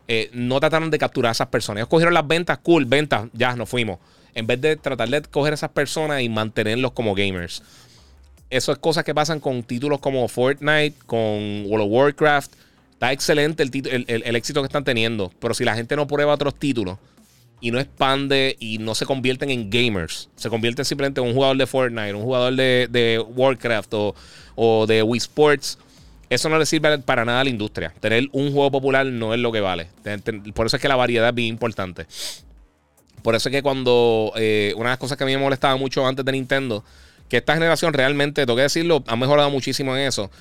Eh, no trataron de capturar a esas personas. Ellos cogieron las ventas, cool, ventas, ya nos fuimos. En vez de tratar de coger a esas personas y mantenerlos como gamers. Eso es cosas que pasan con títulos como Fortnite, con World of Warcraft. Está excelente el, el éxito que están teniendo. Pero si la gente no prueba otros títulos, y no expande y no se convierten en gamers. Se convierten simplemente en un jugador de Fortnite, un jugador de, Warcraft o, de Wii Sports. Eso no le sirve para nada a la industria. Tener un juego popular no es lo que vale. Por eso es que la variedad es bien importante. Por eso es que cuando eh, una de las cosas que a mí me molestaba mucho antes de Nintendo, que esta generación realmente, tengo que decirlo, ha mejorado muchísimo en eso,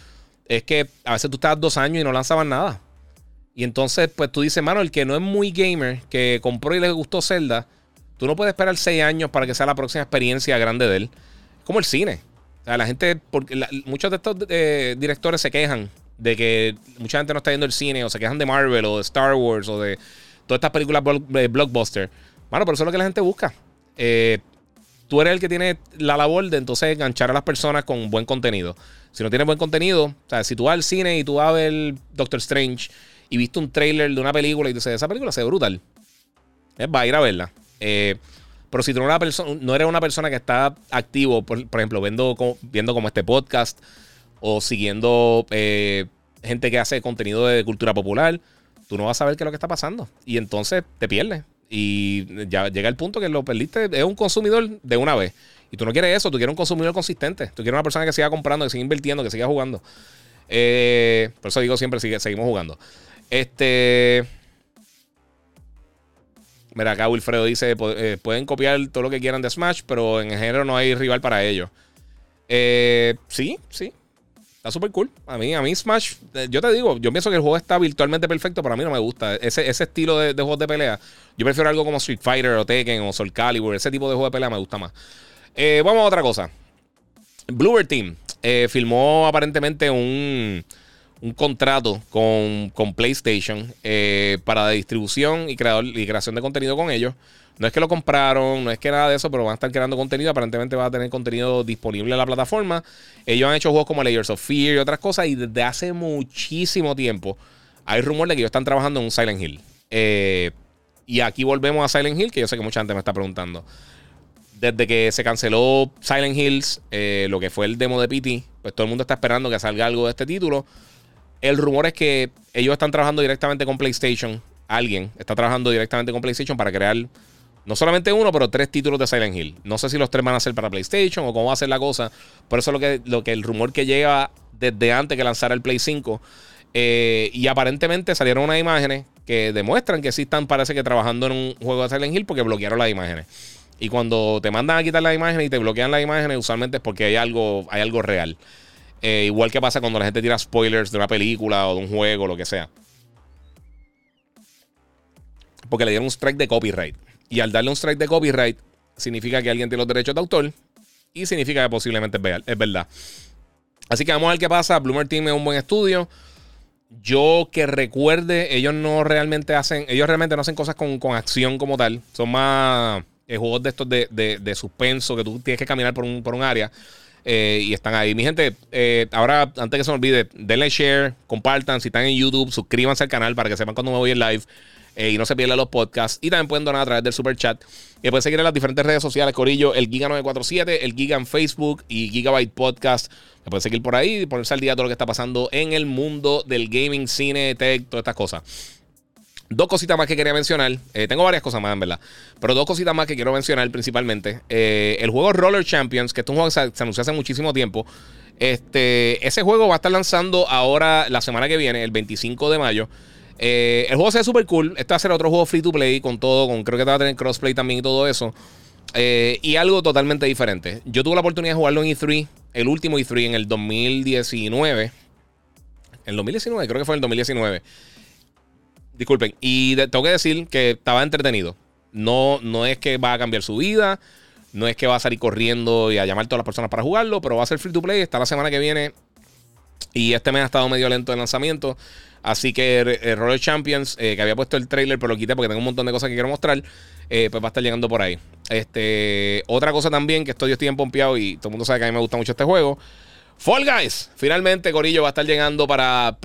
es que a veces tú estás dos años y no lanzaban nada. Y entonces, pues tú dices, mano, el que no es muy gamer, que compró y le gustó Zelda, tú no puedes esperar seis años para que sea la próxima experiencia grande de él. Como el cine. O sea, la gente, porque muchos de estos eh, directores se quejan de que mucha gente no está viendo el cine, o se quejan de Marvel, o de Star Wars, o de todas estas películas blockbuster. Bueno, pero eso es lo que la gente busca. Eh, tú eres el que tiene la labor de entonces enganchar a las personas con buen contenido. Si no tienes buen contenido, o sea, si tú vas al cine y tú vas a ver Doctor Strange y viste un trailer de una película y dices, esa película se ve brutal, eh, va a ir a verla. Eh, pero si tú no, eres una persona que está activo, por, ejemplo, viendo, viendo como este podcast o siguiendo eh, gente que hace contenido de cultura popular, tú no vas a saber qué es lo que está pasando. Y entonces te pierdes. Y ya llega el punto que lo perdiste. Es un consumidor de una vez. Y tú no quieres eso, tú quieres un consumidor consistente. Tú quieres una persona que siga comprando, que siga invirtiendo, que siga jugando. Por eso digo siempre, seguimos jugando. Este. Mira, acá Wilfredo dice: eh, pueden copiar todo lo que quieran de Smash, pero en género no hay rival para ellos. Eh, sí, sí. Está súper cool. A mí, a mí Smash, eh, yo te digo, yo pienso que el juego está virtualmente perfecto, pero a mí no me gusta. Ese, ese estilo de, juegos de pelea. Yo prefiero algo como Street Fighter o Tekken o Soul Calibur. Ese tipo de juego de pelea me gusta más. Vamos a otra cosa. Bluebird Team filmó aparentemente un, un contrato con, con PlayStation para distribución y, creador, creación de contenido con ellos. No es que lo compraron, no es que nada de eso, pero van a estar creando contenido. Aparentemente va a tener contenido disponible en la plataforma. Ellos han hecho juegos como Layers of Fear y otras cosas. Y desde hace muchísimo tiempo hay rumor de que ellos están trabajando en un Silent Hill. Eh, y aquí volvemos a Silent Hill, que yo sé que mucha gente me está preguntando. Desde que se canceló Silent Hills, eh, lo que fue el demo de PT, pues todo el mundo está esperando que salga algo de este título. El rumor es que ellos están trabajando directamente con PlayStation. Alguien está trabajando directamente con PlayStation para crear no solamente uno, pero tres títulos de Silent Hill. No sé si los tres van a ser para PlayStation o cómo va a ser la cosa. Por eso lo que, lo que el rumor que llega desde antes que lanzara el Play 5. Eh, y aparentemente salieron unas imágenes que demuestran que sí están, parece que trabajando en un juego de Silent Hill porque bloquearon las imágenes. Y cuando te mandan a quitar las imágenes y te bloquean las imágenes, usualmente es porque hay algo, hay algo real. Eh, igual que pasa cuando la gente tira spoilers de una película o de un juego, lo que sea. Porque le dieron un strike de copyright. Y al darle un strike de copyright, significa que alguien tiene los derechos de autor y significa que posiblemente es verdad. Así que vamos a ver qué pasa. Bloomer Team es un buen estudio. Yo que recuerde, ellos no realmente hacen, ellos realmente no hacen cosas con, acción como tal. Son más eh, juegos de estos de, suspenso que tú tienes que caminar por un, por un área. Eh, y están ahí. Mi gente, eh, ahora, antes que se me olvide, denle share, compartan. Si están en YouTube, suscríbanse al canal para que sepan cuando me voy en live. Eh, y no se pierdan los podcasts. Y también pueden donar a través del super chat. Y pueden seguir en las diferentes redes sociales, Corillo, el Giga947, el Giga en Facebook y Gigabyte Podcast. Me pueden seguir por ahí y ponerse al día de todo lo que está pasando en el mundo del gaming, cine, tech, todas estas cosas. Dos cositas más que quería mencionar. Eh, tengo varias cosas más, en verdad. Pero dos cositas más que quiero mencionar principalmente. Eh, el juego Roller Champions, que es un juego que se, anunció hace muchísimo tiempo. Este, ese juego va a estar lanzando ahora la semana que viene, el 25 de mayo. Eh, el juego se ve súper cool. Este va a ser otro juego free to play con todo. Con, creo que va a tener crossplay también y todo eso. Y algo totalmente diferente. Yo tuve la oportunidad de jugarlo en E3, el último E3 en el 2019. En el 2019, creo que fue en el 2019. Disculpen. Y tengo que decir que estaba entretenido. No, no es que va a cambiar su vida. No es que va a salir corriendo y a llamar a todas las personas para jugarlo. Pero va a ser free to play. Está la semana que viene. Y este mes ha estado medio lento el lanzamiento. Así que eh, Roller Champions, eh, que había puesto el trailer, pero lo quité porque tengo un montón de cosas que quiero mostrar, eh, pues va a estar llegando por ahí. Este, otra cosa también que estoy, yo estoy empompeado y todo el mundo sabe que a mí me gusta mucho este juego. Fall Guys, finalmente Corillo va a estar llegando para,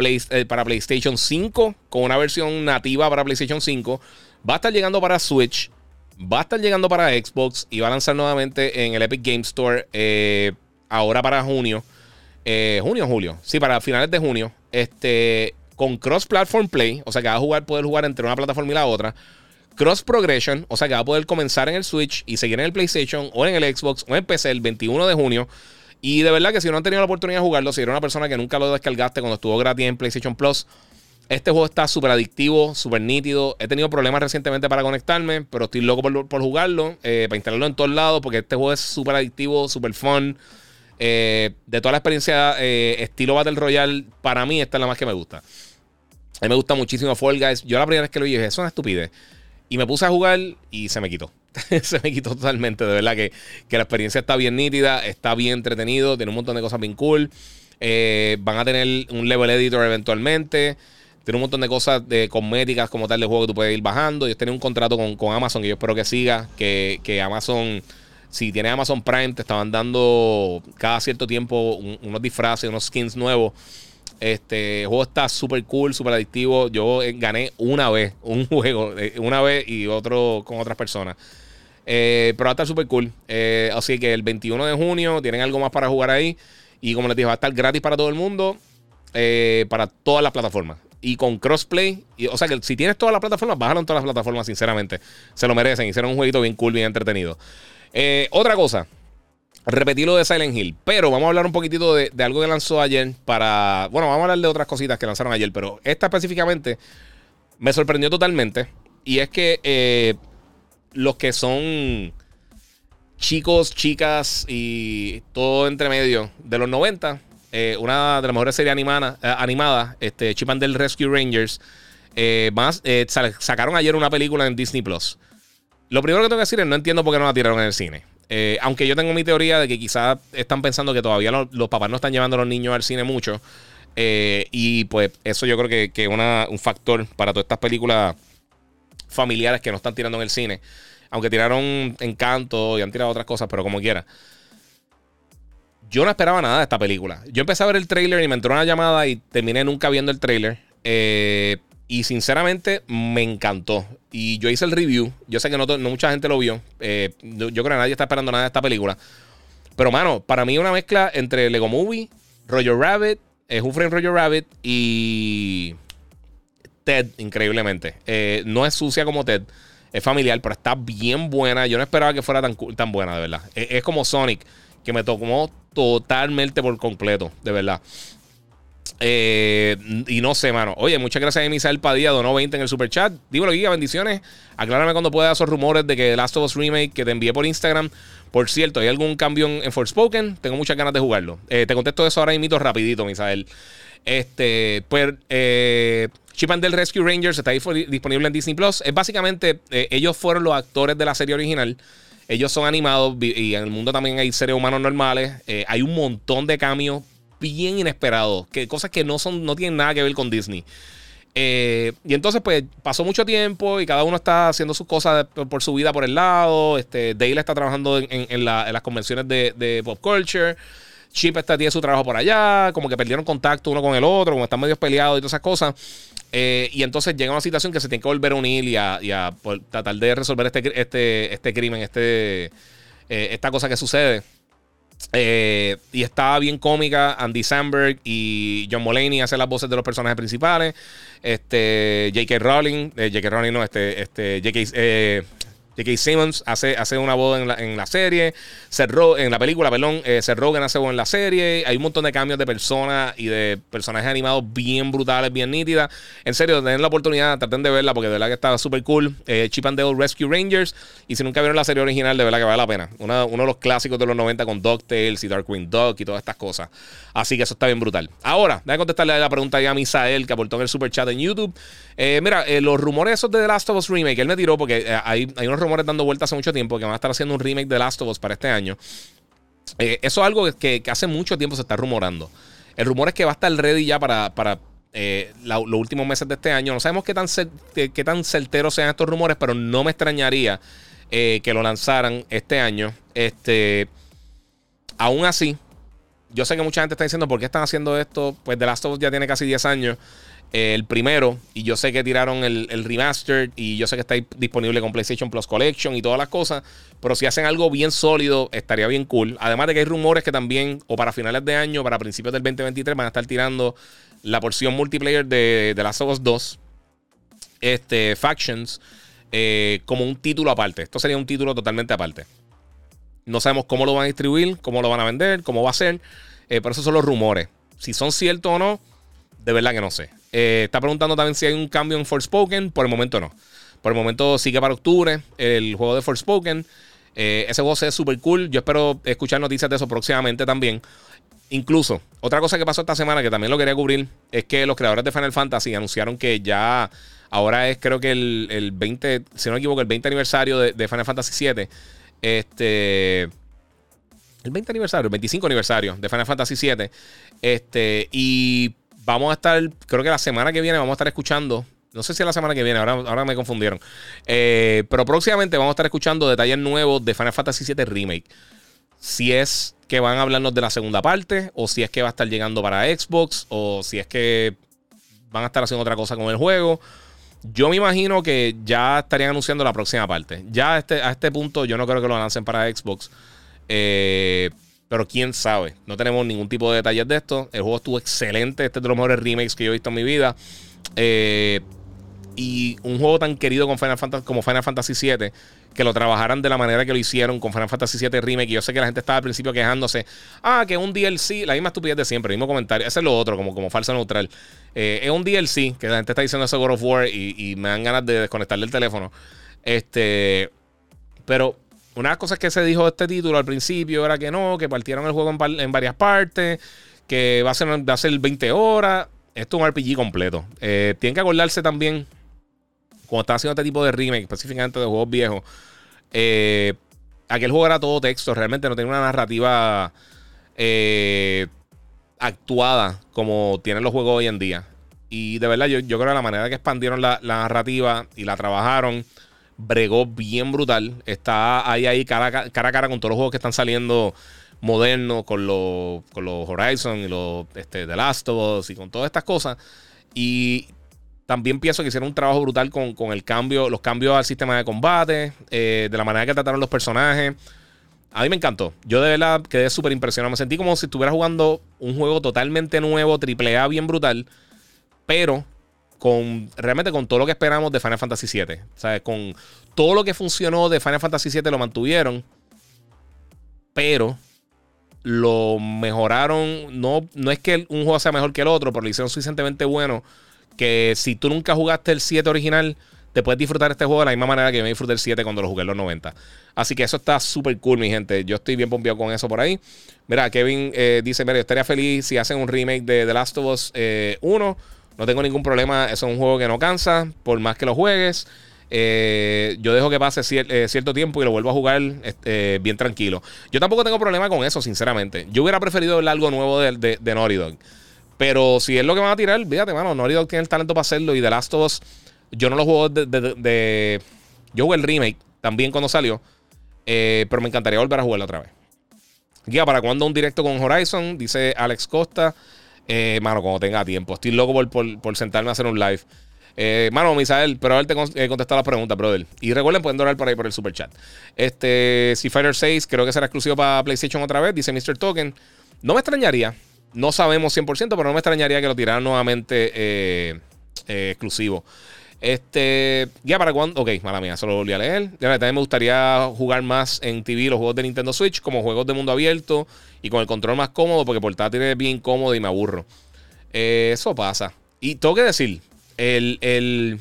para PlayStation 5 con una versión nativa para PlayStation 5. Va a estar llegando para Switch, va a estar llegando para Xbox y va a lanzar nuevamente en el Epic Game Store ahora para junio. junio o julio, sí, para finales de junio. Este, con Cross Platform Play, o sea que va a jugar, poder jugar entre una plataforma y la otra. Cross Progression, o sea que va a poder comenzar en el Switch y seguir en el PlayStation o en el Xbox o en PC el 21 de junio. Y de verdad que si no han tenido la oportunidad de jugarlo, si eres una persona que nunca lo descargaste cuando estuvo gratis en PlayStation Plus, este juego está súper adictivo, súper nítido. He tenido problemas recientemente para conectarme, pero estoy loco por, jugarlo, eh, para instalarlo en todos lados, porque este juego es súper adictivo, súper fun. Eh, de toda la experiencia eh, estilo Battle Royale, para mí esta es la más que me gusta. A mí me gusta muchísimo Fall Guys. Yo la primera vez que lo vi dije, es una estupidez. Y me puse a jugar y se me quitó. se me quitó totalmente. De verdad que, la experiencia está bien nítida, está bien entretenido, tiene un montón de cosas bien cool. Eh, van a tener un level editor eventualmente. Tiene un montón de cosas de cosméticas como tal de juego que tú puedes ir bajando. Ellos tienen un contrato con, Amazon que yo espero que siga. Que, que Amazon Si tienes Amazon Prime, te estaban dando cada cierto tiempo unos disfraces, unos skins nuevos. Este juego está súper cool, súper adictivo. Yo eh, gané una vez un juego, eh, una vez y otro con otras personas. Eh, pero va a estar súper cool. así que el 21 de junio tienen algo más para jugar ahí. Y como les dije, va a estar gratis para todo el mundo, para todas las plataformas. Y con crossplay, o sea que si tienes todas las plataformas, bájalo en todas las plataformas, sinceramente. Se lo merecen. Hicieron un jueguito bien cool, bien entretenido. otra cosa, repetir lo de Silent Hill. Pero vamos a hablar un poquitito de, algo que lanzó ayer para... Bueno, vamos a hablar de otras cositas que lanzaron ayer, pero esta específicamente me sorprendió totalmente. Y es que eh, los que son chicos, chicas y todo entre medio de los 90, eh, una de las mejores series animadas, eh, animada, este, Chip and Rescue Rangers, más, sacaron ayer una película en Disney Plus. Lo primero que tengo que decir es no entiendo por qué no la tiraron en el cine. Eh, aunque yo tengo mi teoría de que quizás están pensando que todavía los papás no están llevando a los niños al cine mucho. Eh, y pues eso yo creo que es un factor para todas estas películas familiares que no están tirando en el cine. Aunque tiraron Encanto y han tirado otras cosas, pero como quiera. Yo no esperaba nada de esta película. Yo empecé a ver el trailer y me entró una llamada y terminé nunca viendo el trailer. Eh, y sinceramente me encantó. Y yo hice el review. Yo sé que no, mucha gente lo vio. Eh, yo creo que nadie está esperando nada de esta película. Pero, mano, para mí una mezcla entre Lego Movie, Roger Rabbit, es un frame Roger Rabbit y Ted, increíblemente. Eh, no es sucia como Ted. Es familiar, pero está bien buena. Yo no esperaba que fuera tan, tan buena, de verdad. Es, es como Sonic, que me tocó totalmente por completo, de verdad. Eh, y no sé, mano. Oye, muchas gracias a Misael Padilla, donó 20 en el super chat. Dímelo, Giga, bendiciones. Aclárame cuando pueda esos rumores de que Last of Us Remake que te envié por Instagram. Por cierto, ¿hay algún cambio en, Forspoken? Tengo muchas ganas de jugarlo. Eh, te contesto eso ahora y mito rapidito, Misael. Este, pues, eh, Chip and Dale Rescue Rangers está disponible en Disney Plus. Es básicamente, eh, ellos fueron los actores de la serie original. Ellos son animados y en el mundo también hay seres humanos normales. hay un montón de cambios bien inesperados, que cosas que no son, no tienen nada que ver con Disney. Eh, y entonces, pues, pasó mucho tiempo y cada uno está haciendo sus cosas por, su vida por el lado. Este, Dale está trabajando en, las convenciones de, pop culture. Chip está, tiene su trabajo por allá. Como que perdieron contacto uno con el otro, como están medio peleados y todas esas cosas. Eh, y entonces llega una situación que se tiene que volver a unir y a, tratar de resolver este, este, este crimen, este, eh, esta cosa que sucede. Eh, y estaba bien cómica. Andy Samberg y John Mulaney hacen las voces de los personajes principales. Este, J.K. Rowling, eh, J.K. Rowling no, este, este, J.K. Eh, J.K. Simmons hace, hace una voz en la, en la serie. Seth en la película, perdón. Eh, Seth Rogen hace voz en la serie. Hay un montón de cambios de personas y de personajes animados bien brutales, bien nítidas. En serio, den la oportunidad, traten de verla porque de verdad que está súper cool. Eh, Chip and Dale Rescue Rangers. Y si nunca vieron la serie original, de verdad que vale la pena. uno de los clásicos de los 90 con DuckTales y Darkwing Duck y todas estas cosas. Así que eso está bien brutal. Ahora, déjame contestarle la pregunta ya a Misael que aportó en el super chat en YouTube. Eh, mira, eh, los rumores esos de The Last of Us Remake, él me tiró porque hay, hay unos rumores dando vueltas hace mucho tiempo que van a estar haciendo un remake de Last of Us para este año. Eh, eso es algo que, hace mucho tiempo se está rumorando. El rumor es que va a estar ready ya para, para eh, los últimos meses de este año. No sabemos qué tan, qué tan certeros sean estos rumores, pero no me extrañaría eh, que lo lanzaran este año. Este, aún así, yo sé que mucha gente está diciendo por qué están haciendo esto. Pues The Last of Us ya tiene casi 10 años el primero. Y yo sé que tiraron el, el, remaster. Y yo sé que está disponible con PlayStation Plus Collection y todas las cosas. Pero si hacen algo bien sólido, estaría bien cool. Además de que hay rumores que también, o para finales de año, para principios del 2023, van a estar tirando la porción multiplayer de, de Last of Us 2. Este, Factions. Eh, como un título aparte. Esto sería un título totalmente aparte. No sabemos cómo lo van a distribuir, cómo lo van a vender, cómo va a ser. Eh, pero esos son los rumores. Si son ciertos o no, de verdad que no sé. Eh, está preguntando también si hay un cambio en Forspoken. Por el momento no. Por el momento sigue para octubre el juego de Forspoken. Eh, ese juego se ve súper cool. Yo espero escuchar noticias de eso próximamente también. Incluso, otra cosa que pasó esta semana que también lo quería cubrir es que los creadores de Final Fantasy anunciaron que ya ahora es creo que el, 20, si no me equivoco, el 20 aniversario de, Final Fantasy VII. Este. El 20 aniversario, el 25 aniversario de Final Fantasy VII. Este. Y vamos a estar, creo que la semana que viene vamos a estar escuchando No sé si es la semana que viene, ahora, ahora me confundieron. Eh, pero próximamente vamos a estar escuchando detalles nuevos de Final Fantasy VII Remake. Si es que van a hablarnos de la segunda parte, o si es que va a estar llegando para Xbox, o si es que van a estar haciendo otra cosa con el juego. Yo me imagino que ya estarían anunciando la próxima parte. Ya a este, a este punto yo no creo que lo lancen para Xbox. Eh, pero quién sabe. No tenemos ningún tipo de detalles de esto. El juego estuvo excelente. Este es de los mejores remakes que yo he visto en mi vida. Eh, y un juego tan querido como Final Fantasy, como Final Fantasy VII, que lo trabajaran de la manera que lo hicieron con Final Fantasy VII Remake. Y yo sé que la gente estaba al principio quejándose, ah, que un DLC, la misma estupidez de siempre, el mismo comentario. Ese es lo otro, como, como falsa neutral. Eh, es un DLC, que la gente está diciendo eso God of War y, me dan ganas de desconectarle el teléfono. Este, pero una de las cosas que se dijo de este título al principio era que no, que partieron el juego en, varias partes, que va a, ser, va a ser 20 horas. Esto es un RPG completo. Eh, tienen que acordarse también cuando estaba haciendo este tipo de remake, específicamente de juegos viejos, eh, aquel juego era todo texto, realmente no tenía una narrativa eh, actuada como tienen los juegos hoy en día. Y de verdad, yo, creo que la manera que expandieron la, narrativa y la trabajaron, bregó bien brutal. Está ahí, ahí, cara, a cara con todos los juegos que están saliendo modernos, con los, con los Horizon y los este, The Last of Us y con todas estas cosas. Y también pienso que hicieron un trabajo brutal con, el cambio, los cambios al sistema de combate, eh, de la manera que trataron los personajes. A mí me encantó. Yo de verdad quedé súper impresionado. Me sentí como si estuviera jugando un juego totalmente nuevo, triple A, bien brutal, pero con realmente con todo lo que esperamos de Final Fantasy VII. Sea, con todo lo que funcionó de Final Fantasy VII lo mantuvieron, pero lo mejoraron. No, no es que un juego sea mejor que el otro, pero lo hicieron suficientemente bueno que si tú nunca jugaste el 7 original, te puedes disfrutar este juego de la misma manera que me disfruté el 7 cuando lo jugué en los 90. Así que eso está súper cool, mi gente. Yo estoy bien pompeado con eso por ahí. Mira, Kevin eh, dice: Mira, yo estaría feliz si hacen un remake de The Last of Us 1. Eh, no tengo ningún problema. Es un juego que no cansa, por más que lo juegues. Eh, yo dejo que pase cierto tiempo y lo vuelvo a jugar este, bien tranquilo. Yo tampoco tengo problema con eso, sinceramente. Yo hubiera preferido ver algo nuevo de, de, de Naughty. Pero si es lo que van a tirar, fíjate, mano, Naughty Dog tiene el talento para hacerlo. Y The Last of Us, yo no lo juego de. yo jugué el remake también cuando salió. Eh, pero me encantaría volver a jugarlo otra vez. Guía, ¿para cuando un directo con Horizon? Dice Alex Costa. Eh, mano, cuando tenga tiempo. Estoy loco por, sentarme a hacer un live. Eh, mano, Misael, pero haberte eh, contestado la pregunta, brother. Y recuerden, pueden donar por ahí por el super chat. Este, si Fighter 6 creo que será exclusivo para PlayStation otra vez, dice Mr. Token. No me extrañaría. No sabemos 100%, pero no me extrañaría que lo tiraran nuevamente eh, eh, exclusivo. Este, ya para cuando, ok, mala mía, solo volví a leer. Ya, también me gustaría jugar más en TV los juegos de Nintendo Switch como juegos de mundo abierto y con el control más cómodo porque portátil es bien cómodo y me aburro. Eh, eso pasa. Y tengo que decir, el, el,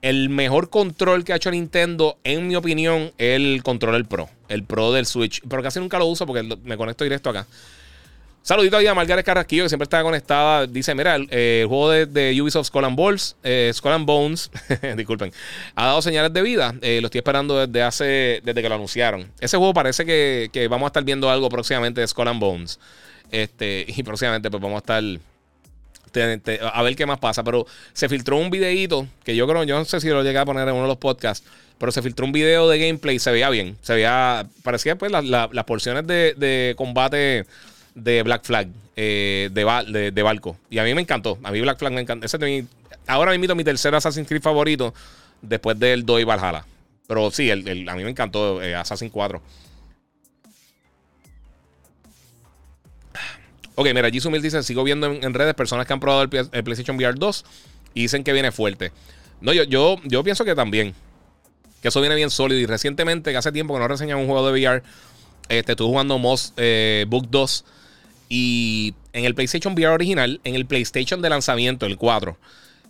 el, mejor control que ha hecho Nintendo, en mi opinión, es el control Pro. El Pro del Switch. Pero casi nunca lo uso porque me conecto directo acá. Saludito a Margaret Carrasquillo, que siempre está conectada. Dice: Mira, el, eh, juego de, Ubisoft Skull and, Balls, eh, Bones, disculpen, ha dado señales de vida. Eh, lo estoy esperando desde hace desde que lo anunciaron. Ese juego parece que, vamos a estar viendo algo próximamente de Skull Bones. Este, y próximamente, pues vamos a estar. a ver qué más pasa. Pero se filtró un videíto que yo creo, yo no sé si lo llegué a poner en uno de los podcasts. Pero se filtró un video de gameplay, se veía bien. Se veía. Parecía pues las porciones de, de combate de Black Flag, eh, de, de, barco. Y a mí me encantó. A mí Black Flag me encantó. Ese es mi, ahora mismo mi tercer Assassin's Creed favorito después del 2 y Valhalla. Pero sí, el, a mí me encantó eh, Assassin's 4. Ok, mira, Jisoo Mil dice: Sigo viendo en, redes personas que han probado el, PlayStation VR 2 y dicen que viene fuerte. No, yo, yo, yo pienso que también. Que eso viene bien sólido. Y recientemente, que hace tiempo que no reseñan un juego de VR, este, estuve jugando Moss eh, Book 2 y en el PlayStation VR original, en el PlayStation de lanzamiento, el 4,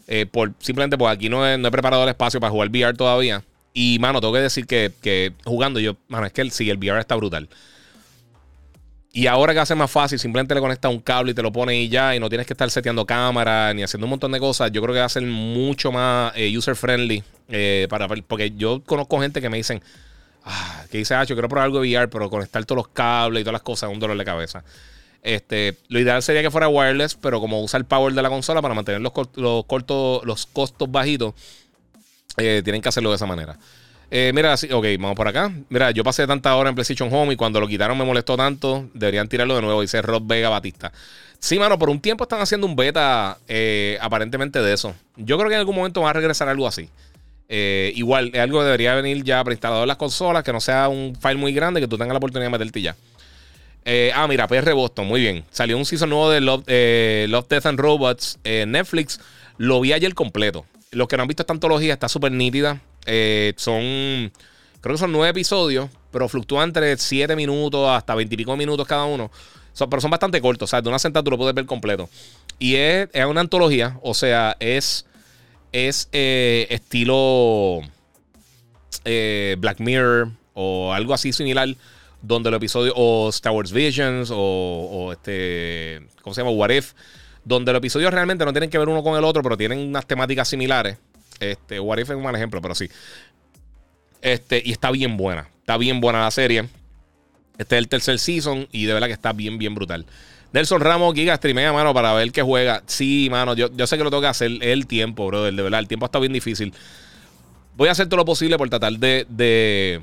eh, por, simplemente porque aquí no he, preparado el espacio para jugar VR todavía. Y, mano, tengo que decir que, jugando yo, mano, es que sí, el VR está brutal. Y ahora que hace más fácil, simplemente le conectas un cable y te lo pones y ya, y no tienes que estar seteando cámara ni haciendo un montón de cosas. Yo creo que va a ser mucho más eh, user friendly. Eh, para, porque yo conozco gente que me dicen, ah, que dice, ah, yo quiero probar algo de VR, pero conectar todos los cables y todas las cosas es un dolor de cabeza. Este, lo ideal sería que fuera wireless, pero como usa el power de la consola para mantener los, los, cortos, los costos bajitos, eh, tienen que hacerlo de esa manera. Eh, mira, ok, vamos por acá. Mira, yo pasé tanta hora en PlayStation Home y cuando lo quitaron me molestó tanto. Deberían tirarlo de nuevo, dice Rob Vega Batista. Sí, mano, por un tiempo están haciendo un beta eh, aparentemente de eso. Yo creo que en algún momento va a regresar algo así. Igual, es algo que debería venir ya preinstalado en las consolas, que no sea un file muy grande, que tú tengas la oportunidad de meterte ya. Ah, mira, PR Boston, muy bien. Salió un season nuevo de Love, Love Death and Robots en Netflix. Lo vi ayer completo. Los que no han visto esta antología está súper nítida. Eh, son, creo que son nueve episodios, pero fluctúan entre siete minutos hasta veintipico minutos cada uno. pero son bastante cortos, o sea, de una sentada tú lo puedes ver completo. Y es, una antología, o sea, es, es eh, estilo eh, Black Mirror o algo así similar, donde los episodios, o Star Wars Visions, o, este, ¿cómo se llama? What If, donde los episodios realmente no tienen que ver uno con el otro, pero tienen unas temáticas similares. Este, What If es un mal ejemplo, pero sí. Este, y está bien buena. Está bien buena la serie. Este es el tercer season y de verdad que está bien, bien brutal. Nelson Ramos, Giga, streamea, mano, para ver qué juega. Sí, mano, yo, yo sé que lo tengo que hacer el tiempo, brother. De verdad, el tiempo está bien difícil. Voy a hacer todo lo posible por tratar de,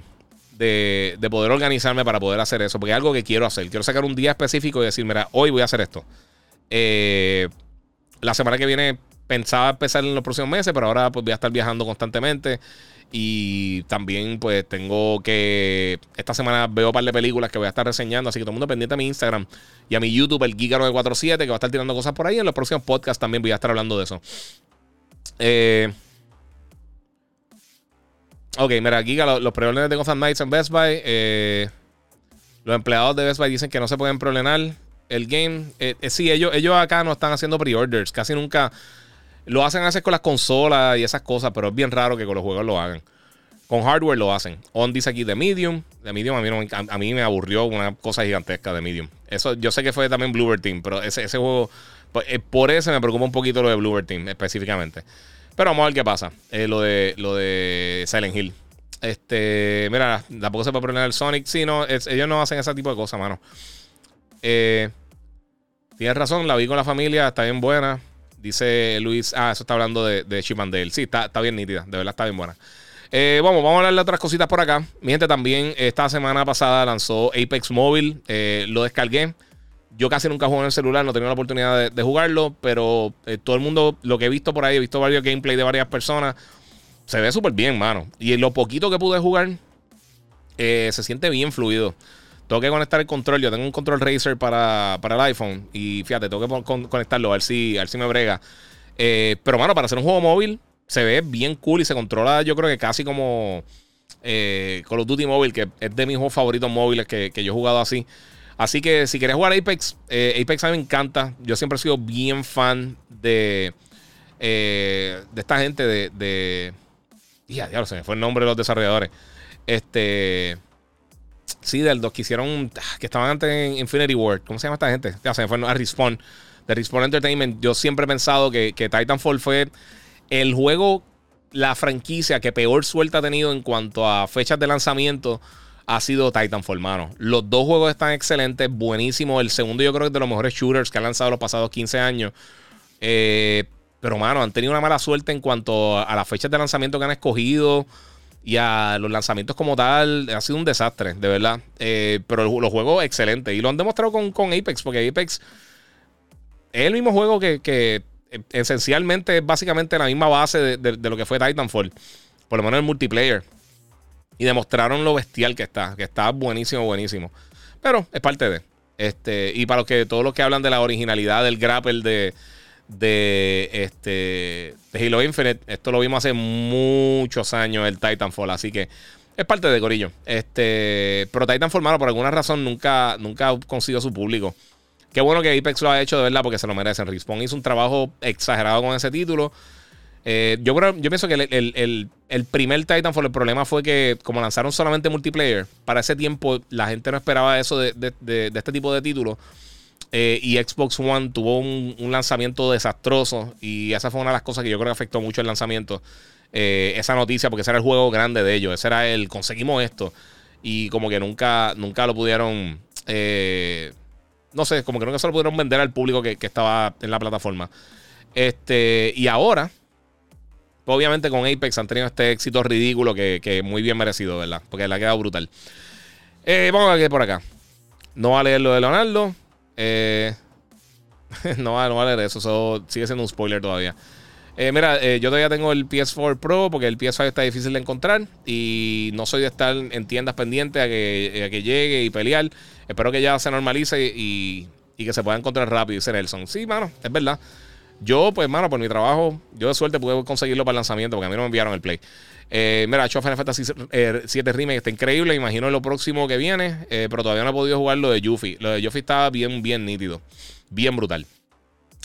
de, de poder organizarme para poder hacer eso. Porque es algo que quiero hacer. Quiero sacar un día específico y decir, mira, hoy voy a hacer esto. Eh, la semana que viene pensaba empezar en los próximos meses, pero ahora pues voy a estar viajando constantemente. Y también pues tengo que... Esta semana veo un par de películas que voy a estar reseñando, así que todo el mundo pendiente a mi Instagram y a mi YouTube, el Giga947, que va a estar tirando cosas por ahí. En los próximos podcasts también voy a estar hablando de eso. Eh, ok, mira, Giga, los, los de Gotham Knights en Best Buy. Eh, los empleados de Best Buy dicen que no se pueden preordenar el game. Eh, sí, ellos, ellos acá no están haciendo pre-orders. Casi nunca lo hacen a veces con las consolas y esas cosas, pero es bien raro que con los juegos lo hagan. Con hardware lo hacen. On dice aquí de Medium. De Medium a mí, a, mí me aburrió una cosa gigantesca de Medium. Eso, yo sé que fue también Bluebird Team, pero ese, ese juego. Pues, eh, por eso me preocupa un poquito lo de Bluebird Team específicamente. Pero vamos a ver qué pasa. Eh, lo, de, lo de Silent Hill. Este, mira, tampoco se puede poner el Sonic. Sí, no, ellos no hacen ese tipo de cosas, mano. Eh, tienes razón, la vi con la familia, está bien buena. Dice Luis, ah, eso está hablando de, de Chip Sí, está, está, bien nítida, de verdad está bien buena. Eh, vamos, vamos a hablar de otras cositas por acá. Mi gente también, esta semana pasada lanzó Apex Mobile, eh, lo descargué. Yo casi nunca juego en el celular, no he tenido la oportunidad de, jugarlo, pero eh, todo el mundo, lo que he visto por ahí, he visto varios gameplay de varias personas, se ve súper bien, mano. Y en lo poquito que pude jugar, se siente bien fluido. Tengo que conectar el control. Yo tengo un control Razer para, el iPhone. Y fíjate, tengo que conectarlo a ver si, a ver si me brega. Eh, pero, bueno, para hacer un juego móvil, se ve bien cool y se controla, yo creo que casi como eh, Call of Duty Mobile, que es de mis juegos favoritos móviles que, yo he jugado así. Así que si quieres jugar Apex, eh, Apex a mí me encanta. Yo siempre he sido bien fan de, de esta gente de. de ya, diablo, se me fue el nombre de los desarrolladores. Este. Sí, del dos que hicieron, ah, que estaban antes en Infinity War. ¿Cómo se llama esta gente? Ya se me fue a Respawn. De Respawn Entertainment. Yo siempre he pensado que, Titanfall fue el juego, la franquicia que peor suerte ha tenido en cuanto a fechas de lanzamiento ha sido Titanfall, mano. Los dos juegos están excelentes, buenísimos. El segundo yo creo que es de los mejores shooters que han lanzado los pasados 15 años. Eh, pero, mano, han tenido una mala suerte en cuanto a las fechas de lanzamiento que han escogido y a los lanzamientos como tal, ha sido un desastre, de verdad. Eh, pero los juegos excelentes. Y lo han demostrado con, con, Apex, porque Apex es el mismo juego que, que esencialmente es básicamente la misma base de, lo que fue Titanfall. Por lo menos el multiplayer. Y demostraron lo bestial que está. Que está buenísimo, buenísimo. Pero es parte de. Este, y para los que todos los que hablan de la originalidad del grapple de, de este de Halo Infinite. Esto lo vimos hace muchos años, el Titanfall, así que es parte de Corillo. Este, pero Titanfall, mano, por alguna razón nunca, nunca ha conseguido su público. Qué bueno que Apex lo ha hecho de verdad porque se lo merecen. Respawn hizo un trabajo exagerado con ese título. Eh, yo creo, yo pienso que el, primer Titanfall, el problema fue que como lanzaron solamente multiplayer, para ese tiempo la gente no esperaba eso de, de este tipo de títulos. Eh, y Xbox One tuvo un, lanzamiento desastroso. Y esa fue una de las cosas que yo creo que afectó mucho el lanzamiento. Eh, esa noticia, porque ese era el juego grande de ellos. Ese era el conseguimos esto. Y como que nunca, nunca lo pudieron. No sé, como que nunca se lo pudieron vender al público que, estaba en la plataforma. Este, y ahora, obviamente con Apex han tenido este éxito ridículo que, muy bien merecido, ¿verdad? Porque le ha quedado brutal. Eh, vamos a ver por acá. No va a leer lo de Leonardo. Eh, no, va, no va a leer eso. Eso sigue siendo un spoiler todavía. Eh, mira, yo todavía tengo el PS4 Pro porque el PS5 está difícil de encontrar y no soy de estar en tiendas pendientes a que, que llegue y pelear. Espero que ya se normalice y, que se pueda encontrar rápido, dice Nelson. Sí, mano, es verdad. Yo, pues, mano, por mi trabajo, yo de suerte pude conseguirlo para el lanzamiento porque a mí no me enviaron el Play. Eh, mira, hecho Final Fantasy 7 Remake está increíble. Imagino lo próximo que viene, pero todavía no he podido jugar lo de Yuffie. Lo de Yuffie estaba bien, bien nítido. Bien brutal.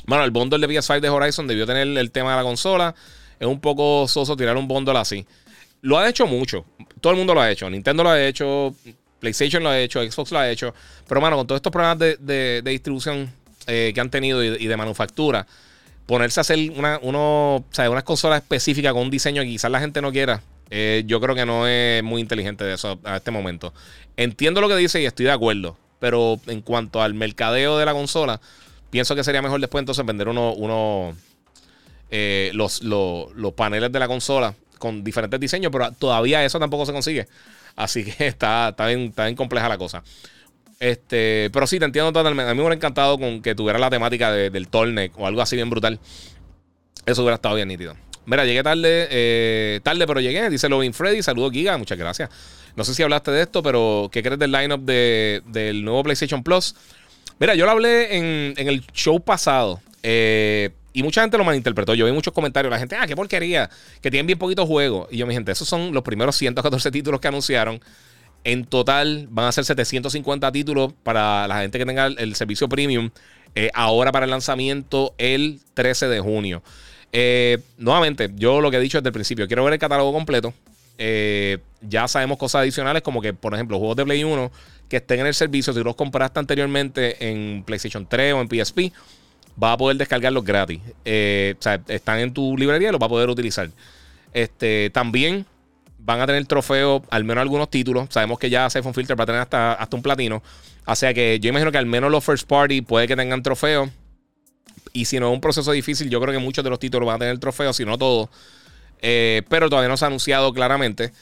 Bueno, el bundle de PS5 de Horizon debió tener el tema de la consola. Es un poco soso tirar un bundle así. Lo ha hecho mucho. Todo el mundo lo ha hecho. Nintendo lo ha hecho. PlayStation lo ha hecho. Xbox lo ha hecho. Pero, mano, con todos estos problemas de, distribución eh, que han tenido y, de manufactura, ponerse a hacer una, uno, unas consolas específicas con un diseño que quizás la gente no quiera, eh, yo creo que no es muy inteligente de eso a este momento. Entiendo lo que dice y estoy de acuerdo. Pero en cuanto al mercadeo de la consola, Pienso que sería mejor después entonces vender uno, uno eh, los, paneles de la consola con diferentes diseños, pero todavía eso tampoco se consigue. Así que está, está, bien, compleja la cosa. Este, pero sí, te entiendo totalmente. A mí me hubiera encantado con que tuviera la temática del Tornec o algo así bien brutal. Eso hubiera estado bien nítido. Mira, llegué tarde, eh, tarde, pero llegué. Dice Lovin Freddy. Saludos, Giga. Muchas gracias. No sé si hablaste de esto, pero ¿qué crees del lineup de, del nuevo PlayStation Plus? Mira, yo lo hablé en, el show pasado. Eh, y mucha gente lo malinterpretó. Yo vi muchos comentarios. La gente, ah, qué porquería. Que tienen bien poquitos juegos. Y yo, mi gente, esos son los primeros 114 títulos que anunciaron. En total van a ser 750 títulos para la gente que tenga el, servicio premium. Eh, ahora para el lanzamiento el 13 de junio. Eh, nuevamente, yo lo que he dicho desde el principio, quiero ver el catálogo completo. ya sabemos cosas adicionales como que, por ejemplo, juegos de Play 1 que estén en el servicio, si los compraste anteriormente en PlayStation 3 o en PSP, vas a poder descargarlos gratis. Eh, o sea, están en tu librería y los vas a poder utilizar. Este, también van a tener trofeos, al menos algunos títulos. Sabemos que ya Siphon Filter va a tener hasta, hasta un platino. O sea que yo imagino que al menos los first party puede que tengan trofeos. Y si no es un proceso difícil, yo creo que muchos de los títulos van a tener trofeos, si no todos. Eh, pero todavía no se ha anunciado claramente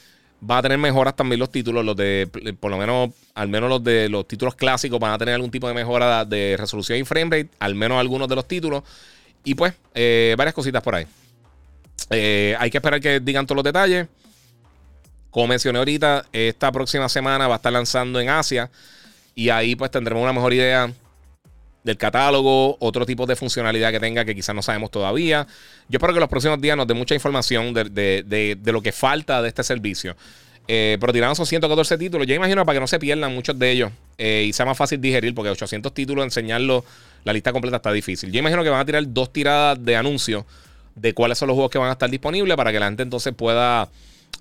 va a tener mejoras también los títulos, los de, por lo menos, al menos los de los títulos clásicos van a tener algún tipo de mejora de resolución y frame rate, al menos algunos de los títulos. Y pues, eh, varias cositas por ahí. Eh, hay que esperar que digan todos los detalles. Como mencioné ahorita, esta próxima semana va a estar lanzando en Asia. Y ahí pues tendremos una mejor idea del catálogo, otro tipo de funcionalidad que tenga que quizás no sabemos todavía. Yo espero que los próximos días nos dé mucha información de, lo que falta de este servicio. Eh, pero tiraron son 114 títulos. Yo imagino para que no se pierdan muchos de ellos eh, y sea más fácil digerir, porque 800 títulos, enseñarlo, la lista completa está difícil. Yo imagino que van a tirar dos tiradas de anuncios de cuáles son los juegos que van a estar disponibles para que la gente entonces pueda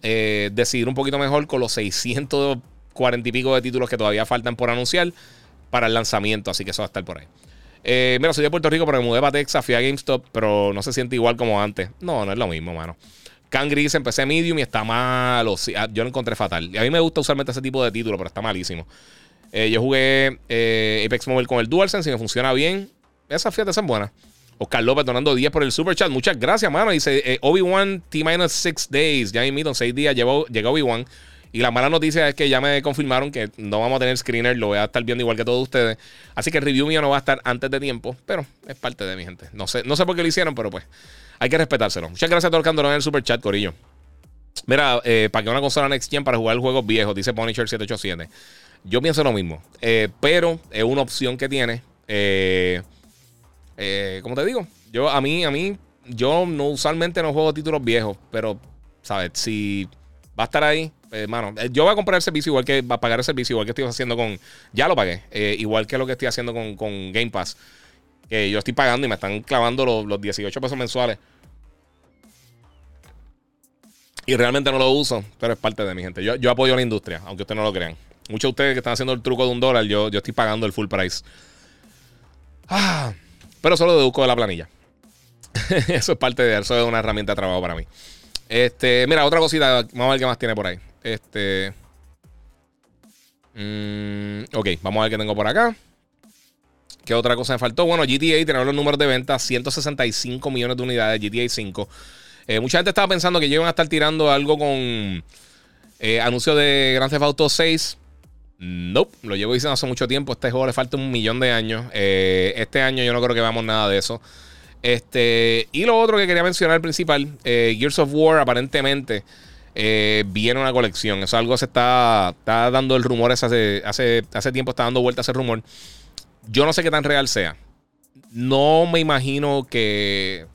eh, decidir un poquito mejor con los 640 y pico de títulos que todavía faltan por anunciar para el lanzamiento, así que eso va a estar por ahí. Eh, mira, soy de Puerto Rico, pero me mudé para Texas, fui a GameStop, pero no se siente igual como antes. No, no es lo mismo, mano. Can Gris empecé medium y está malo. Ah, yo lo encontré fatal. Y a mí me gusta usualmente ese tipo de título, pero está malísimo. Eh, yo jugué eh, Apex Mobile con el DualSense y me funciona bien. Esas fiestas son buenas. Oscar López donando 10 por el super chat. Muchas gracias, mano. Dice Obi-Wan T-6 days. Ya invito en 6 días. Llegó, llegó Obi-Wan. Y la mala noticia es que ya me confirmaron que no vamos a tener screener, lo voy a estar viendo igual que todos ustedes. Así que el review mío no va a estar antes de tiempo, pero es parte de mi gente. No sé, no sé por qué lo hicieron, pero pues hay que respetárselo. Muchas gracias a todos los que en el super chat, Corillo. Mira, eh, para que una consola Next Gen para jugar juegos viejos, dice Punisher 787. Yo pienso lo mismo, eh, pero es una opción que tiene. Eh, como te digo, yo a mí, a mí, yo no usualmente no juego títulos viejos, pero, ¿sabes? Si va a estar ahí, hermano, eh, yo voy a comprar el servicio igual que va a pagar el servicio igual que estoy haciendo con. Ya lo pagué. Eh, igual que lo que estoy haciendo con, Game Pass. Que yo estoy pagando y me están clavando los, 18 pesos mensuales. Y realmente no lo uso, pero es parte de mi gente. Yo, yo apoyo a la industria, aunque ustedes no lo crean. Muchos de ustedes que están haciendo el truco de un dólar, yo, yo estoy pagando el full price. Ah, pero solo deduzco de la planilla. eso es parte de eso, es una herramienta de trabajo para mí. Este, mira, otra cosita, vamos a ver qué más tiene por ahí. Este. Mm, ok, vamos a ver qué tengo por acá. ¿Qué otra cosa me faltó? Bueno, GTA, tenemos los números de venta, 165 millones de unidades, GTA 5. Eh, mucha gente estaba pensando que iban a estar tirando algo con eh, anuncio de Grand Theft Auto 6. Nope, lo llevo diciendo hace mucho tiempo. Este juego le falta un millón de años. Eh, este año yo no creo que veamos nada de eso. Este, y lo otro que quería mencionar, principal, eh, Gears of War aparentemente eh, viene una colección. Eso algo se está, está dando el rumor, hace, hace, hace tiempo está dando vuelta ese rumor. Yo no sé qué tan real sea. No me imagino que...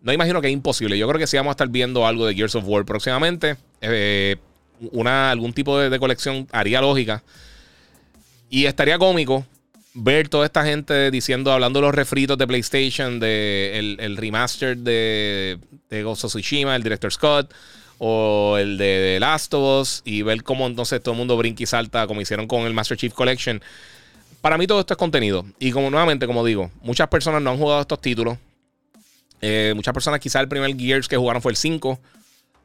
No imagino que es imposible. Yo creo que sí vamos a estar viendo algo de Gears of War próximamente. Una, algún tipo de, colección haría lógica. Y estaría cómico ver toda esta gente diciendo, hablando de los refritos de PlayStation, de el, remaster de, de Ghost of Tsushima, el Director Scott, o el de, Last of Us, y ver cómo entonces todo el mundo brinca y salta, como hicieron con el Master Chief Collection. Para mí todo esto es contenido. Y como nuevamente, como digo, muchas personas no han jugado estos títulos. Eh, muchas personas, quizás el primer Gears que jugaron fue el 5.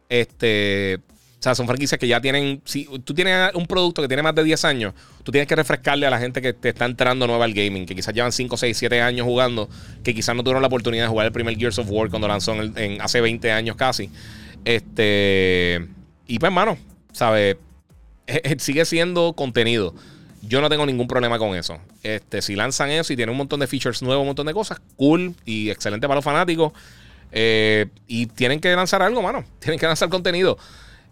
Este, sea, son franquicias que ya tienen. Si tú tienes un producto que tiene más de 10 años, tú tienes que refrescarle a la gente que te está entrando nueva al gaming, que quizás llevan 5, 6, 7 años jugando, que quizás no tuvieron la oportunidad de jugar el primer Gears of War cuando lanzó en, hace 20 años casi. Este. Y pues, hermano, ¿sabes? Sigue siendo contenido. Yo no tengo ningún problema con eso. Este, si lanzan eso y tienen un montón de features nuevos, un montón de cosas, cool y excelente para los fanáticos. Eh, y tienen que lanzar algo, mano. Tienen que lanzar contenido.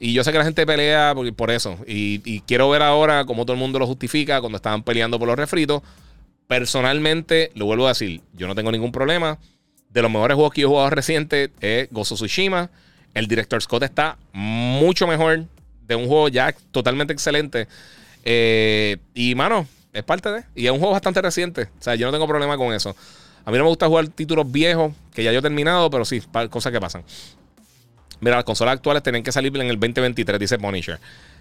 Y yo sé que la gente pelea por, eso. Y, quiero ver ahora cómo todo el mundo lo justifica cuando estaban peleando por los refritos. Personalmente, lo vuelvo a decir, yo no tengo ningún problema. De los mejores juegos que yo he jugado reciente es Gozo Tsushima. El director Scott está mucho mejor de un juego ya totalmente excelente. Eh, y, mano, es parte de. Y es un juego bastante reciente. O sea, yo no tengo problema con eso. A mí no me gusta jugar títulos viejos que ya yo he terminado, pero sí, cosas que pasan. Mira, las consolas actuales tienen que salir en el 2023, dice Punisher.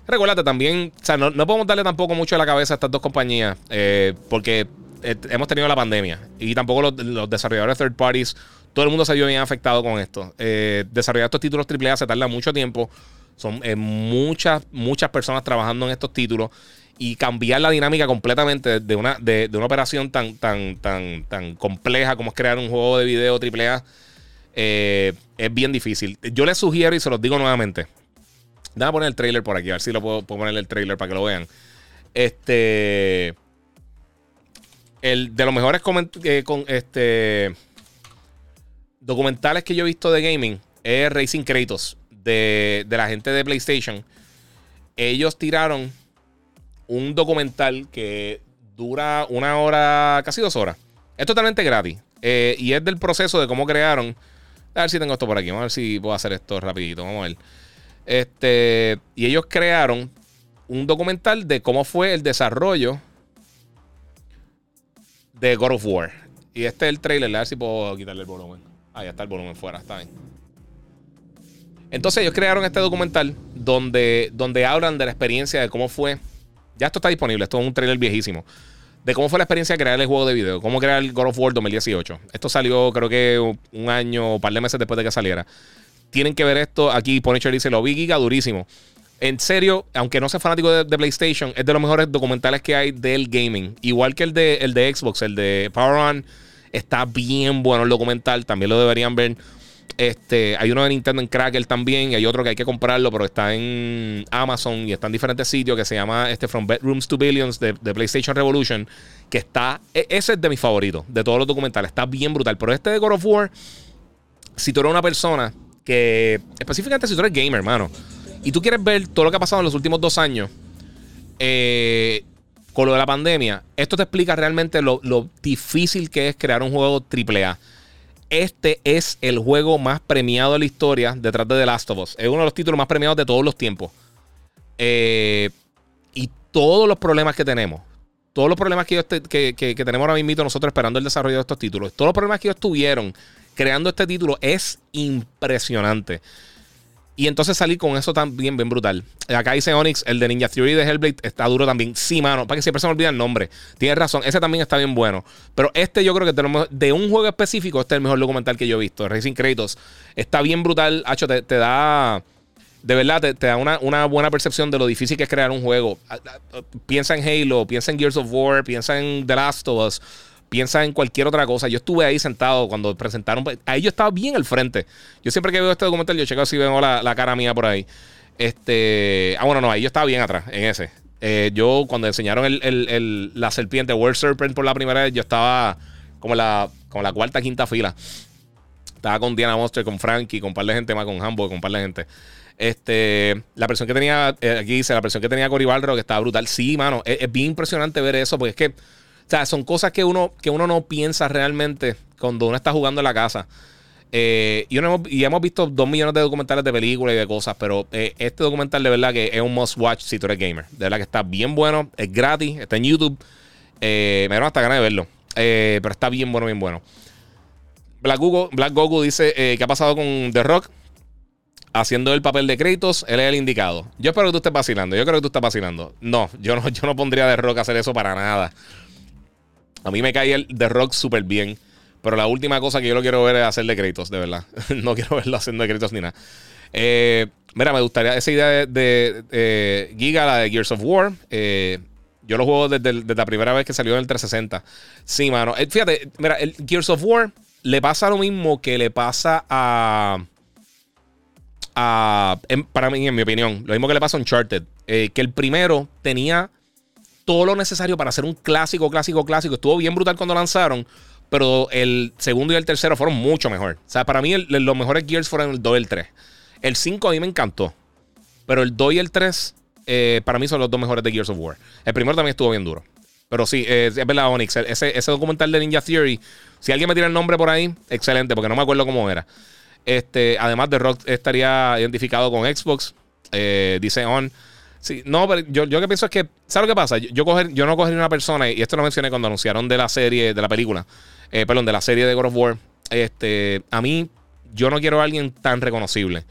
Recuérdate también, o sea, no, podemos darle tampoco mucho a la cabeza a estas dos compañías, eh, porque eh, hemos tenido la pandemia y tampoco los, desarrolladores third parties, todo el mundo se vio bien afectado con esto. Eh, desarrollar estos títulos AAA se tarda mucho tiempo, son muchas, muchas personas trabajando en estos títulos y cambiar la dinámica completamente de una, de, de una operación tan, tan, tan, tan compleja como es crear un juego de video AAA eh, es bien difícil. Yo les sugiero y se los digo nuevamente. Déjame poner el trailer por aquí, a ver si lo puedo, poner el trailer para que lo vean. Este. El de los mejores eh, con, este, documentales que yo he visto de gaming es Racing Kratos de, de la gente de PlayStation. Ellos tiraron un documental que dura una hora, casi dos horas. Es totalmente gratis. Eh, y es del proceso de cómo crearon a ver si tengo esto por aquí. Vamos a ver si puedo hacer esto rapidito. Vamos a ver. Este, y ellos crearon un documental de cómo fue el desarrollo de God of War. Y este es el trailer. A ver si puedo quitarle el volumen. Ah, ya está el volumen fuera. Está bien. Entonces ellos crearon este documental donde, donde hablan de la experiencia de cómo fue. Ya esto está disponible. Esto es un trailer viejísimo de cómo fue la experiencia de crear el juego de video, cómo crear el God of War 2018. Esto salió creo que un año o un par de meses después de que saliera. Tienen que ver esto. Aquí Punisher dice, lo vi giga durísimo. En serio, aunque no sea fanático de, PlayStation, es de los mejores documentales que hay del gaming. Igual que el de, el de Xbox, el de Power On. Está bien bueno el documental, también lo deberían ver. Este, hay uno de Nintendo en Cracker también. Y hay otro que hay que comprarlo, pero está en Amazon y está en diferentes sitios que se llama este From Bedrooms to Billions de, PlayStation Revolution. Que está. E, ese es de mis favoritos, de todos los documentales. Está bien brutal. Pero este de God of War, si tú eres una persona que. Específicamente si tú eres gamer, hermano. Y tú quieres ver todo lo que ha pasado en los últimos dos años. Eh, con lo de la pandemia, esto te explica realmente lo, lo difícil que es crear un juego AAA este es el juego más premiado de la historia detrás de The Last of Us. Es uno de los títulos más premiados de todos los tiempos. Eh, y todos los problemas que tenemos, todos los problemas que, que, tenemos ahora mismo nosotros esperando el desarrollo de estos títulos, todos los problemas que ellos tuvieron creando este título es impresionante. Y entonces salir con eso también bien brutal. Acá dice Onyx, el de Ninja Theory de Hellblade está duro también. Sí, mano, para que siempre se me olvida el nombre. Tienes razón, ese también está bien bueno. Pero este yo creo que tenemos, de un juego específico, este es el mejor documental que yo he visto. Racing Kratos. Está bien brutal. Hacho, te, da... De verdad, te, da una, una, buena percepción de lo difícil que es crear un juego. Piensa en Halo, piensa en Gears of War, piensa en The Last of Us. Piensa en cualquier otra cosa. Yo estuve ahí sentado cuando presentaron. Ahí yo estaba bien al frente. Yo siempre que veo este documental, yo checo si veo la, la cara mía por ahí. Este. Ah, bueno, no, ahí yo estaba bien atrás, en ese. Eh, yo, cuando enseñaron el, el, la serpiente, World Serpent, por la primera vez, yo estaba como la, como la cuarta, quinta fila. Estaba con Diana Monster, con Frankie, con un par de gente más, con Hambo, con un par de gente. Este, la presión que tenía, eh, aquí dice, la presión que tenía Cory Barro, que estaba brutal. Sí, mano, es, bien impresionante ver eso, porque es que, sea, son cosas que uno, que uno no piensa realmente cuando uno está jugando en la casa. Eh, y, hemos, y, hemos, visto dos millones de documentales de películas y de cosas, pero eh, este documental de verdad que es un must watch si tú eres gamer. De verdad que está bien bueno, es gratis, está en YouTube. me dieron hasta ganas de verlo. pero está bien bueno, bien bueno. Black Goku, Black Goku dice que ha pasado con The Rock haciendo el papel de créditos, él es el indicado. Yo espero que tú estés vacilando. Yo creo que tú estás vacilando. No, yo no, yo no pondría The Rock a hacer eso para nada. A mí me cae el The Rock súper bien. Pero la última cosa que yo lo quiero ver es hacer de créditos, de verdad. no quiero verlo haciendo créditos ni nada. Eh, mira, me gustaría esa idea de, Giga, la de Gears of War. Eh, yo lo juego desde, la primera vez que salió en el 360. Sí, mano. Eh, fíjate, mira, el Gears of War le pasa lo mismo que le pasa a para mí, en mi opinión, lo mismo que le pasa a Uncharted, eh, que el primero tenía todo lo necesario para ser un clásico, clásico, clásico. Estuvo bien brutal cuando lanzaron, pero el segundo y el tercero fueron mucho mejor. O sea, para mí los mejores Gears fueron el 2 y el 3. El 5 a mí me encantó, pero el 2 y el 3 eh, para mí son los dos mejores de Gears of War. El primero también estuvo bien duro. Pero sí, es verdad, Onyx. Ese, ese documental de Ninja Theory, si alguien me tira el nombre por ahí, excelente, porque no me acuerdo cómo era. Este, además de Rock estaría identificado con Xbox. Eh, dice On. Sí, no, pero yo, yo que pienso es que, ¿sabes lo que pasa? Yo, coger, yo no cogería una persona, y esto lo mencioné cuando anunciaron de la serie, de la película, eh, perdón, de la serie de God of War. Este, a mí, yo no quiero a alguien tan reconocible.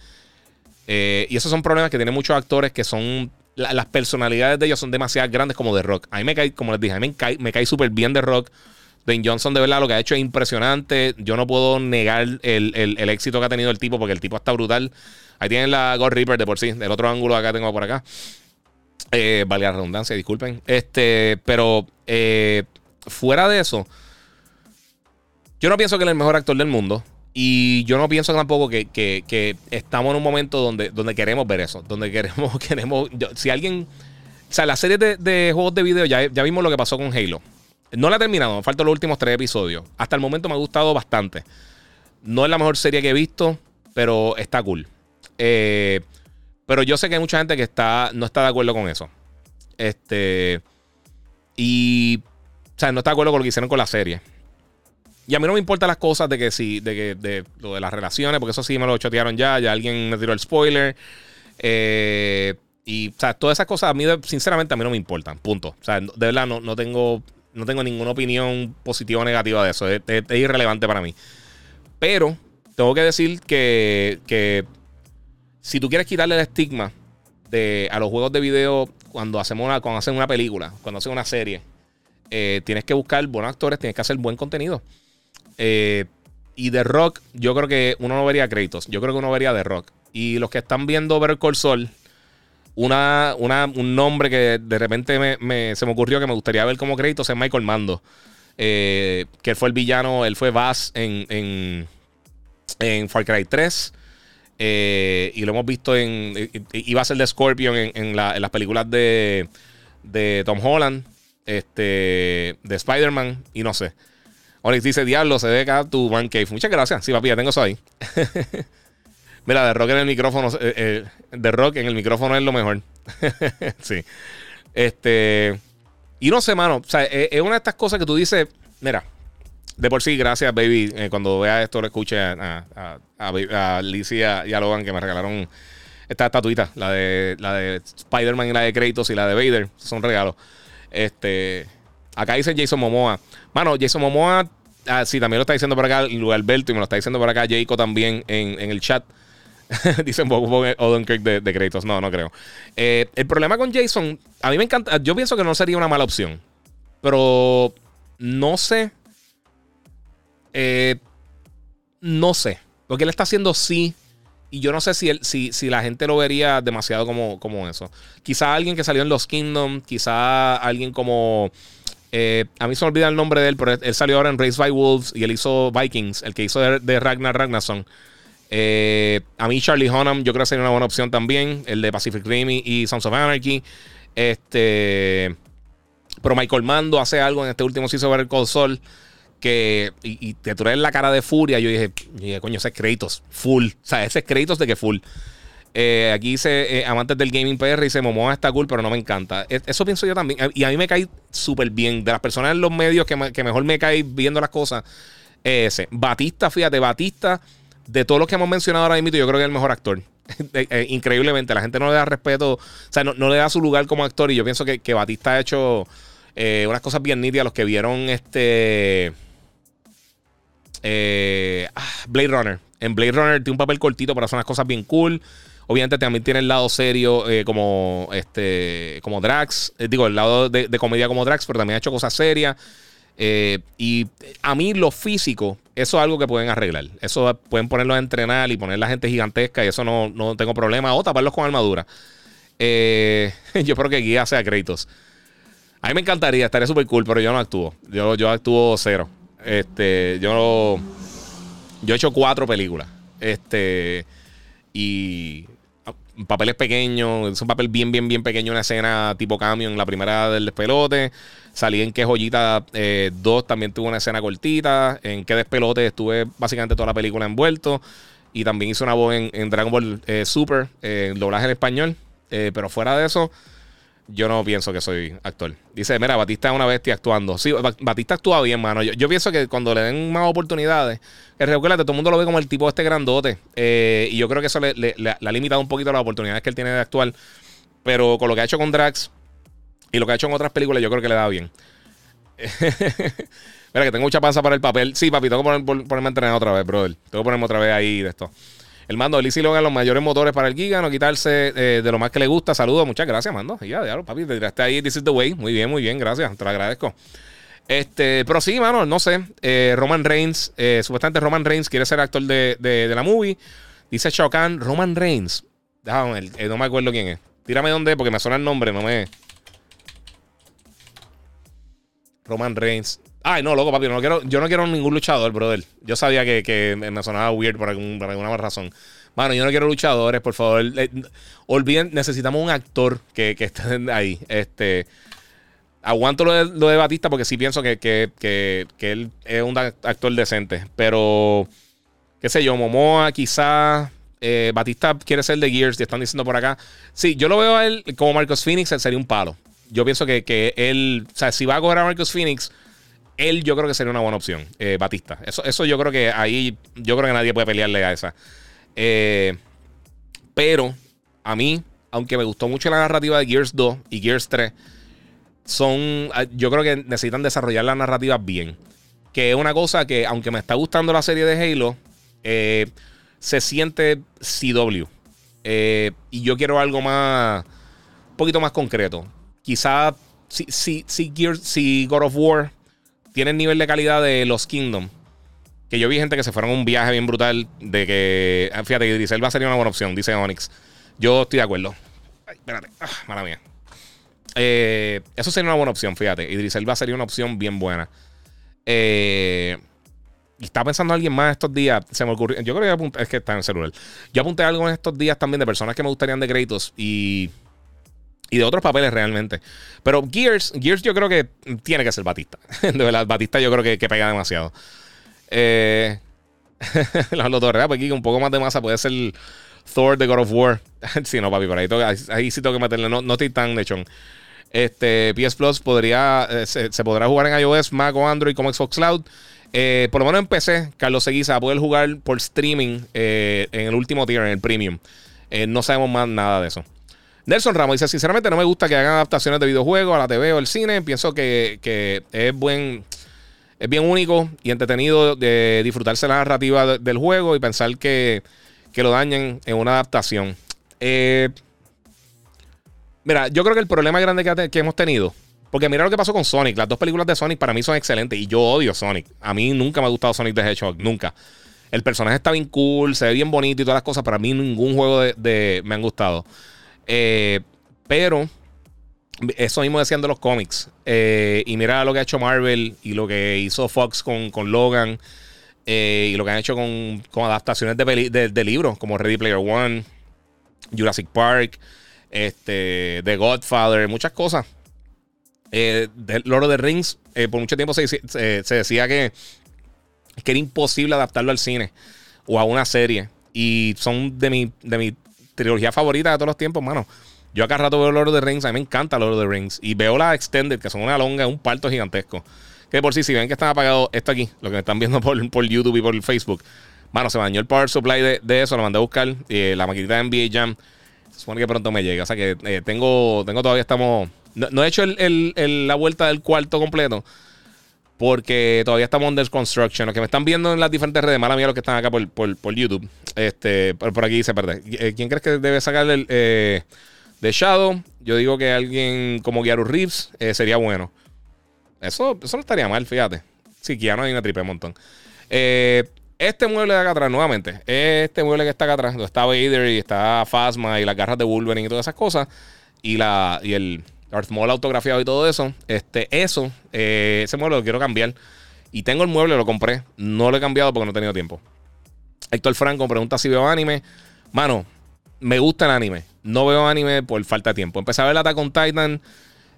Eh, y esos son problemas que tienen muchos actores que son. las personalidades de ellos son demasiado grandes como de rock. A mí me cae, como les dije, a mí me cae, me cae súper bien de rock. Dwayne Johnson, de verdad, lo que ha hecho es impresionante. Yo no puedo negar el, éxito que ha tenido el tipo, porque el tipo está brutal. Ahí tienen la God Reaper de por sí, del otro ángulo acá tengo por acá. Eh, vale la redundancia, disculpen. Este, pero eh, fuera de eso, yo no pienso que él es el mejor actor del mundo. Y yo no pienso tampoco que, estamos en un momento donde, donde queremos ver eso. Donde queremos, queremos. si alguien. O sea, la serie de, juegos de video, ya, ya vimos lo que pasó con Halo. No la he terminado, me faltan los últimos tres episodios. Hasta el momento me ha gustado bastante. No es la mejor serie que he visto, pero está cool. Eh, pero yo sé que hay mucha gente que está, no está de acuerdo con eso. Este. Y. O sea, no está de acuerdo con lo que hicieron con la serie. Y a mí no me importan las cosas de que sí, de que de lo de las relaciones, porque eso sí me lo chotearon ya. Ya alguien me tiró el spoiler. Eh, y, o sea, todas esas cosas a mí, sinceramente, a mí no me importan. Punto. O sea, de verdad, no, no tengo no tengo ninguna opinión positiva o negativa de eso. Es, irrelevante para mí. Pero tengo que decir que, si tú quieres quitarle el estigma de, a los juegos de video cuando hacemos una, cuando hacen una película, cuando hacen una serie, eh, tienes que buscar buenos actores, tienes que hacer buen contenido. Eh, y de rock, yo creo que uno no vería créditos. Yo creo que uno vería de rock. Y los que están viendo Ver el Sol una, un nombre que de repente se me ocurrió que me gustaría ver como crédito es Michael Mando. Eh, que él fue el villano, él fue Bass en, en, Far Cry 3. Eh, y lo hemos visto en. Iba a ser de Scorpion en, las películas de, de Tom Holland, este, de Spider-Man, y no sé. Onyx dice: Diablo, se ve acá tu Man Cave. Muchas gracias. Sí, papi, ya tengo eso ahí. Mira, de rock en el micrófono. Eh, eh, de rock en el micrófono es lo mejor. sí. Este. Y no sé, mano. O sea, es, una de estas cosas que tú dices. Mira, de por sí, gracias, baby. Eh, cuando vea esto, lo escuche a, a, a, y a Logan que me regalaron esta estatuita. La de, la de Spider-Man y la de Kratos y la de Vader. Son regalos. Este. Acá dice Jason Momoa. Mano, Jason Momoa. Ah, sí, también lo está diciendo por acá Alberto y me lo está diciendo por acá Jaco también en, el chat. Dicen Bob Odenkirk de, de créditos. No, no creo. Eh, el problema con Jason, a mí me encanta. Yo pienso que no sería una mala opción. Pero no sé. Eh, no sé. Lo que él está haciendo sí. Y yo no sé si, si, si la gente lo vería demasiado como, como eso. Quizá alguien que salió en Los Kingdom. Quizá alguien como. Eh, a mí se me olvida el nombre de él, pero él salió ahora en Race by Wolves y él hizo Vikings, el que hizo de, Ragnar Ragnarsson. Eh, a mí Charlie Hunnam yo creo que sería una buena opción también, el de Pacific Rim y, Sons of Anarchy. Este, pero Michael Mando hace algo en este último season de el Sol que y, te trae la cara de furia. Yo dije, coño, ese es créditos, full. O sea, ese es créditos de que full. Eh, aquí dice eh, amantes del gaming PR y se Momoa está cool, pero no me encanta. E, eso pienso yo también. Y a mí me cae súper bien. De las personas en los medios que, mejor me cae viendo las cosas, ese. Batista, fíjate, Batista, de todos los que hemos mencionado ahora mismo, yo creo que es el mejor actor. Eh, increíblemente, la gente no le da respeto, o sea, no, le da su lugar como actor. Y yo pienso que, Batista ha hecho unas cosas bien nítidas. Los que vieron este. Ah, Blade Runner. En Blade Runner tiene un papel cortito para hacer unas cosas bien cool. Obviamente también tiene el lado serio eh, como, este, como Drax. Eh, digo, el lado de, comedia como Drax, pero también ha hecho cosas serias. Eh, y a mí lo físico, eso es algo que pueden arreglar. Eso pueden ponerlo a entrenar y poner la gente gigantesca y eso no, no tengo problema. O taparlos con armadura. yo creo que guía sea créditos. A mí me encantaría, estaría súper cool, pero yo no actúo. Yo, yo actúo cero. Este, yo, yo he hecho cuatro películas. Este, y papeles pequeños. Es un papel bien, bien, bien pequeño. Una escena tipo camión, la primera del despelote. Salí en Que Joyita 2, eh, también tuve una escena cortita. En Que Despelote estuve básicamente toda la película envuelto. Y también hice una voz en, Dragon Ball eh, Super, eh, en doblaje en español. pero fuera de eso, yo no pienso que soy actor. Dice, mira, Batista es una bestia actuando. Sí, Batista actúa bien, mano. Yo, pienso que cuando le den más oportunidades, que recuerda, todo el mundo lo ve como el tipo este grandote. Eh, y yo creo que eso le, ha limitado un poquito las oportunidades que él tiene de actuar. Pero con lo que ha hecho con Drax y lo que ha hecho en otras películas, yo creo que le da bien. mira, que tengo mucha panza para el papel. Sí, papi, tengo que ponerme a entrenar otra vez, brother. Tengo que ponerme otra vez ahí de esto. El mando de Lizzie Logan, los mayores motores para el Giga, no quitarse eh, de lo más que le gusta. Saludos, muchas gracias, mando. Ya, ya, papi, te tiraste ahí, this is the way. Muy bien, muy bien, gracias, te lo agradezco. Este, pero sí, mano, no sé. Eh, Roman Reigns, eh, supuestamente Roman Reigns quiere ser actor de, la movie. Dice Shao Roman Reigns. Déjame no me acuerdo quién es. Tírame dónde, porque me suena el nombre, no me. Roman Reigns. Ay, no, loco, papi, no quiero, yo no quiero ningún luchador, brother. Yo sabía que, me sonaba weird por, algún, por alguna razón. Mano, yo no quiero luchadores, por favor. Eh, olviden, necesitamos un actor que, que esté ahí. Este. Aguanto lo de, Batista porque sí pienso que, que, él es un actor decente. Pero, qué sé yo, Momoa, quizás. Eh, Batista quiere ser de Gears, y están diciendo por acá. Sí, yo lo veo a él como Marcos Phoenix, él sería un palo. Yo pienso que, que él, o sea, si va a coger a Marcos Phoenix, él yo creo que sería una buena opción, eh, Batista. Eso, eso yo creo que ahí, yo creo que nadie puede pelearle a esa. Eh, pero a mí, aunque me gustó mucho la narrativa de Gears 2 y Gears 3, son, ah, yo creo que necesitan desarrollar la narrativa bien. Que es una cosa que, aunque me está gustando la serie de Halo, eh, se siente CW. y yo quiero algo más, un poquito más concreto. Quizá si, si, si, Gears, si God of War tiene el nivel de calidad de los Kingdom. Que yo vi gente que se fueron a un viaje bien brutal de que, ah, fíjate, Idris Elba sería una buena opción, dice Onyx. Yo estoy de acuerdo. Ay, espérate, ah, mala mía. Eh, eso sería una buena opción, fíjate. Idris Elba sería una opción bien buena. Eh, y estaba pensando alguien más estos días. Se me ocurrió. Yo creo que apunté, es que está en el celular. Yo apunté algo en estos días también de personas que me gustarían de créditos. Y y de otros papeles realmente. Pero Gears, Gears yo creo que tiene que ser Batista. De verdad, Batista yo creo que, que pega demasiado. Eh, los dos, Porque aquí un poco más de masa puede ser Thor de God of War. sí, no, papi, por ahí, ahí, sí tengo que meterle. No, no estoy tan lechón. Este, PS Plus podría, eh, se, podrá jugar en iOS, Mac o Android como Xbox Cloud. Eh, por lo menos en PC, Carlos Seguiza va a poder jugar por streaming en el último tier, en el premium. no sabemos más nada de eso. Nelson Ramos dice: Sinceramente, no me gusta que hagan adaptaciones de videojuegos a la TV o el cine. Pienso que, es buen. Es bien único y entretenido de disfrutarse la narrativa del juego y pensar que, lo dañen en una adaptación. Eh, mira, yo creo que el problema grande que, hemos tenido porque mira lo que pasó con Sonic. Las dos películas de Sonic para mí son excelentes. Y yo odio Sonic. A mí nunca me ha gustado Sonic the Hedgehog. Nunca. El personaje está bien cool, se ve bien bonito y todas las cosas. Para mí ningún juego de, me han gustado. Eh, pero eso mismo decían de los cómics. Eh, y mira lo que ha hecho Marvel y lo que hizo Fox con, con Logan. Eh, y lo que han hecho con, con adaptaciones de, de, libros como Ready Player One, Jurassic Park, este, The Godfather, muchas cosas. Eh, Lord of the Rings, por mucho tiempo se, se, decía que, que era imposible adaptarlo al cine o a una serie. Y son de mi, de mi trilogía favorita de todos los tiempos, mano. Yo acá rato veo Lord of the Rings, a mí me encanta Lord of the Rings. Y veo la Extended, que son una longa, un parto gigantesco. Que por si, si ven que están apagados esto aquí, lo que me están viendo por, por YouTube y por Facebook. Mano, se bañó el power supply de, eso, lo mandé a buscar. Eh, la maquinita de NBA Jam. Se supone que pronto me llega. O sea que eh, tengo, tengo todavía estamos. No, he hecho la vuelta del cuarto completo. Porque todavía estamos under construction. Los que me están viendo en las diferentes redes, mala mía los que están acá por, por, YouTube. Este, por, aquí dice, perdón. Eh, ¿Quién crees que debe sacar el de Shadow? Yo digo que alguien como Gyaru Reeves sería bueno. Eso, eso no estaría mal, fíjate. Sí, no hay una tripe un montón. Eh, este mueble de acá atrás, nuevamente, este mueble que está acá atrás, donde está Vader y está Phasma y las garras de Wolverine y todas esas cosas, y, la, y el Darth Maul autografiado y todo eso, este, eso, eh, ese mueble lo quiero cambiar. Y tengo el mueble, lo compré. No lo he cambiado porque no he tenido tiempo. Héctor Franco pregunta si veo anime. Mano, me gusta el anime. No veo anime por falta de tiempo. Empecé a ver Attack on Titan.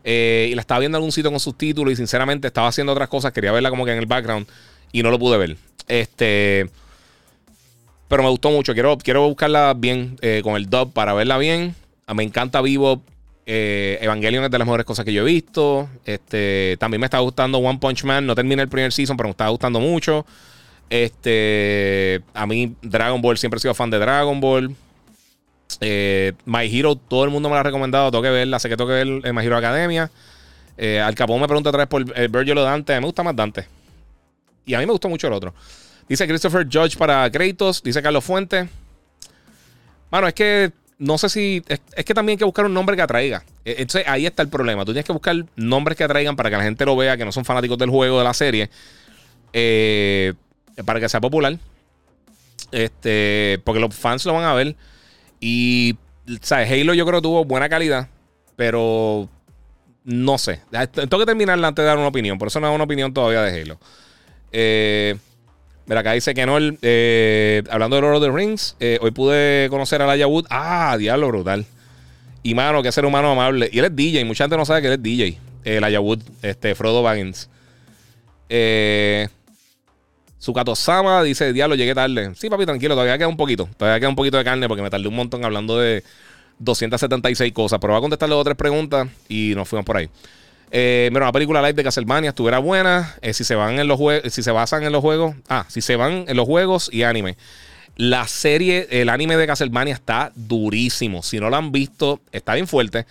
Eh, y la estaba viendo en algún sitio con subtítulos y sinceramente estaba haciendo otras cosas. Quería verla como que en el background y no lo pude ver. Este. Pero me gustó mucho. Quiero, quiero buscarla bien eh, con el dub para verla bien. Me encanta Vivo. Eh, Evangelion es de las mejores cosas que yo he visto. Este, también me está gustando One Punch Man. No terminé el primer season, pero me está gustando mucho. Este, a mí Dragon Ball siempre he sido fan de Dragon Ball. Eh, My Hero, todo el mundo me la ha recomendado. Tengo que verla, sé que tengo que ver My Hero Academia. Eh, Al Capón me pregunta otra vez por el Virgil o Dante. Me gusta más Dante. Y a mí me gustó mucho el otro. Dice Christopher Judge para Kratos. Dice Carlos Fuentes. Bueno, es que no sé si. Es, que también hay que buscar un nombre que atraiga. E, entonces ahí está el problema. Tú tienes que buscar nombres que atraigan para que la gente lo vea, que no son fanáticos del juego, de la serie. Eh, para que sea popular. Este, porque los fans lo van a ver. Y, ¿sabes? Halo yo creo tuvo buena calidad, pero no sé. Tengo que terminarla antes de dar una opinión. Por eso no hago una opinión todavía de Halo. Eh, mira, acá dice que no. Eh, hablando de Lord of the Rings, eh, hoy pude conocer a la Wood. Ah, diablo, brutal. Y mano, que ser humano amable. Y él es DJ. Mucha gente no sabe que él es DJ. El Wood, este, Frodo Baggins. Eh. Sama dice, diablo, llegué tarde. Sí, papi, tranquilo, todavía queda un poquito. Todavía queda un poquito de carne porque me tardé un montón hablando de 276 cosas. Pero voy a contestarle dos o tres preguntas y nos fuimos por ahí. Eh, una película live de Castlevania estuviera buena. Eh, si se van en los juegos, si se basan en los juegos. Ah, si se van en los juegos y anime. La serie, el anime de Castlevania está durísimo. Si no lo han visto, está bien fuerte.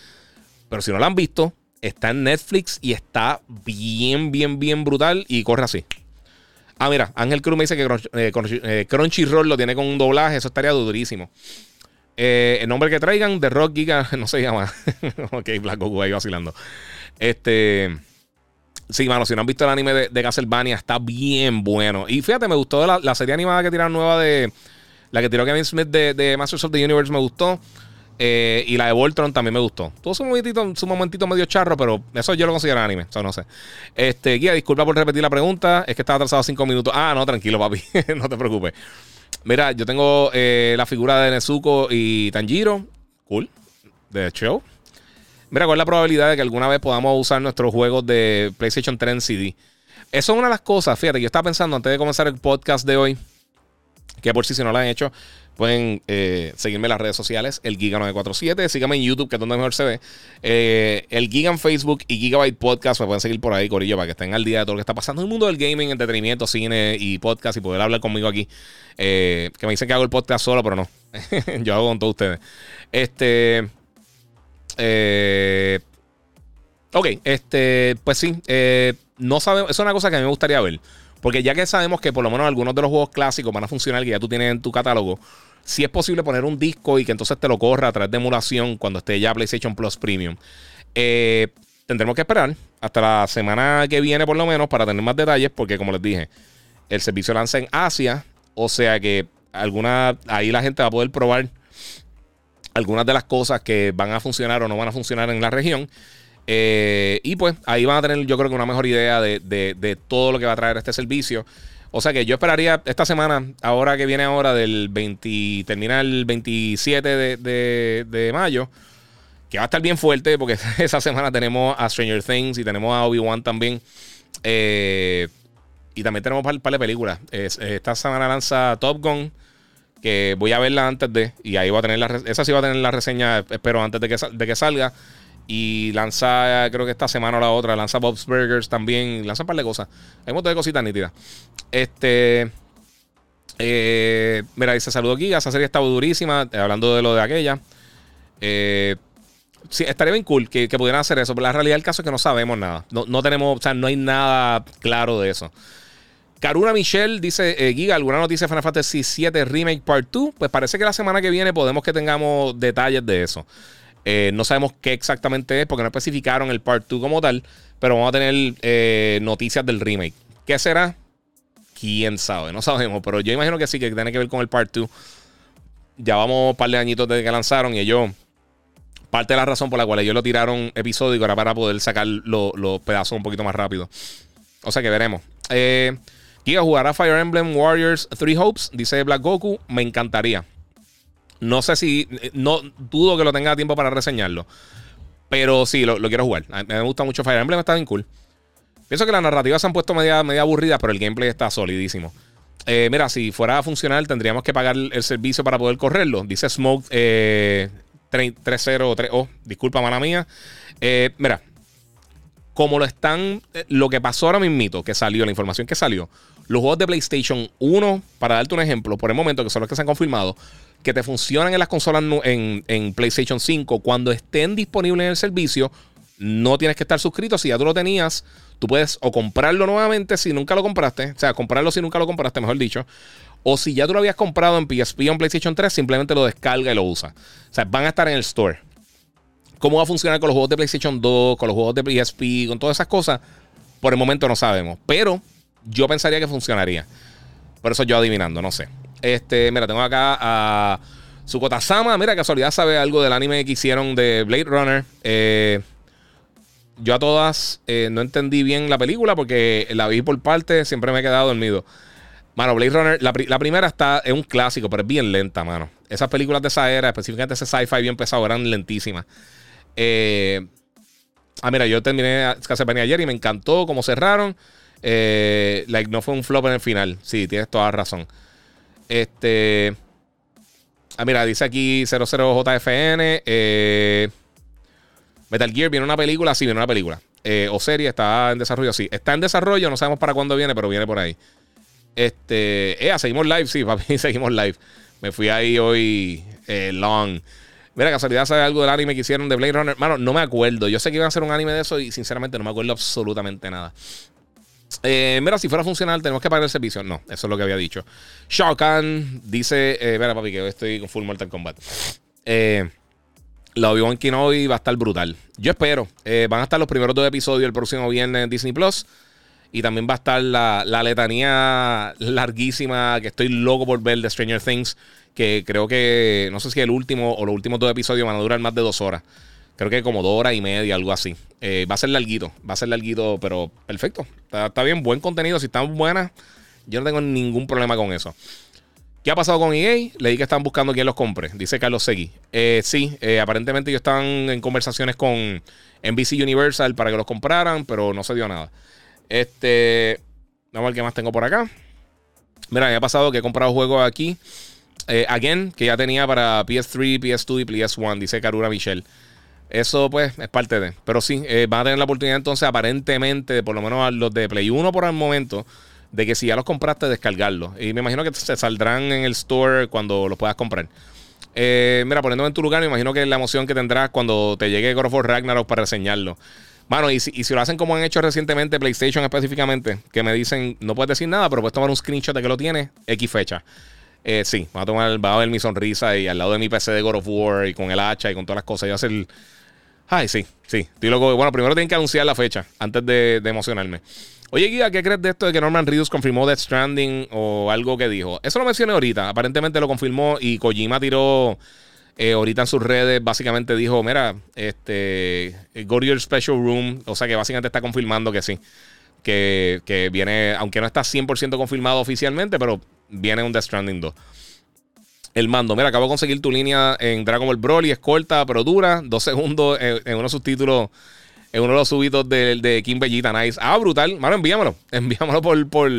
Pero si no lo han visto, está en Netflix y está bien, bien, bien brutal. Y corre así. Ah, mira, Ángel Cruz me dice que eh, eh, Crunchyroll lo tiene con un doblaje. Eso estaría durísimo. Eh, el nombre que traigan, The Rock Giga, no se llama. ok, Black Goku ahí vacilando. Este. Sí, mano, si no han visto el anime de, Castlevania, está bien bueno. Y fíjate, me gustó la, serie animada que tiraron nueva de. La que tiró Kevin Smith de, de Masters of the Universe, me gustó. Eh, y la de Voltron también me gustó. Tuvo su momentito, su momentito medio charro, pero eso yo lo considero anime. Eso no sé. Este, guía, disculpa por repetir la pregunta. Es que estaba atrasado cinco minutos. Ah, no, tranquilo, papi. no te preocupes. Mira, yo tengo eh, la figura de Nezuko y Tanjiro. Cool. De show. Mira, ¿cuál es la probabilidad de que alguna vez podamos usar nuestros juegos de PlayStation 3 en CD? Eso es una de las cosas, fíjate, yo estaba pensando antes de comenzar el podcast de hoy, que por si si no lo han hecho, Pueden eh, seguirme en las redes sociales, el Giga947. Síganme en YouTube, que es donde mejor se ve. Eh, el Giga en Facebook y Gigabyte Podcast. Me pueden seguir por ahí, Corillo, para que estén al día de todo lo que está pasando en el mundo del gaming, entretenimiento, cine y podcast y poder hablar conmigo aquí. Eh, que me dicen que hago el podcast solo, pero no. Yo hago con todos ustedes. Este. Ok, este. Pues sí. no sabemos. Es una cosa que a mí me gustaría ver. Porque ya que sabemos que por lo menos algunos de los juegos clásicos van a funcionar, que ya tú tienes en tu catálogo, si es posible poner un disco y que entonces te lo corra a través de emulación cuando esté ya PlayStation Plus Premium. Eh, tendremos que esperar hasta la semana que viene por lo menos para tener más detalles porque como les dije, el servicio lanza en Asia, o sea que alguna ahí la gente va a poder probar algunas de las cosas que van a funcionar o no van a funcionar en la región. Eh, y pues ahí van a tener, yo creo que una mejor idea de, todo lo que va a traer este servicio. O sea que yo esperaría esta semana, ahora que viene ahora del 20, termina el 27 de, mayo, que va a estar bien fuerte porque esa semana tenemos a Stranger Things y tenemos a Obi-Wan también. Eh, y también tenemos un par, de películas. esta semana lanza Top Gun, que voy a verla antes de, y ahí va a tener la, esa sí va a tener la reseña, espero, antes de que, de que salga. Y lanza, creo que esta semana o la otra, lanza Bob's Burgers también. Lanza un par de cosas. Hay un montón de cositas nítidas. Este. Eh, mira, dice saludo aquí. Esa serie estaba durísima. Hablando de lo de aquella. Eh, sí, estaría bien cool que, pudieran hacer eso. Pero la realidad del caso es que no sabemos nada. No, tenemos, o sea, no hay nada claro de eso. Karuna Michelle dice, Giga, ¿alguna noticia de Final Fantasy VII Remake Part 2? Pues parece que la semana que viene podemos que tengamos detalles de eso. Eh, no sabemos qué exactamente es porque no especificaron el Part 2 como tal, pero vamos a tener eh, noticias del remake. ¿Qué será? Quién sabe, no sabemos, pero yo imagino que sí, que tiene que ver con el Part 2. Ya vamos un par de añitos desde que lanzaron y ellos, parte de la razón por la cual ellos lo tiraron episódico era para poder sacar los pedazos un poquito más rápido. O sea que veremos. Eh, Giga jugará Fire Emblem Warriors 3 Hopes, dice Black Goku. Me encantaría. No sé si. No dudo que lo tenga tiempo para reseñarlo. Pero sí, lo, quiero jugar. Me gusta mucho Fire Emblem, está bien cool. Pienso que las narrativas se han puesto media, media aburridas, pero el gameplay está solidísimo. Eh, mira, si fuera a funcionar, tendríamos que pagar el servicio para poder correrlo. Dice Smoke eh, 303. Oh, disculpa, mala mía. Eh, mira, como lo están. Eh, lo que pasó ahora mismo, que salió, la información que salió. Los juegos de PlayStation 1, para darte un ejemplo, por el momento, que son los que se han confirmado, que te funcionan en las consolas en, PlayStation 5 cuando estén disponibles en el servicio. No tienes que estar suscrito. Si ya tú lo tenías, tú puedes o comprarlo nuevamente si nunca lo compraste. O sea, comprarlo si nunca lo compraste, mejor dicho. O si ya tú lo habías comprado en PSP o en PlayStation 3, simplemente lo descarga y lo usa. O sea, van a estar en el store. ¿Cómo va a funcionar con los juegos de PlayStation 2, con los juegos de PSP, con todas esas cosas? Por el momento no sabemos. Pero yo pensaría que funcionaría. Por eso yo adivinando, no sé. Este, mira, tengo acá a Sukota Sama. Mira, casualidad sabe algo del anime que hicieron de Blade Runner. Eh, yo a todas eh, no entendí bien la película porque la vi por parte, siempre me he quedado dormido. Mano, Blade Runner, la, primera está, es un clásico, pero es bien lenta, mano. Esas películas de esa era, específicamente ese sci-fi bien pesado, eran lentísimas. Eh, ah, mira, yo terminé Castlevania ayer y me encantó cómo cerraron. like, no fue un flop en el final. Sí, tienes toda razón. Este. Ah, mira, dice aquí 00JFN. Eh, Metal Gear viene una película. Sí, viene una película. Eh, o serie, está en desarrollo. Sí, está en desarrollo. No sabemos para cuándo viene, pero viene por ahí. Este. Eh, seguimos live. Sí, papi, seguimos live. Me fui ahí hoy eh, long. Mira, casualidad, ¿sabe algo del anime que hicieron de Blade Runner? Mano, no me acuerdo. Yo sé que iban a hacer un anime de eso y sinceramente no me acuerdo absolutamente nada. Eh, mira, si fuera funcional, tenemos que pagar el servicio. No, eso es lo que había dicho. Shao Kahn dice: eh, Mira, papi, que hoy estoy con Full Mortal Kombat. Eh, la Obi-Wan Kenobi va a estar brutal. Yo espero. Eh, van a estar los primeros dos episodios el próximo viernes en Disney Plus. Y también va a estar la, la, letanía larguísima que estoy loco por ver de Stranger Things. Que creo que, no sé si el último o los últimos dos episodios van a durar más de dos horas. Creo que como dos horas y media, algo así. Eh, va a ser larguito, va a ser larguito, pero perfecto. Está, bien, buen contenido. Si están buenas, yo no tengo ningún problema con eso. ¿Qué ha pasado con EA? Leí que están buscando quién los compre. Dice Carlos Segui. Eh, sí, eh, aparentemente ellos estaban en conversaciones con NBC Universal para que los compraran, pero no se dio nada. Este. Vamos a ver qué más tengo por acá. Mira, me ha pasado que he comprado juegos aquí. again, que ya tenía para PS3, PS2 y PS1, dice Karura Michelle. Eso, pues, es parte de. Pero sí, eh, a tener la oportunidad entonces, aparentemente, por lo menos a los de Play 1 por el momento, de que si ya los compraste, descargarlos. Y me imagino que se saldrán en el store cuando los puedas comprar. Eh, mira, poniéndome en tu lugar, me imagino que es la emoción que tendrás cuando te llegue God of War Ragnarok para reseñarlo. Mano, y si, y si, lo hacen como han hecho recientemente, PlayStation específicamente, que me dicen, no puedes decir nada, pero puedes tomar un screenshot de que lo tienes, X fecha. Eh, sí, va a tomar, va a ver mi sonrisa y al lado de mi PC de God of War y con el hacha y con todas las cosas. Y va a hacer Ay, sí, sí. Estoy loco. Bueno, primero tienen que anunciar la fecha antes de, emocionarme. Oye, Guía, ¿qué crees de esto de que Norman Reedus confirmó Death Stranding o algo que dijo? Eso lo mencioné ahorita. Aparentemente lo confirmó y Kojima tiró Eh, ahorita en sus redes básicamente dijo, mira, este, go to your special room. O sea que básicamente está confirmando que sí. Que, que viene, aunque no está 100% confirmado oficialmente, pero viene un Death Stranding 2. El mando, mira, acabo de conseguir tu línea en Dragon Ball Broly, es corta, pero dura, dos segundos en, uno de sus títulos, en uno de los subitos de, de King Bellita, nice. Ah, brutal, mano, envíamelo, envíamelo por, por,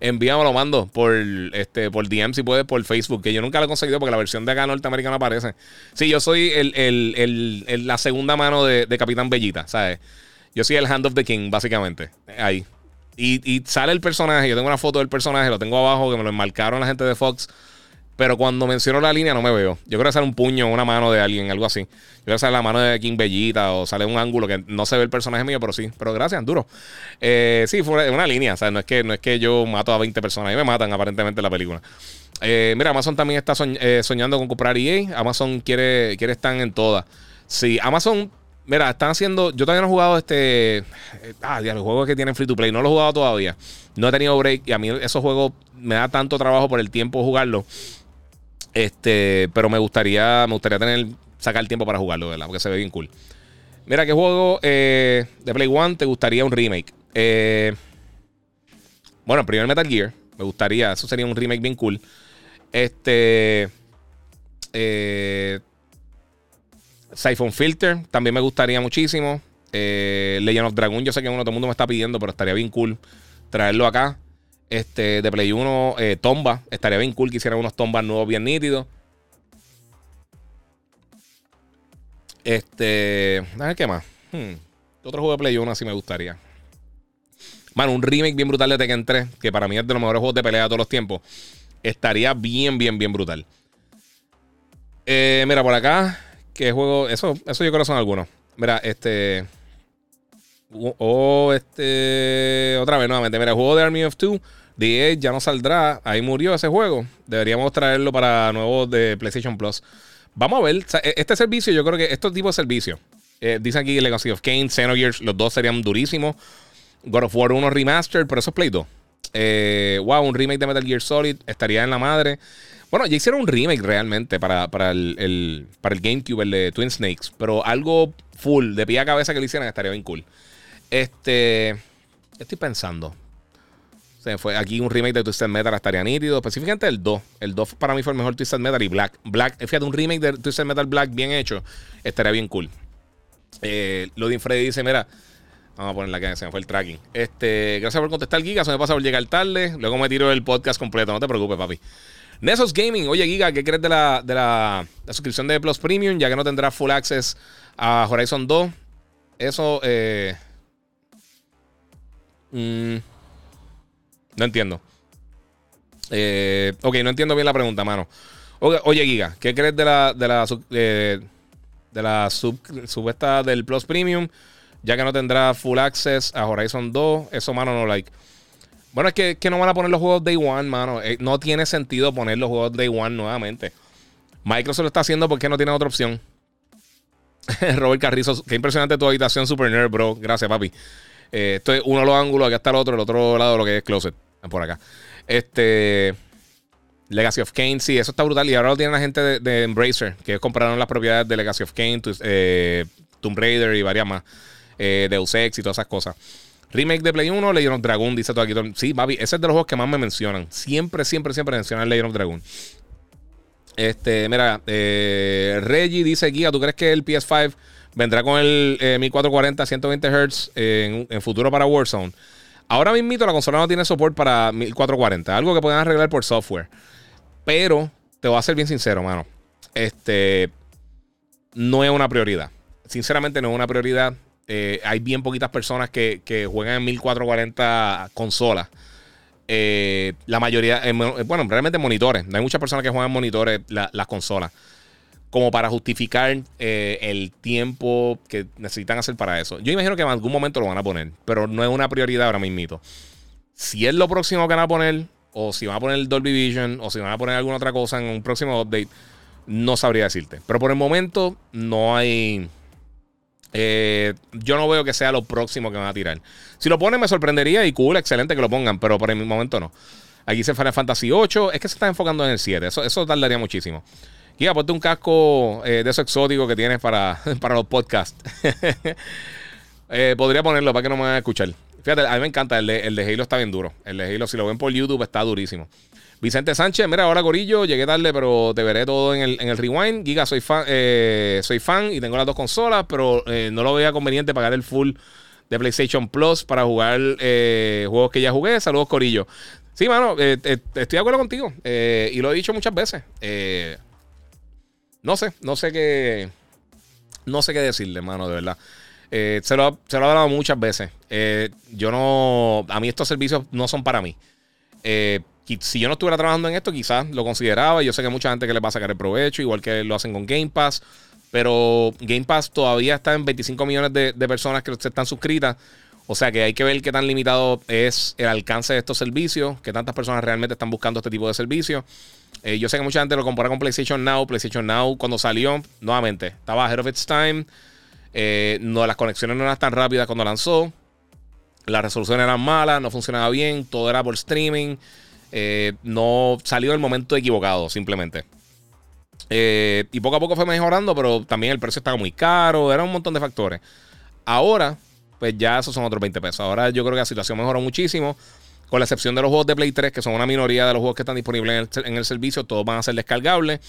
envíamelo, mando, por, este, por DM si puedes, por Facebook, que yo nunca lo he conseguido porque la versión de acá norteamericana aparece. Sí, yo soy el, la segunda mano de, Capitán Bellita, ¿sabes? Yo soy el Hand of the King, básicamente, ahí. Y, y sale el personaje, yo tengo una foto del personaje, lo tengo abajo, que me lo enmarcaron la gente de Fox. Pero cuando menciono la línea no me veo. Yo creo que sale un puño una mano de alguien, algo así. Yo creo que sale la mano de King Bellita o sale un ángulo que no se ve el personaje mío, pero sí. Pero gracias, duro. Eh, sí, fue una línea. O sea, no es, que, no es que yo mato a 20 personas. Y me matan aparentemente en la película. Eh, mira, Amazon también está eh, soñando con comprar EA. Amazon quiere, quiere estar en todas. Sí, Amazon Mira, están haciendo. Yo todavía no he jugado este. Ah, los juegos que tienen free to play. No los he jugado todavía. No he tenido break. Y a mí esos juegos me da tanto trabajo por el tiempo jugarlos este, pero me gustaría, me gustaría tener, sacar el tiempo para jugarlo, ¿verdad? Porque se ve bien cool. Mira, ¿qué juego eh, de Play One te gustaría un remake? Eh, bueno, el primer Metal Gear. Me gustaría, eso sería un remake bien cool. Este. Eh, Siphon Filter también me gustaría muchísimo. Eh, Legend of Dragon, yo sé que uno todo el mundo me está pidiendo, pero estaría bien cool traerlo acá. Este, de Play 1, eh, Tomba. Estaría bien cool que hicieran unos tombas nuevos bien nítidos. Este. A ver qué más. Hmm. Otro juego de Play 1 así me gustaría. Mano, un remake bien brutal de Tekken 3, que para mí es de los mejores juegos de pelea de todos los tiempos. Estaría bien, bien, bien brutal. Eh, mira, por acá, ¿qué juego? Eso, eso yo creo que son algunos. Mira, este. O este. Otra vez nuevamente. Mira, el juego de Army of Two. The ya no saldrá. Ahí murió ese juego. Deberíamos traerlo para nuevos de PlayStation Plus. Vamos a ver. E, este servicio, yo creo que estos tipos de servicios. Eh, dicen aquí Legacy of Kane, Xenogears, los dos serían durísimos. God of War 1 Remastered, pero eso es Play 2. Eh, wow, un remake de Metal Gear Solid estaría en la madre. Bueno, ya hicieron un remake realmente para, para, el, para el GameCube, el de Twin Snakes. Pero algo full, de pie a cabeza que lo hicieran, estaría bien cool. Este. Estoy pensando. Se fue aquí un remake de Twisted Metal estaría nítido. Específicamente el 2. El 2 para mí fue el mejor Twisted Metal y Black. Black, fíjate, un remake de Twisted Metal Black bien hecho. Estaría bien cool. Eh, Ludin Freddy dice: Mira, vamos a poner la que se me fue el tracking. Este, gracias por contestar, Giga. Se me pasa por llegar tarde. Luego me tiro el podcast completo. No te preocupes, papi. Nesos Gaming. Oye, Giga, ¿qué crees de la, de la suscripción de Plus Premium? Ya que no tendrás full access a Horizon 2. Eso, eh, Mm, no entiendo. Eh, ok, no entiendo bien la pregunta, mano. oye, Giga, ¿qué crees de la, de la, de la sub, subesta del Plus Premium? Ya que no tendrá full access a Horizon 2. Eso, mano, no like. Bueno, es que, que no van a poner los juegos Day One, mano. Eh, no tiene sentido poner los juegos Day One nuevamente. Microsoft lo está haciendo porque no tiene otra opción. Robert Carrizo, qué impresionante tu habitación, Super Nerd, bro. Gracias, papi. Eh, esto es uno de los ángulos, acá está el otro, el otro lado lo que es Closet, por acá. Este. Legacy of Kane, sí, eso está brutal. Y ahora lo tienen la gente de, Embracer, que compraron las propiedades de Legacy of Kane, eh, Tomb Raider y varias más. Eh, Deus Ex y todas esas cosas. Remake de Play 1, Legend of Dragon, dice todo aquí. Sí, papi, ese es de los juegos que más me mencionan. Siempre, siempre, siempre mencionan Legend of Dragon. Este, mira, eh, Reggie dice, Guía, ¿tú crees que el PS5 Vendrá con el 1440 120 Hz en, futuro para Warzone. Ahora mismo la consola no tiene soporte para 1440, algo que pueden arreglar por software. Pero te voy a ser bien sincero, mano. Este no es una prioridad. Sinceramente, no es una prioridad. Eh, hay bien poquitas personas que, juegan en 1440 consolas. Eh, la mayoría, bueno, realmente monitores. No hay muchas personas que juegan en monitores las consolas como para justificar eh, el tiempo que necesitan hacer para eso. Yo imagino que en algún momento lo van a poner, pero no es una prioridad ahora mismo. Si es lo próximo que van a poner, o si van a poner el Dolby Vision, o si van a poner alguna otra cosa en un próximo update, no sabría decirte. Pero por el momento no hay... Eh, yo no veo que sea lo próximo que van a tirar. Si lo ponen me sorprendería y cool, excelente que lo pongan, pero por el momento no. Aquí se Final Fantasy 8, es que se está enfocando en el 7, eso, eso tardaría muchísimo. Giga, ponte un casco eh, de esos exóticos que tienes para, para los podcasts. Eh, podría ponerlo para que no me vayan a escuchar. Fíjate, a mí me encanta. El de, el de Halo está bien duro. El de Halo, si lo ven por YouTube, está durísimo. Vicente Sánchez, mira, ahora Gorillo, llegué tarde, pero te veré todo en el, en el rewind. Giga, soy fan, eh, soy fan y tengo las dos consolas, pero no lo veía conveniente pagar el full de PlayStation Plus para jugar juegos que ya jugué. Saludos, Corillo. Sí, mano, estoy de acuerdo contigo. y lo he dicho muchas veces. No sé, no sé qué. No sé qué decirle, mano, de verdad. Eh, se, lo, se, lo, he hablado muchas veces. Eh, yo no. A mí estos servicios no son para mí. Eh, si yo no estuviera trabajando en esto, quizás lo consideraba. Yo sé que mucha gente que le va a sacar el provecho, igual que lo hacen con Game Pass. Pero Game Pass todavía está en 25 millones de, personas que están suscritas. O sea que hay que ver qué tan limitado es el alcance de estos servicios, qué tantas personas realmente están buscando este tipo de servicios. Yo sé que mucha gente lo compara con PlayStation Now. PlayStation Now, cuando salió, nuevamente, estaba ahead of its time. Eh, no, las conexiones no eran tan rápidas cuando lanzó. Las resoluciones eran malas, no funcionaba bien, todo era por streaming. Eh, no salió en el momento equivocado, simplemente. Eh, y poco a poco fue mejorando, pero también el precio estaba muy caro, era un montón de factores. Ahora, pues ya esos son otros 20 pesos. Ahora yo creo que la situación mejoró muchísimo. Con la excepción de los juegos de Play 3, que son una minoría de los juegos que están disponibles en el servicio, todos van a ser descargables.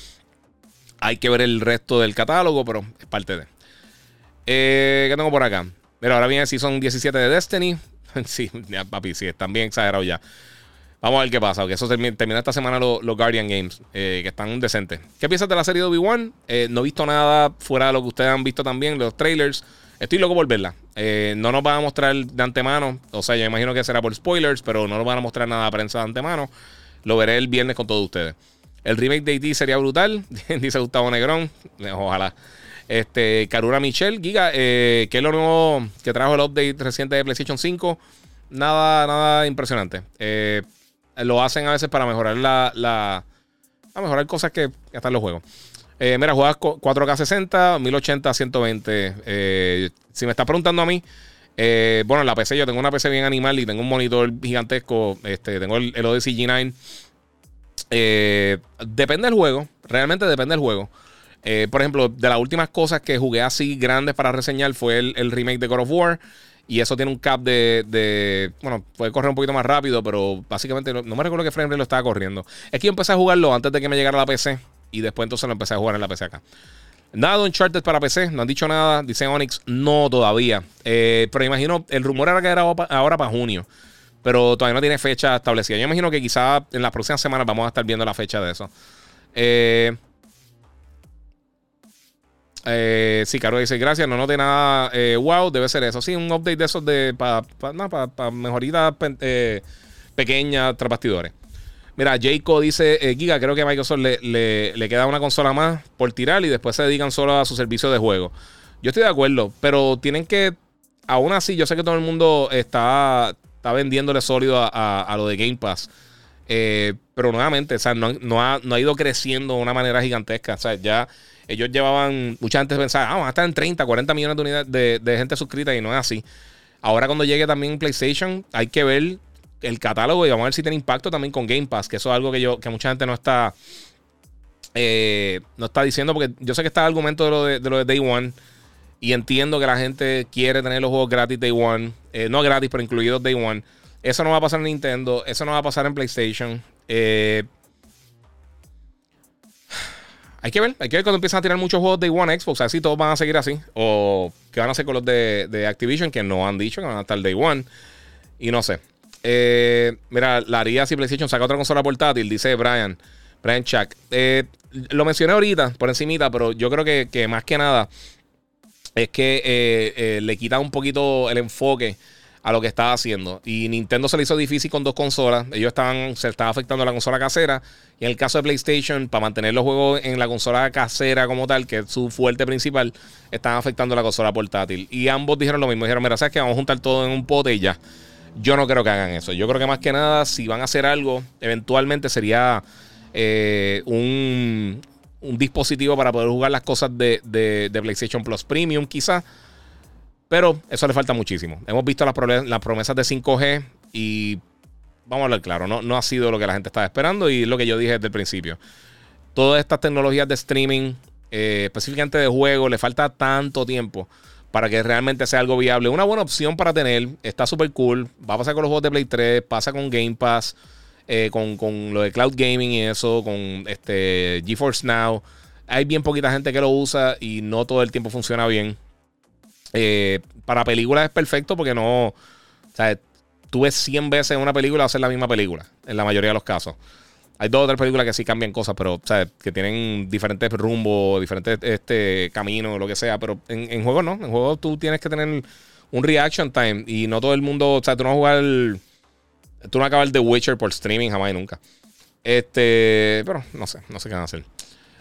Hay que ver el resto del catálogo, pero es parte de. Eh, ¿Qué tengo por acá? Pero ahora viene Season 17 de Destiny. sí, papi, sí, están bien exagerados ya. Vamos a ver qué pasa, porque eso termina, esta semana los, Guardian Games, eh, que están decentes. ¿Qué piensas de la serie de Obi-Wan? Eh, no he visto nada fuera de lo que ustedes han visto también, los trailers. Estoy loco por verla. Eh, no nos van a mostrar de antemano, o sea, yo imagino que será por spoilers, pero no nos van a mostrar nada de prensa de antemano. Lo veré el viernes con todos ustedes. El remake de E.T. sería brutal, dice Gustavo Negrón. Ojalá. Este, Michelle, Giga, eh, que es lo nuevo que trajo el update reciente de PlayStation 5. Nada, nada impresionante. Eh, lo hacen a veces para mejorar la. la a mejorar cosas que, están en los juegos. Eh, mira, juegas 4K 60, 1080, 120. si me estás preguntando a mí, bueno, la PC, yo tengo una PC bien animal y tengo un monitor gigantesco. Este, tengo el, el Odyssey G9. depende del juego, realmente depende del juego. Eh, por ejemplo, de las últimas cosas que jugué así grandes para reseñar fue el, remake de God of War. Y eso tiene un cap de, Bueno, puede correr un poquito más rápido, pero básicamente no, me recuerdo qué frame lo estaba corriendo. Es que yo empecé a jugarlo antes de que me llegara la PC. Y después entonces lo empecé a jugar en la PC acá. Nada de Uncharted para PC, no han dicho nada. Dice Onyx, no todavía. Eh, pero imagino, el rumor era que era ahora para junio. Pero todavía no tiene fecha establecida. Yo imagino que quizá en las próximas semanas vamos a estar viendo la fecha de eso. Eh, eh, sí, Caro dice, gracias, no note nada wow, debe ser eso. Sí, un update de esos de para pa, mejoritas pequeñas tras bastidores. Mira, Jayco dice, eh, Giga, creo que a Microsoft le, le, queda una consola más por tirar y después se dedican solo a su servicio de juego. Yo estoy de acuerdo, pero tienen que, aún así, yo sé que todo el mundo está, está vendiéndole sólido a, a, lo de Game Pass. pero nuevamente, o sea, no, no, ha, no ha ido creciendo de una manera gigantesca. O sea, ya ellos llevaban, mucha gente pensaba, ah, van a estar en 30, 40 millones de unidades de, gente suscrita y no es así. Ahora cuando llegue también PlayStation, hay que ver el catálogo y vamos a ver si tiene impacto también con Game Pass, que eso es algo que yo, que mucha gente no está, eh, no está diciendo, porque yo sé que está el argumento de lo de, lo de Day One. Y entiendo que la gente quiere tener los juegos gratis Day One. Eh, no gratis, pero incluidos Day One. Eso no va a pasar en Nintendo. Eso no va a pasar en PlayStation. Eh, hay que ver, hay que ver cuando empiezan a tirar muchos juegos de One Xbox, a ver si todos van a seguir así. O qué van a hacer con los de, Activision, que no han dicho que van a estar Day One. Y no sé. Eh, mira, la haría si PlayStation saca otra consola portátil, dice Brian. Brian Chuck. Eh, lo mencioné ahorita, por encimita, pero yo creo que, más que nada es que eh, le quita un poquito el enfoque a lo que estaba haciendo. Y Nintendo se le hizo difícil con dos consolas. Ellos estaban, se estaba afectando a la consola casera. Y en el caso de PlayStation, para mantener los juegos en la consola casera como tal, que es su fuerte principal, estaban afectando a la consola portátil. Y ambos dijeron lo mismo. Dijeron, mira, ¿sabes que Vamos a juntar todo en un pote y ya. Yo no creo que hagan eso. Yo creo que más que nada, si van a hacer algo, eventualmente sería eh, un, dispositivo para poder jugar las cosas de, de, de PlayStation Plus Premium, quizás pero eso le falta muchísimo. Hemos visto las, promesas de 5G y vamos a hablar claro, no, no ha sido lo que la gente estaba esperando y lo que yo dije desde el principio. todas estas tecnologías de streaming, eh, específicamente de juego, le falta tanto tiempo para que realmente sea algo viable. Una buena opción para tener, está súper cool. Va a pasar con los juegos de Play 3, pasa con Game Pass, eh, con, con, lo de cloud gaming y eso, con este GeForce Now. Hay bien poquita gente que lo usa y no todo el tiempo funciona bien. Eh, para películas es perfecto porque no. O sea, tú ves 100 veces una película hacer la misma película, en la mayoría de los casos. Hay dos o tres películas que sí cambian cosas, pero, sea, que tienen diferentes rumbos, diferentes este, caminos, lo que sea. Pero en, en juegos no. En juegos tú tienes que tener un reaction time. Y no todo el mundo. O sea, tú no vas a jugar. tú no vas a acabar The Witcher por streaming jamás y nunca. Este. Pero no sé, no sé qué van a hacer.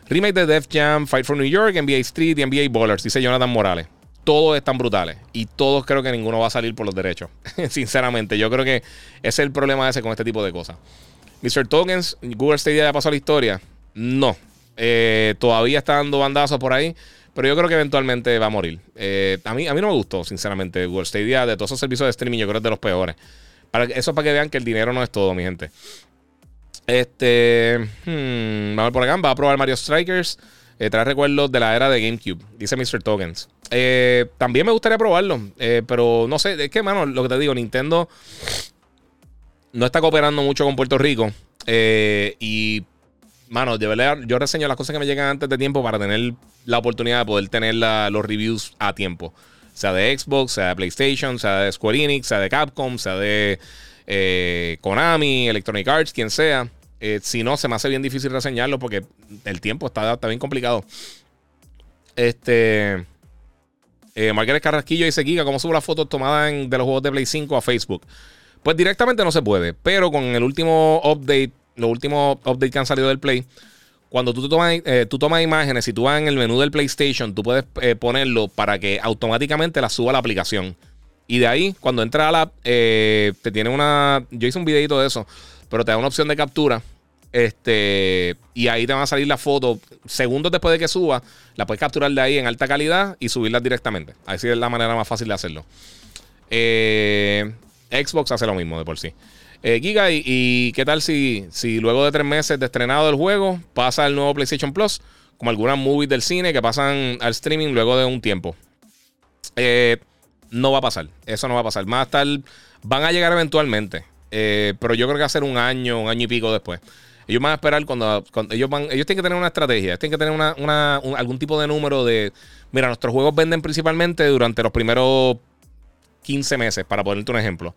Remake de Def Jam, Fight for New York, NBA Street y NBA Ballers, dice Jonathan Morales. Todos están brutales. Y todos creo que ninguno va a salir por los derechos. Sinceramente, yo creo que ese es el problema ese con este tipo de cosas. Mr. Tokens, Google Stadia ya pasó la historia. No. Eh, todavía está dando bandazos por ahí. Pero yo creo que eventualmente va a morir. Eh, a, mí, a mí no me gustó, sinceramente. Google Stadia, de todos esos servicios de streaming, yo creo que es de los peores. Eso es para que vean que el dinero no es todo, mi gente. Este. Hmm, vamos por acá. Va a probar Mario Strikers. Eh, trae recuerdos de la era de GameCube. Dice Mr. Tokens. también me gustaría probarlo. pero no sé. Es que, mano, lo que te digo, Nintendo no está cooperando mucho con Puerto Rico. Eh, y, mano, de verdad, yo reseño las cosas que me llegan antes de tiempo para tener la oportunidad de poder tener los reviews a tiempo. Sea de Xbox, sea de PlayStation, sea de Square Enix, sea de Capcom, sea de eh, Konami, Electronic Arts, quien sea. Eh, si no, se me hace bien difícil reseñarlo porque el tiempo está, está bien complicado. Este. Margaret Carrasquillo dice: Giga, ¿cómo subo las fotos tomadas de los juegos de Play 5 a Facebook? Pues directamente no se puede, pero con el último update, los últimos updates que han salido del Play, cuando tú tomas, eh, tú tomas imágenes, y tú vas en el menú del PlayStation, tú puedes eh, ponerlo para que automáticamente la suba a la aplicación. Y de ahí, cuando entra a la app, eh, te tiene una. Yo hice un videito de eso, pero te da una opción de captura. Este, y ahí te van a salir las fotos segundos después de que suba. La puedes capturar de ahí en alta calidad y subirlas directamente. Así es la manera más fácil de hacerlo. Eh, Xbox hace lo mismo de por sí. Eh, Giga, y, qué tal si, si luego de tres meses de estrenado del juego pasa el nuevo PlayStation Plus? Como algunas movies del cine que pasan al streaming luego de un tiempo. Eh, no va a pasar. Eso no va a pasar. Más tal, van a llegar eventualmente. Eh, pero yo creo que va a ser un año, un año y pico después. Ellos van a esperar cuando, ellos van, ellos tienen que tener una estrategia, tienen que tener una, algún tipo de número de, mira, nuestros juegos venden principalmente durante los primeros 15 meses, para ponerte un ejemplo.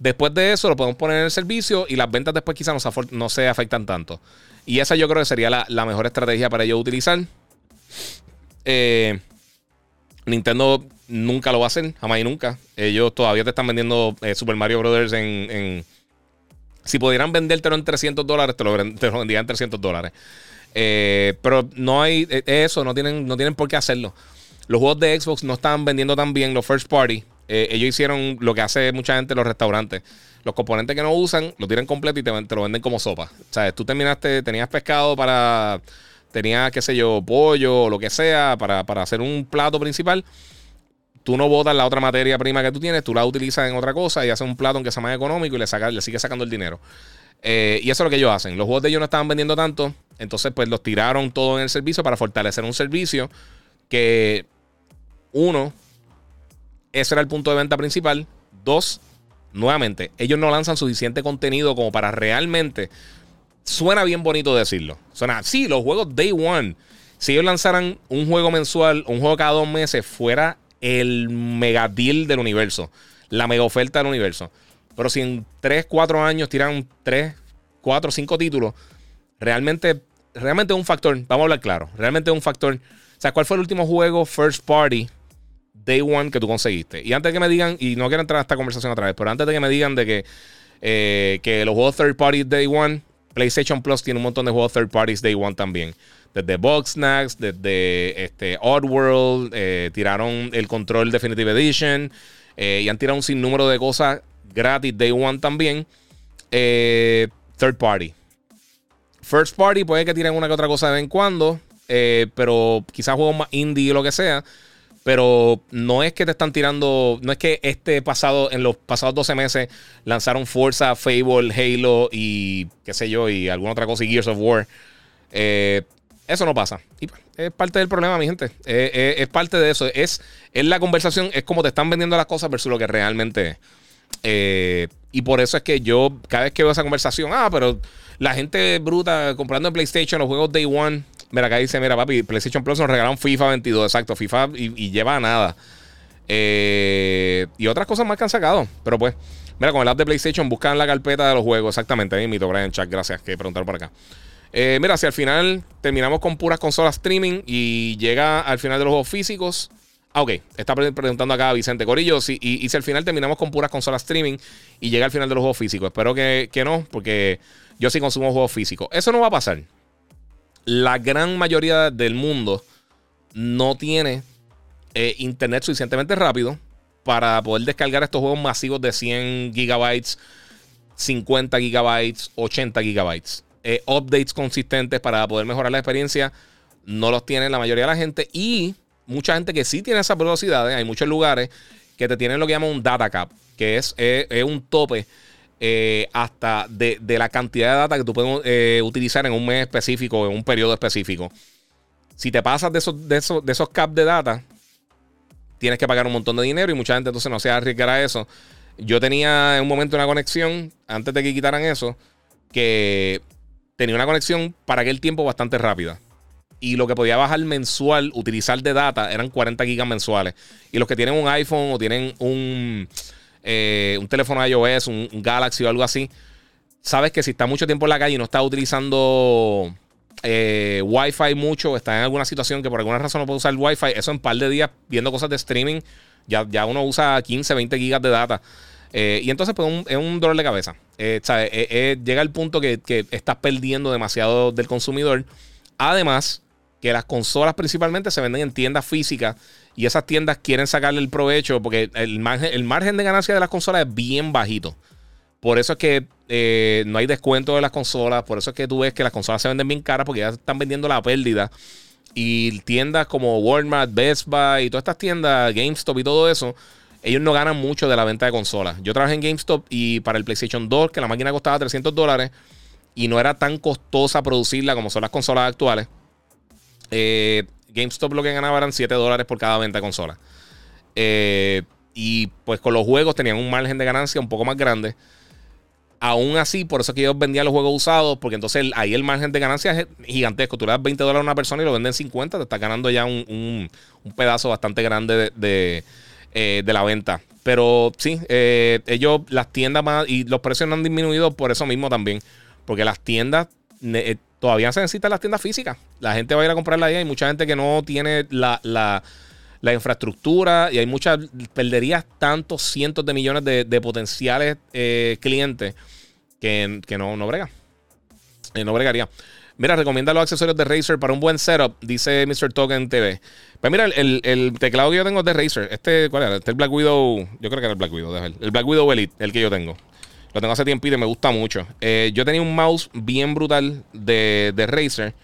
Después de eso lo podemos poner en el servicio y las ventas después quizás no, se afectan tanto. Y esa yo creo que sería la, mejor estrategia para ellos utilizar. Eh, Nintendo nunca lo va a hacer, jamás y nunca. Ellos todavía te están vendiendo eh, Super Mario Brothers en, Si pudieran vendértelo en 300 dólares, te lo, vendían en 300 dólares. Eh, pero no hay eso, no tienen, no tienen por qué hacerlo. Los juegos de Xbox no están vendiendo tan bien, los first party. Eh, ellos hicieron lo que hace mucha gente en los restaurantes. Los componentes que no usan, lo tiran completo y te, lo venden como sopa. O sea, tú terminaste, tenías pescado para, tenías, qué sé yo, pollo o lo que sea para, hacer un plato principal. Tú no botas la otra materia prima que tú tienes, tú la utilizas en otra cosa y haces un plato aunque sea más económico y le, saca, le sigues sacando el dinero. Eh, y eso es lo que ellos hacen. Los juegos de ellos no estaban vendiendo tanto, entonces pues los tiraron todo en el servicio para fortalecer un servicio que uno ese era el punto de venta principal. Dos, nuevamente, ellos no lanzan suficiente contenido como para realmente. Suena bien bonito decirlo. Suena, sí, los juegos Day One. Si ellos lanzaran un juego mensual, un juego cada dos meses, fuera el mega deal del universo. La mega oferta del universo. Pero si en 3, 4 años tiran 3, 4, 5 títulos, realmente, realmente es un factor. Vamos a hablar claro. Realmente es un factor. O sea, ¿cuál fue el último juego first party Day One que tú conseguiste. Y antes de que me digan, y no quiero entrar a esta conversación otra vez, pero antes de que me digan de que, eh, que los juegos third party Day One, PlayStation Plus tiene un montón de juegos third parties Day One también. Desde Box Snacks, desde este, Oddworld, eh, tiraron el control Definitive Edition eh, y han tirado un sinnúmero de cosas gratis Day One también. third party. First party puede que tiren una que otra cosa de vez en cuando, pero quizás juegos más indie o lo que sea. Pero no es que te están tirando, no es que este pasado, en los pasados 12 meses, lanzaron Forza, Fable, Halo y qué sé yo, y alguna otra cosa, y Gears of War. Eh, eso no pasa. Y es parte del problema, mi gente. Eh, eh, es parte de eso. Es, es la conversación, es como te están vendiendo las cosas versus lo que realmente es. y por eso es que yo, cada vez que veo esa conversación, ah, pero la gente bruta comprando en PlayStation los juegos Day One. Mira, acá dice, mira, papi, PlayStation Plus nos regalaron FIFA 22, exacto, FIFA y, lleva nada. y otras cosas más que han sacado. Pero pues, mira, con el app de PlayStation buscan la carpeta de los juegos, exactamente. Ahí mito, Brian Chat, gracias que preguntaron por acá. Eh, mira, si al final terminamos con puras consolas streaming y llega al final de los juegos físicos. Ah, ok. Está preguntando acá Vicente Corillo. Si, y, si al final terminamos con puras consolas streaming y llega al final de los juegos físicos. Espero que, no, porque yo sí consumo juegos físicos. Eso no va a pasar. La gran mayoría del mundo no tiene eh, internet suficientemente rápido para poder descargar estos juegos masivos de 100 gigabytes, 50 gigabytes, 80 gigabytes. Eh, updates consistentes para poder mejorar la experiencia. No los tiene la mayoría de la gente. Y mucha gente que sí tiene esas velocidades. Hay muchos lugares que te tienen lo que llaman un data cap, que es, un tope eh, hasta de, la cantidad de data que tú puedes eh, utilizar en un mes específico en un periodo específico. Si te pasas de esos, de esos, de esos caps de data, tienes que pagar un montón de dinero y mucha gente entonces no se arriesgar a eso. Yo tenía en un momento una conexión, antes de que quitaran eso, que tenía una conexión para aquel tiempo bastante rápida. Y lo que podía bajar mensual, utilizar de data, eran 40 gigas mensuales. Y los que tienen un iPhone o tienen un, eh, un teléfono iOS, un, Galaxy o algo así, sabes que si está mucho tiempo en la calle y no está utilizando eh, Wi-Fi mucho, está en alguna situación que por alguna razón no puede usar Wi-Fi, eso en un par de días viendo cosas de streaming, ya, ya uno usa 15, 20 gigas de data. Eh, y entonces, pues, es un dolor de cabeza. Llega el punto que, estás perdiendo demasiado del consumidor. Además, que las consolas principalmente se venden en tiendas físicas y esas tiendas quieren sacarle el provecho porque el margen, de ganancia de las consolas es bien bajito. Por eso es que no hay descuento de las consolas. Por eso es que tú ves que las consolas se venden bien caras porque ya están vendiendo la pérdida. Y tiendas como Walmart, Best Buy y todas estas tiendas, GameStop y todo eso, ellos no ganan mucho de la venta de consolas. Yo trabajé en GameStop y para el PlayStation 2, que la máquina costaba 300 dólares y no era tan costosa producirla como son las consolas actuales, eh, GameStop lo que ganaba eran 7 dólares por cada venta de consola. Eh, y pues con los juegos tenían un margen de ganancia un poco más grande. Aún así, por eso es que ellos vendían los juegos usados, porque entonces ahí el margen de ganancia es gigantesco. Tú le das 20 dólares a una persona y lo venden 50, te estás ganando ya un, pedazo bastante grande de eh, de la venta. Pero sí, eh, ellos, las tiendas más, y los precios no han disminuido por eso mismo también. Porque las tiendas, eh, todavía se necesitan las tiendas físicas. La gente va a ir a comprarla ahí. Hay mucha gente que no tiene la, la, infraestructura y hay muchas, perderías tantos cientos de millones de, potenciales clientes que, que, no, no brega. no bregaría. Mira, recomienda los accesorios de Razer para un buen setup, dice Mr. Token TV. Pues mira, el, teclado que yo tengo es de Razer. Este, ¿cuál era? Este es el Black Widow. Yo creo que era el Black Widow. El Black Widow Elite, el que yo tengo. Lo tengo hace tiempo y me gusta mucho. Eh, yo tenía un mouse bien brutal de, de Razer,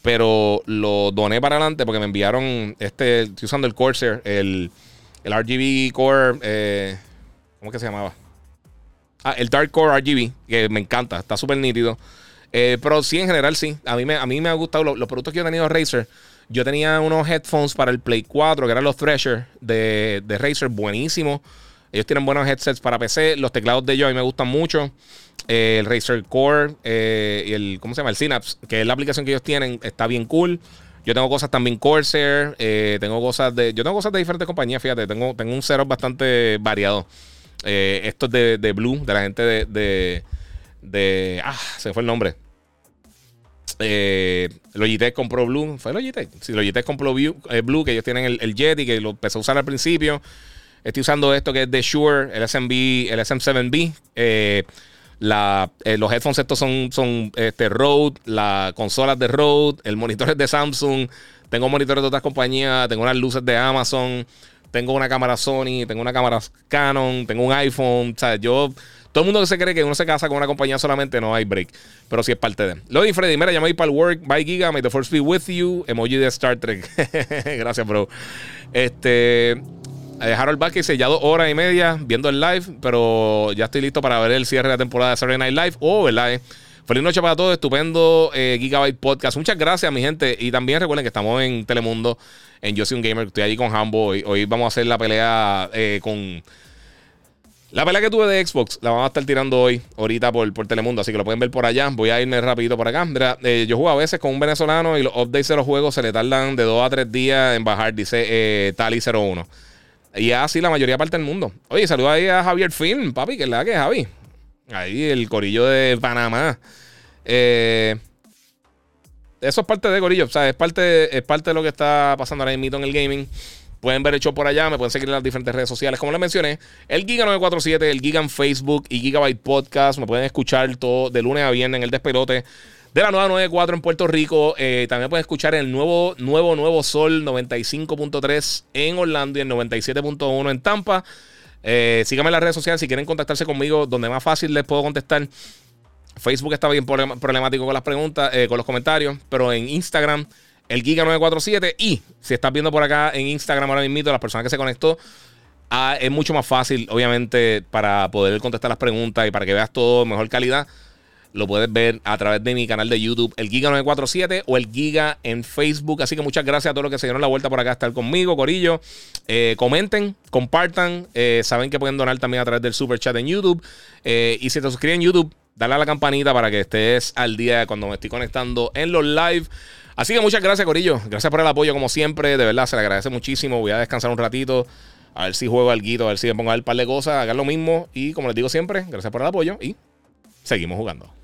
pero lo doné para adelante porque me enviaron este. Estoy usando el Corsair, el, el RGB Core. Eh, ¿Cómo que se llamaba? Ah, el Dark Core RGB, que me encanta, está súper nítido. Eh, pero sí, en general, sí. A mí me, a mí me ha gustado los productos que yo he tenido de Razer. Yo tenía unos headphones para el Play 4, que eran los Thresher de, de Razer, buenísimos. Ellos tienen buenos headsets para PC. Los teclados de ellos a mí me gustan mucho. Eh, el Razer Core eh, y el, ¿cómo se llama? El Synapse, que es la aplicación que ellos tienen, está bien cool. Yo tengo cosas también Corsair, tengo cosas de. Yo tengo cosas de diferentes compañías, fíjate, tengo, tengo un setup bastante variado. esto es de, de, Blue, de la gente de, de. Ah, se fue el nombre. Eh, Logitech compró Blue. ¿Fue Logitech? Sí, Logitech compró eh, Blue, que ellos tienen el, el que lo empezó a usar al principio. Estoy usando esto que es de Shure, el SMB, el SM7B. Eh, eh, los headphones estos son, son este, Rode, las consolas de Rode, el monitor es de Samsung. Tengo monitores de otras compañías, tengo unas luces de Amazon, tengo una cámara Sony, tengo una cámara Canon, tengo un iPhone. O sea, yo todo el mundo que se cree que uno se casa con una compañía solamente no hay break. Pero sí es parte de. Lo de Freddy, mira, llama para el work. Bye Giga, may the force be with you. Emoji de Star Trek. Gracias, bro. Este. Eh, Harold Vázquez sellado hora y media viendo el live, pero ya estoy listo para ver el cierre de la temporada de Saturday Night Live. Oh, ¿verdad? Eh? Feliz noche para todos, estupendo eh, Gigabyte Podcast. Muchas gracias, mi gente. Y también recuerden que estamos en Telemundo, en Yo Soy un Gamer. Estoy allí con Hambo. Hoy, hoy vamos a hacer la pelea eh, con. La pelea que tuve de Xbox la vamos a estar tirando hoy, ahorita por, por Telemundo, así que lo pueden ver por allá. Voy a irme rapidito por acá. Mira, eh, yo juego a veces con un venezolano y los updates de los juegos se le tardan de 2 a 3 días en bajar, dice eh, Tali01. Y así la mayoría parte del mundo. Oye, saluda ahí a Javier Film, papi, que es la que es Javi. Ahí, el corillo de Panamá. Eh, eso es parte de Corillo. O sea, es parte, es parte de lo que está pasando ahora mismo en el gaming. Pueden ver el show por allá, me pueden seguir en las diferentes redes sociales. Como les mencioné, el Giga947, el Giga en Facebook y Gigabyte Podcast. Me pueden escuchar todo de lunes a viernes en el despelote de la nueva 94 en Puerto Rico. Eh, también pueden escuchar el nuevo, nuevo, nuevo Sol 95.3 en Orlando y el 97.1 en Tampa. Eh, síganme en las redes sociales si quieren contactarse conmigo, donde más fácil les puedo contestar. Facebook está bien problemático con las preguntas, eh, con los comentarios, pero en Instagram, el Giga947. Y si estás viendo por acá en Instagram ahora mismo, las personas que se conectó, ah, es mucho más fácil, obviamente, para poder contestar las preguntas y para que veas todo mejor calidad. Lo puedes ver a través de mi canal de YouTube, el Giga947 o el Giga en Facebook. Así que muchas gracias a todos los que se dieron la vuelta por acá a estar conmigo, Corillo. Eh, comenten, compartan. Eh, saben que pueden donar también a través del super chat en YouTube. Eh, y si te suscriben en YouTube, dale a la campanita para que estés al día cuando me estoy conectando en los live. Así que muchas gracias, Corillo. Gracias por el apoyo, como siempre. De verdad, se le agradece muchísimo. Voy a descansar un ratito. A ver si juego algo, a ver si me pongo a ver un par de cosas. Hagan lo mismo. Y como les digo siempre, gracias por el apoyo y seguimos jugando.